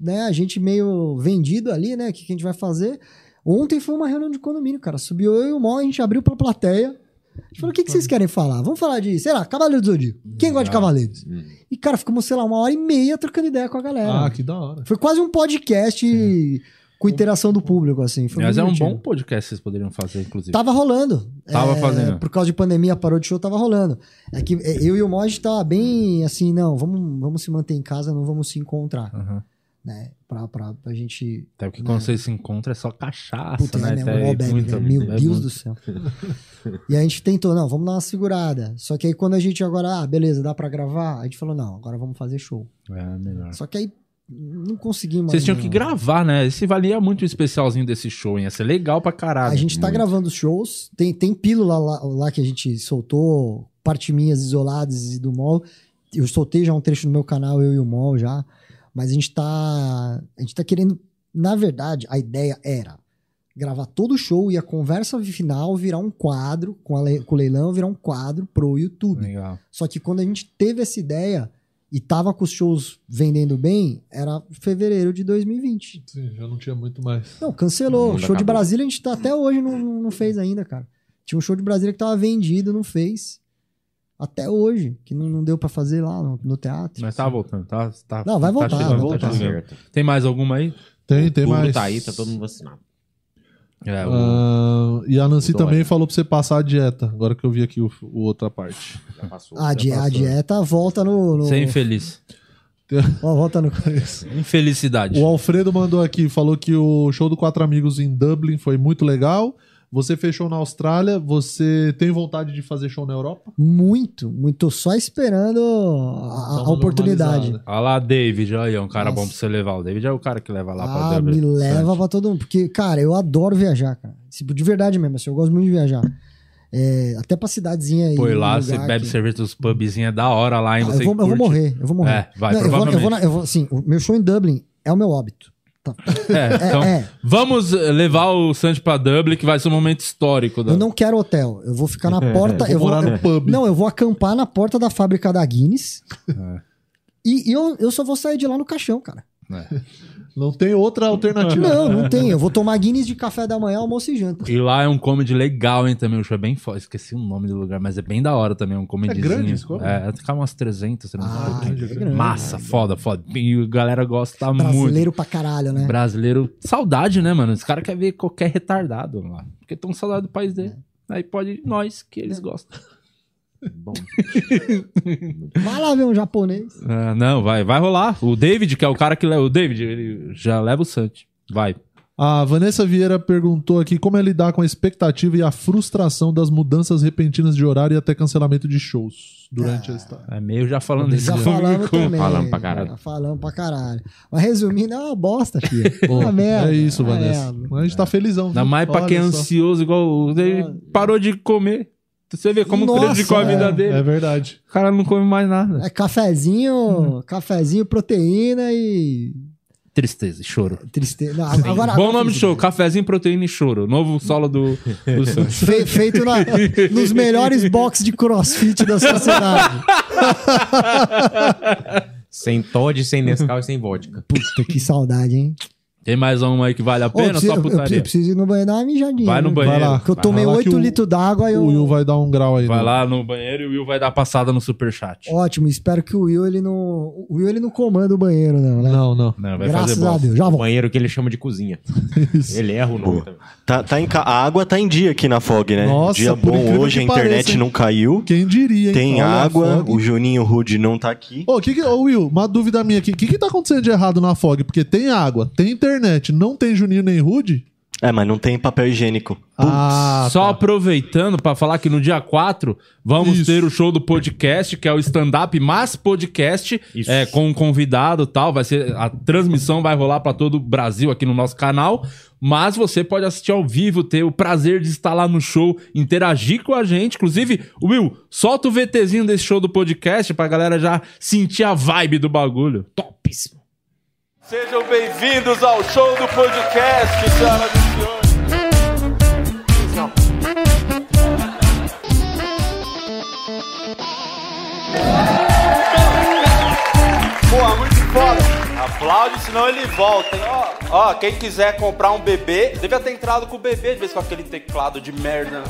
né? A gente meio vendido ali, né? O que, que a gente vai fazer? Ontem foi uma reunião de condomínio, cara. Subiu eu e o Mó, a gente abriu pra plateia. A gente falou, o que, que vocês querem falar? Vamos falar de, sei lá, Cavaleiro do Zodíaco. Quem gosta de Cavaleiros? E, cara, ficamos, sei lá, uma hora e meia trocando ideia com a galera. Ah, que da hora. Foi quase um podcast com interação do público, assim. Foi Mas é um bom podcast que vocês poderiam fazer, inclusive. Tava rolando. Tava É, fazendo. Por causa de pandemia, parou de show, tava rolando. É que é, eu e o Mo, a gente tava bem assim, não, vamos, vamos se manter em casa, não vamos se encontrar, Aham. Né? Pra, pra, pra gente... Até porque quando vocês se encontram é só cachaça, Puta, né? né? Até Mó bebe, muito- né? Meu é Deus muito. do céu. e a gente tentou, não, vamos dar uma segurada. Só que aí quando a gente agora, ah, beleza, dá pra gravar, a gente falou, não, agora vamos fazer show. É, melhor. Só que aí não conseguimos. Vocês tinham não. que gravar, né? Esse valia muito o especialzinho desse show, hein? Ia ser legal pra caralho. A gente tá Muito. gravando shows, tem, tem pílula lá, lá que a gente soltou, parte minhas isoladas e do Mol. Eu soltei já um trecho no meu canal, eu e o Mol já. Mas a gente tá. A gente tá querendo. Na verdade, a ideia era gravar todo o show e a conversa final virar um quadro, com, le- com o leilão, virar um quadro pro YouTube. Legal. Só que quando a gente teve essa ideia e tava com os shows vendendo bem, era fevereiro de 2020. Sim, já não tinha muito mais. Não, cancelou. Show de acabou. Brasília a gente tá até hoje não, não, não fez ainda, cara. Tinha um show de Brasília que tava vendido, não fez. Até hoje, que não, não deu pra fazer lá no, no teatro. Mas tá voltando, tá? tá Não, vai voltar, chegando, vai tá voltar. Certo. Tem mais alguma aí? Tem, tem Tudo mais. tá aí, tá todo mundo vacinado. É, o- Ah, e a Nancy O também falou pra você passar a dieta. Agora que eu vi aqui o, o outra parte. Já passou. A, di- a passou. dieta volta no. no Ser é infeliz. Ó, volta no. Infelicidade. O Alfredo mandou aqui, falou que o show do Quatro Amigos em Dublin foi muito legal. Você fechou na Austrália. Você tem vontade de fazer show na Europa? Muito, muito. Tô só esperando a, a uma oportunidade. Olha lá, David, olha aí, é um cara Nossa. bom pra você levar. O David é o cara que leva lá pra Ah, Dublin. me leva pra todo mundo. Porque, cara, eu adoro viajar, cara. De verdade mesmo, assim, eu gosto muito de viajar. É, até pra cidadezinha aí. E lá você bebe que- cerveja dos pubzinhos, é da hora lá, hein? Ah, Você eu, vou, eu vou morrer, eu vou morrer. É, vai, Não, eu vou, eu vou, provavelmente. na- eu vou, assim, o meu show em Dublin é o meu óbito. Tá. É, então, é. vamos eh, levar o Santos pra Dublin, que vai ser um momento histórico. Da... Eu não quero hotel. Eu vou ficar na porta. Vou eu vou, morar no eu- pub. Não, eu vou acampar na porta da fábrica da Guinness. É. E, e eu, eu só vou sair de lá no caixão, cara. É. Não tem outra alternativa. Não, não tem. Eu vou tomar Guinness de café da manhã, almoço e janta. E lá é um comedy legal, hein, também. O show é bem foda. Esqueci o nome do lugar, mas é bem da hora também. É um comedyzinho. grande esse comedy? É, ficar umas 300, 300 Ah, é grande. Massa, foda, foda. E a galera gosta muito. Brasileiro pra caralho, né? Brasileiro. Saudade, né, mano? Os caras querem ver qualquer retardado lá. Porque estão saudade do país dele. Aí pode nós, que eles gostam. Bom. Vai lá ver um japonês. Ah, não, vai, vai rolar. O David, que é o cara que leva. O David, ele já leva o Santi. Vai. A Vanessa Vieira perguntou aqui como é lidar com a expectativa e a frustração das mudanças repentinas de horário e até cancelamento de shows durante a estada. É meio já falando isso. Já falamos também. Falamos pra caralho. Já falamos pra caralho. Mas resumindo, é uma bosta, filho. Bom, uma merda. é isso, uma Vanessa. Mas a gente tá felizão. Ainda mais pra quem é ansioso, igual o David parou de comer. Você vê como Nossa, prejudicou a vida é, dele. É verdade. O cara não come mais nada. É cafezinho, cafezinho, proteína e Tristeza e choro. tristeza. Não, agora, Bom agora nome de show, cafezinho, proteína e choro. Novo solo do, do Santos. Fe- feito na- nos melhores boxes de crossfit da sociedade. Sem Todd, sem Nescau e sem vodka. Puta, que saudade, hein? Tem mais uma aí que vale a Ô, pena eu ou preciso, só eu putaria? preciso ir no banheiro dar uma mijadinha. Vai no né? banheiro. Vai lá. Porque eu tomei Vai lá 8 que o- litros d'água e eu... O Will vai dar um grau aí. Vai né? lá no banheiro e o Will vai dar passada no superchat. Ótimo, espero que o Will, ele não... O Will, ele não comanda o banheiro, não, né? Não, não. Não, vai Graças fazer a. Deus, já O vou. banheiro que ele chama de cozinha. Ele erra o nome também. Tá, tá em ca- A água tá em dia aqui na FOG, né? Nossa, dia por bom hoje, a que pareça, internet hein? não caiu. Quem diria, hein? Tem Olha água, o Juninho Rude não tá aqui. Ô, que que- ô, Will, uma dúvida minha aqui. O que, que tá acontecendo de errado na FOG? Porque tem água, tem internet, não tem Juninho nem Rude? É, mas não tem papel higiênico. Ah, Só tá. aproveitando pra falar que no dia 4 vamos Isso. ter o show do podcast, que é o stand-up mas podcast, Isso. é, com um convidado e tal. Vai ser, a transmissão vai rolar pra todo o Brasil aqui no nosso canal. Mas você pode assistir ao vivo, ter o prazer de estar lá no show, interagir com a gente. Inclusive, Will, solta o VTzinho desse show do podcast pra galera já sentir a vibe do bagulho. Topíssimo. Sejam bem-vindos ao show do podcast, senhoras e senhores. Pô, muito foda. Aplaude, senão ele volta, hein? Ó, ó, quem quiser comprar um bebê, devia ter entrado com o bebê, de vez com aquele teclado de merda.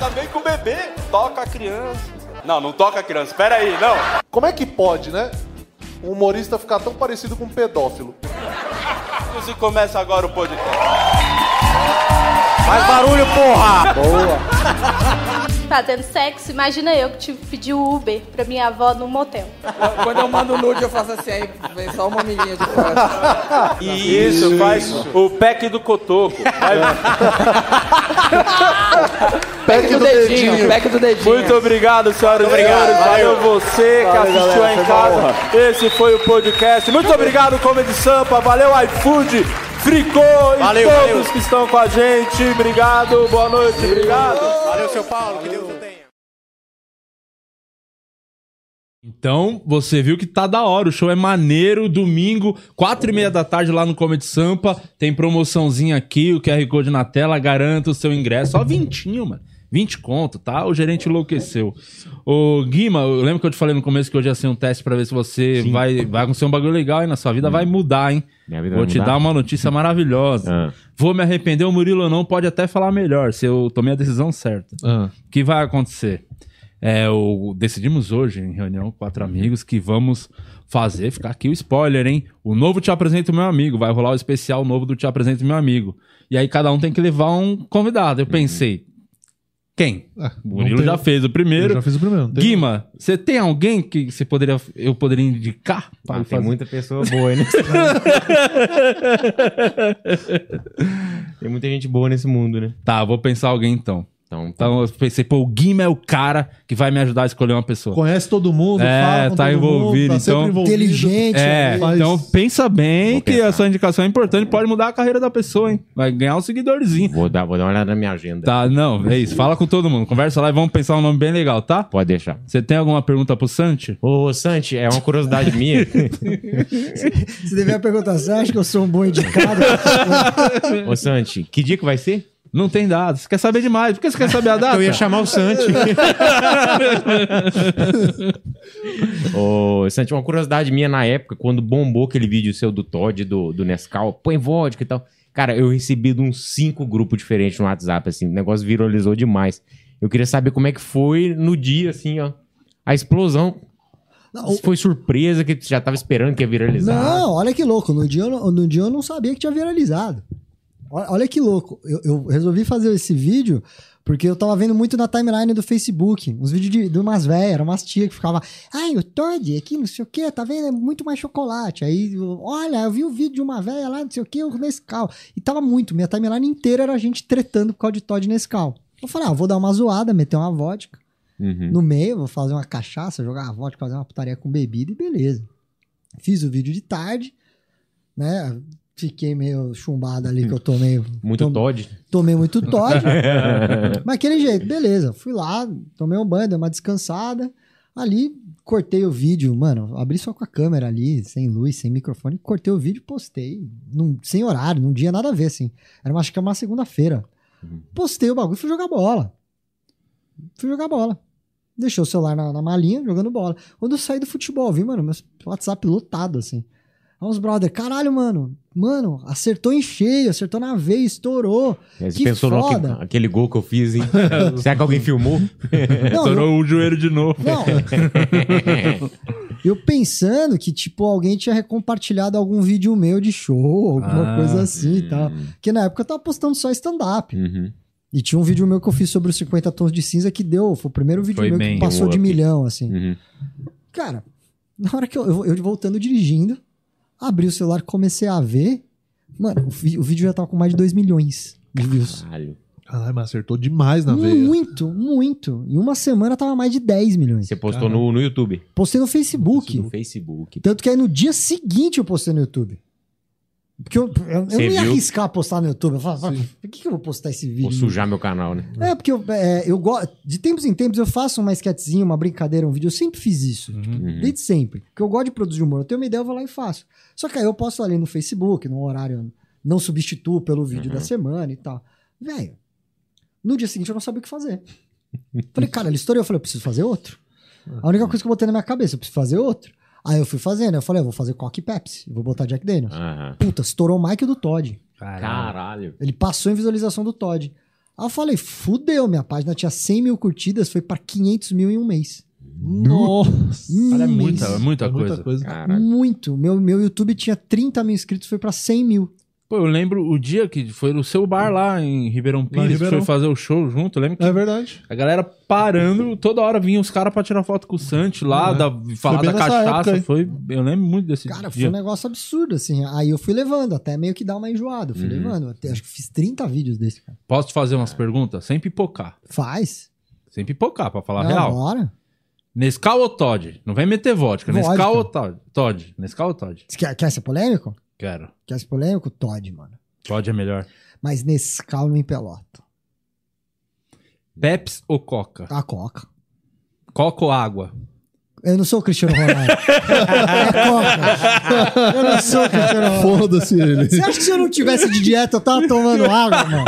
Também com o bebê, toca a criança. Não, não toca a criança, pera aí, não. Como é que pode, né? Um humorista ficar tão parecido com um pedófilo? Se começa agora o podcast. Faz barulho, porra! Fazendo sexo, imagina eu que tive que pedir o Uber pra minha avó no motel. Quando eu mando nude, eu faço assim, aí vem só uma amiguinha de fora. Isso, faz o pack do cotoco. Vai- Pack do dedinho, pack do dedinho. Muito obrigado, senhoras e senhores. Valeu você que assistiu aí em casa. Esse foi o podcast. Muito obrigado, Comedy Sampa. Valeu, iFood, Fricô e Valeu, todos valeu. que estão com a gente. Obrigado, boa noite, obrigado. Valeu, seu Paulo, que Deus o tenha. Então, você viu que tá da hora. O show é maneiro. Domingo, quatro e meia da tarde lá no Comedy Sampa. Tem promoçãozinha aqui, o QR Code na tela. Garanta o seu ingresso. Só vintinho, mano. 20 conto, tá? O gerente enlouqueceu. Ô, Guima, eu lembro que eu te falei no começo que hoje ia ser um teste pra ver se você vai, vai acontecer um bagulho legal aí na sua vida. Vai mudar, hein? Minha vida Vou vai te mudar? dar uma notícia maravilhosa. Ah. Vou me arrepender, o Murilo não pode até falar melhor, se eu tomei a decisão certa. Ah. O que vai acontecer? É, o, decidimos hoje, em reunião quatro amigos, que vamos fazer, ficar aqui o spoiler, hein? O novo Te Apresento Meu Amigo. Vai rolar o especial novo do Te Apresento Meu Amigo. E aí cada um tem que levar um convidado. Eu pensei, quem? Ah, Murilo tem- já fez o Eu primeiro. já fiz o primeiro. tem- Guima, você tem alguém que você poderia, eu poderia indicar? Para tem fazer? muita pessoa boa aí nesse Tem muita gente boa nesse mundo, né? Tá, vou pensar alguém então. Então, tá. Então eu pensei, pô, o Guima é o cara que vai me ajudar a escolher uma pessoa. Conhece todo mundo, É, fala com tá todo envolvido, mundo, tá sempre então- envolvido. Inteligente. É, Faz- então pensa bem que a sua indicação é importante, pode mudar a carreira da pessoa, hein? Vai ganhar um seguidorzinho. Vou dar, vou dar uma olhada na minha agenda. Tá, não, é isso. Fala com todo mundo. Conversa lá e vamos pensar um nome bem legal, tá? Pode deixar. Você tem alguma pergunta pro Santi? Ô, Santi, é uma curiosidade minha. Você devia perguntar, você acha que eu sou um bom indicado? Ô, Santi, que dia que vai ser? Não tem. Você quer saber demais. Por que você quer saber a data? Eu ia chamar o Santi. Ô, Santi, uma curiosidade minha na época, quando bombou aquele vídeo seu do Todd, do, do Nescau, põe vodka e tal. Cara, eu recebi de uns cinco grupos diferentes no WhatsApp, assim, o negócio viralizou demais. Eu queria saber como é que foi no dia, assim, ó, a explosão. Não, Se foi surpresa que você já tava esperando que ia viralizar. Não, olha que louco. No dia, eu no dia eu não sabia que tinha viralizado. Olha, que louco. Eu, eu resolvi fazer esse vídeo porque eu tava vendo muito na timeline do Facebook. Uns vídeos de, de umas velhas, eram umas tias que ficavam. Ai, o Todd aqui, não sei o que, tá vendo? É muito mais chocolate. Aí, olha, eu vi o vídeo de uma velha lá, não sei o que, o Nescau. E tava muito. Minha timeline inteira era a gente tretando por causa de Todd Nescau. Eu falei, ah, vou dar uma zoada, meter uma vodka Uhum. no meio, vou fazer uma cachaça, jogar uma vodka, fazer uma putaria com bebida e beleza. Fiz o vídeo de tarde, né? Fiquei meio chumbado ali que eu tomei. Muito tom- Todd. Tomei muito Todd. Mas aquele jeito, beleza. Fui lá, tomei um banho, dei uma descansada. Ali, cortei o vídeo, mano. Abri só com a câmera ali, sem luz, sem microfone. Cortei o vídeo, postei. Num, sem horário, não tinha nada a ver, assim. Era uma, acho que era uma segunda-feira. Postei o bagulho e fui jogar bola. Fui jogar bola. Deixei o celular na, na malinha, jogando bola. Quando eu saí do futebol, vi, mano, meu WhatsApp lotado, assim. Aí uns brother, caralho, mano. Mano, acertou em cheio, acertou na veia, estourou. Aí Você Que pensou no foda. aquele, aquele gol que eu fiz, hein? Será que alguém filmou? Não, eu, Estourou o joelho de novo. não. eu pensando que, tipo, alguém tinha recompartilhado algum vídeo meu de show, alguma Ah, coisa assim e tal. Porque na época eu tava postando só stand-up. Uhum. E tinha um vídeo meu que eu fiz sobre os 50 tons de cinza que deu. Foi o primeiro vídeo Foi meu bem. que passou de up. milhão, assim. Uhum. Cara, na hora que eu, eu, eu voltando dirigindo, abri o celular, comecei a ver. Mano, o, vi- o vídeo já tava com mais de 2 milhões de views. Caralho. Caralho, mas acertou demais na veia. Muito, muito. Em uma semana tava mais de 10 milhões. Você postou no, no YouTube. Postei no Facebook. No Facebook. Tanto que aí no dia seguinte eu postei no YouTube. Porque eu, eu, eu não ia viu? arriscar postar no YouTube. Eu falava, por que, que eu vou postar esse vídeo? Vou sujar meu canal, né? É, porque eu, é, eu gosto. De tempos em tempos eu faço uma sketchzinha, uma brincadeira, um vídeo. Eu sempre fiz isso. tipo, Uhum. Desde sempre. Porque eu gosto de produzir humor. Eu tenho uma ideia, eu vou lá e faço. Só que aí eu posto ali no Facebook, num horário. Não substituo pelo vídeo Uhum. da semana e tal. Velho, no dia seguinte eu não sabia o que fazer. Falei, cara, ele estourou. Eu falei, eu preciso fazer outro. A única coisa que eu botei na minha cabeça, eu preciso fazer outro. Aí eu fui fazendo. Eu falei, eu vou fazer Coque Pepsi. Eu vou botar Jack Daniels. Aham. Puta, estourou o Mike do Todd. Caralho. Ele passou em visualização do Todd. Aí eu falei, fudeu, minha página tinha 100 mil curtidas, foi pra 500 mil em um mês. Nossa. Cara, é muita, mês. é muita É coisa. muita coisa. Caralho. Muito. Meu, meu YouTube tinha 30 mil inscritos, foi pra 100 mil. Pô, eu lembro o dia que foi no seu bar lá em Ribeirão Pires, que Ribeirão. foi fazer o show junto. Que É verdade. a galera parando, toda hora vinham os caras pra tirar foto com o Santi lá, É. da, falar da época cachaça. aí. Foi, eu lembro muito desse Cara, foi dia. um negócio absurdo, assim. Aí eu fui levando, até meio que dar uma enjoada. Eu fui levando. Até, acho que fiz 30 vídeos desse, cara. Posso te fazer umas perguntas? Sem pipocar. Faz. Sem pipocar, pra falar Não, real. Bora. Nescau ou Todd? Não vem meter vodka. Vodka. Nescau ou Todd? Todd. Nescau ou Todd? Você Quer, quer ser polêmico? Quero. Quer ser polêmico? Todd, mano. Todd é melhor. Mas Nescau não empelota. Peps ou Coca? A Coca. Coca ou água? Eu não sou o Cristiano Ronaldo. é Coca. Eu não sou o Cristiano Ronaldo. Foda-se ele. Você acha que se eu não tivesse de dieta, eu tava tomando água, mano?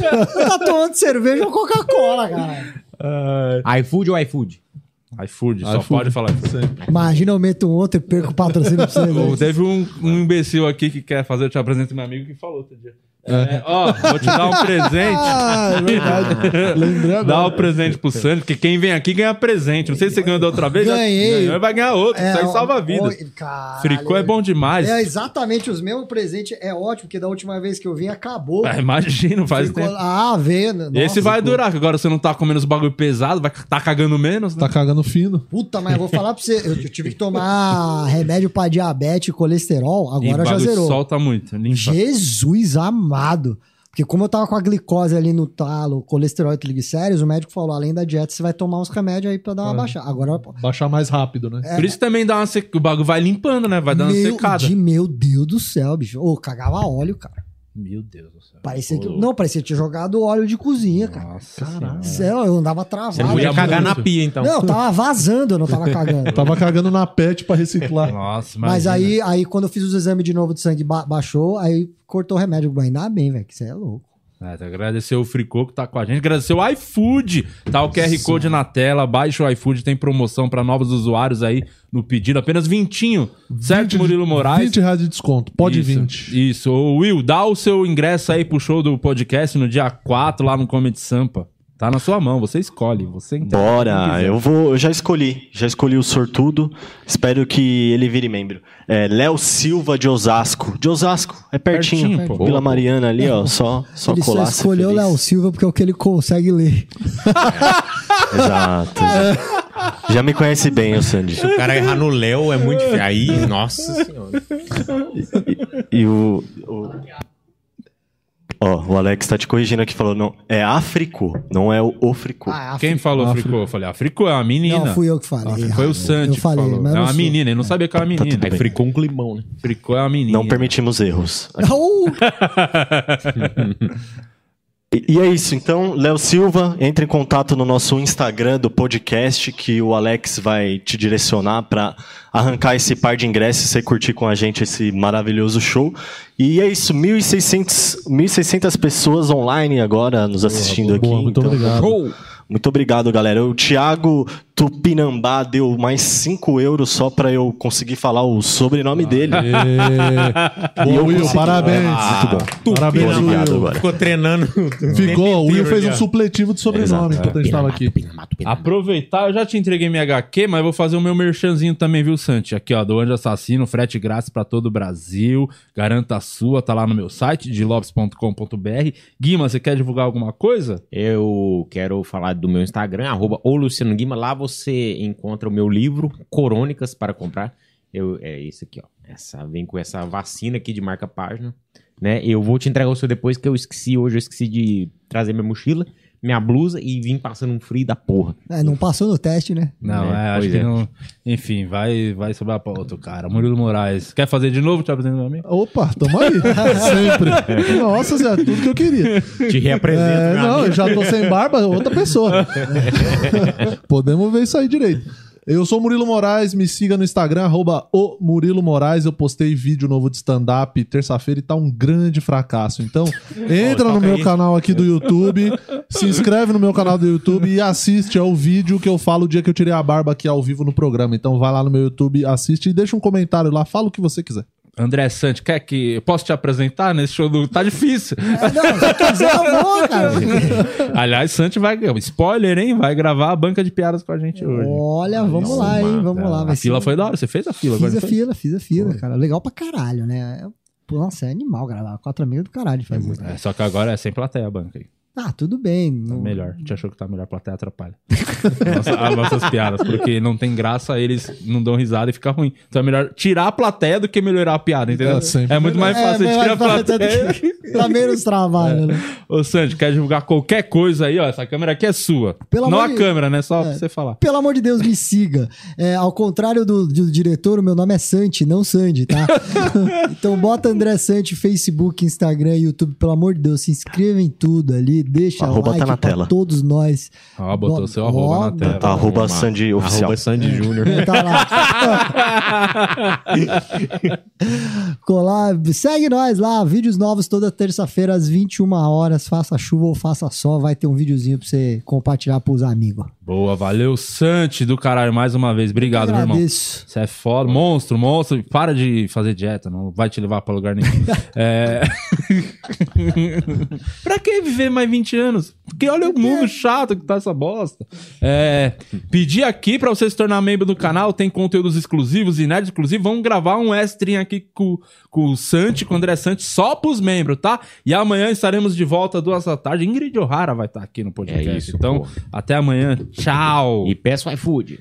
Eu tava tomando cerveja ou Coca-Cola, cara. iFood ou iFood? iFood, só iFood. pode falar iFood. Sempre. Imagina eu meto um outro e perco o patrocínio pra você. Ô, né? Teve um, um imbecil aqui que quer fazer, eu te apresento meu amigo que falou outro dia. É, ó, vou te dar um presente. Ah, é verdade. Lembrei agora. Dá o presente pro Sandy, porque quem vem aqui ganha presente. Não sei se você ganhou da outra vez. já Ganhei. Ganhou, vai ganhar outro. Isso aí salva vidas. caralho. Fricô é bom demais. É exatamente os mesmos presentes. É ótimo, porque da última vez que eu vim acabou. Ah, imagino, faz Ficou- tempo. Ah, nossa, Esse vai ficou- durar, que agora você não tá comendo os bagulho pesado, vai tá cagando menos, né? Tá cagando fino. Puta, mas eu vou falar pra você. Eu, eu tive que tomar remédio pra diabetes e colesterol. E Agora já bagulho zerou. solta muito. Limpa. Jesus amado. Porque como eu tava com a glicose ali no talo, colesterol e triglicéridos, o médico falou, além da dieta, você vai tomar uns remédios aí pra dar uma É. baixada. Agora, Baixar mais rápido, né? Por isso também dá uma sec... o bagulho vai limpando, né? Vai dando uma meu, secada. de meu Deus do céu, bicho. Ô, cagava óleo, cara. Meu Deus do céu. Parecia que... Não, parecia que tinha jogado óleo de cozinha, cara. Nossa Caralho. Sério, eu andava travado. Você não podia cagar muito. na pia, então. Não, eu tava vazando, eu não tava cagando. Tava cagando na pet pra reciclar. Nossa, Mas imagina. aí, aí, quando eu fiz os exames de novo de sangue, ba- baixou, aí cortou o remédio. Mas Ainda bem, velho, que você é louco. É, que agradecer o Fricô que tá com a gente. Agradecer o iFood. Tá o QR Code na tela. Baixa o iFood. Tem promoção pra novos usuários aí no pedido. Apenas vintinho. Certo, 20 Murilo Moraes? 20 reais de desconto. Pode isso, 20. Isso. Will, dá o seu ingresso aí pro show do podcast no dia 4 lá no Comedy Sampa. Tá na sua mão. Você escolhe. Você entende. Bora, eu vou, eu já escolhi, já escolhi o sortudo. Espero que ele vire membro. É Léo Silva de Osasco. De Osasco, é pertinho, Pertinho, pô. Vila Mariana ali, ó, só só ele colar. ser escolheu. Léo Silva porque é o que ele consegue ler. Exato. já me conhece bem, o Sandy. Se o cara errar no Léo, é muito. Aí, nossa senhora. E o, o Ó, o Alex tá te corrigindo aqui, falou, não, é Áfrico, não é o Ofrico. Ah, Quem falou África. Fricô? Eu falei, a Fricô é uma menina. Não, fui eu que falei. Ah. Foi o Sandy Eu que falei, falou. mas É uma não sou. menina, ele não sabia que era uma menina. tudo Aí fricou um climão, né? Fricô é uma menina. Não permitimos erros. Uh, E, é isso, então, Léo Silva, entre em contato no nosso Instagram do podcast, que o Alex vai te direcionar para arrancar esse par de ingressos e você curtir com a gente esse maravilhoso show. E é isso, 1.600, 1.600 pessoas online agora nos assistindo aqui. Boa, muito então, obrigado. Muito obrigado, galera. O Thiago Tupinambá deu mais 5 euros só para eu conseguir falar o sobrenome dele. E... Eu Will, consegui. parabéns. Ah, muito bom. Parabéns, Tô aliviado Will. agora. Ficou treinando. Ficou, o Will fez um supletivo de sobrenome enquanto a gente tava aqui. Aproveitar, eu já te entreguei minha HQ, mas vou fazer o meu merchanzinho também, viu, Santi? Aqui, ó, do Anjo Assassino, frete grátis pra todo o Brasil. Garanta a sua, tá lá no meu site, dilopes.com.br. Guima, você quer divulgar alguma coisa? Eu quero falar do meu Instagram, arroba o Luciano Guima. Lá você encontra o meu livro, Corônicas, para comprar. Eu, é esse aqui, ó. Essa, vem com essa vacina aqui de marca página. Né? Eu vou te entregar o seu depois, que eu esqueci hoje, eu esqueci de trazer minha mochila. Minha blusa e vim passando um frio da porra. É, não passou no teste, né? Não, É, é, acho que é. não. Enfim, vai, vai sobrar pra outro cara. Murilo Moraes. Quer fazer de novo? Te apresentando a mim? Opa, tamo aí. Sempre. Nossa senhora, tudo que eu queria. Te represento, É, não, amigo. eu já tô sem barba, outra pessoa. Podemos ver isso aí direito. Eu sou o Murilo Moraes, me siga no Instagram, arroba o Murilo Moraes. Eu postei vídeo novo de stand-up terça-feira e tá um grande fracasso. Então, entra no meu aí. canal aqui do YouTube, se inscreve no meu canal do YouTube e assiste ao vídeo que eu falo o dia que eu tirei a barba aqui ao vivo no programa. Então, vai lá no meu YouTube, assiste e deixa um comentário lá, fala o que você quiser. André Sante, quer que. Posso te apresentar nesse show do. Tá difícil. É, não, se quiser, eu vou, cara. Aliás, Sante vai. Spoiler, hein? Vai gravar a banca de piadas com a gente hoje. Olha, vamos lá, hein? Vamos lá. A ser fila um- foi da hora. Você fez a fila Fiz a foi? fila, fiz a fila, cara. Legal pra caralho, né? Pô, Nossa, é animal gravar. Quatro amigos do caralho de fazer. É, só que agora é sem plateia a banca aí. Ah, tudo bem. Tá não- melhor. Te achou que tá melhor? Plateia atrapalha. Nossa, as nossas piadas. Porque não tem graça, eles não dão risada e fica ruim. Então é melhor tirar a plateia do que melhorar a piada, entendeu? É, É, muito mais É, fácil mas tirar a plateia. Dá menos trabalho, né? Ô, Sandy, quer divulgar qualquer coisa aí, ó? Essa câmera aqui é sua. Pelo não amor a de- câmera, né? Só pra você falar. Pelo amor de Deus, me siga. É, ao contrário do, do diretor, o meu nome é Santi, não Sandy, tá? então bota André Santi, Facebook, Instagram, YouTube. Pelo amor de Deus, se inscreva em tudo ali. Deixa Arroba like tá na pra tela. todos nós. Ó, botou Bo- seu arroba Ó, na tela. Arroba Sandy Oficial. Arroba Sandy Júnior. Tá lá. Segue nós lá, vídeos novos toda terça-feira às 21 horas, faça chuva ou faça sol, vai ter um videozinho pra você compartilhar pros amigos. Boa, valeu, Santi do caralho, mais uma vez. Obrigado, meu irmão. Você é foda. Monstro, monstro. Para de fazer dieta, não vai te levar pra lugar nenhum. é... pra que viver mais 20 anos? Porque olha o mundo chato que tá essa bosta. É... Pedir aqui pra você se tornar membro do canal, tem conteúdos exclusivos, inéditos, inclusive. Vamos gravar um extrinho aqui com, com o Santi, com o André Santi, só pros membros, tá? E amanhã estaremos de volta duas da tarde. Ingrid O'Hara vai estar aqui no podcast. É isso, então, pô. até amanhã. Tchau. E peço iFood.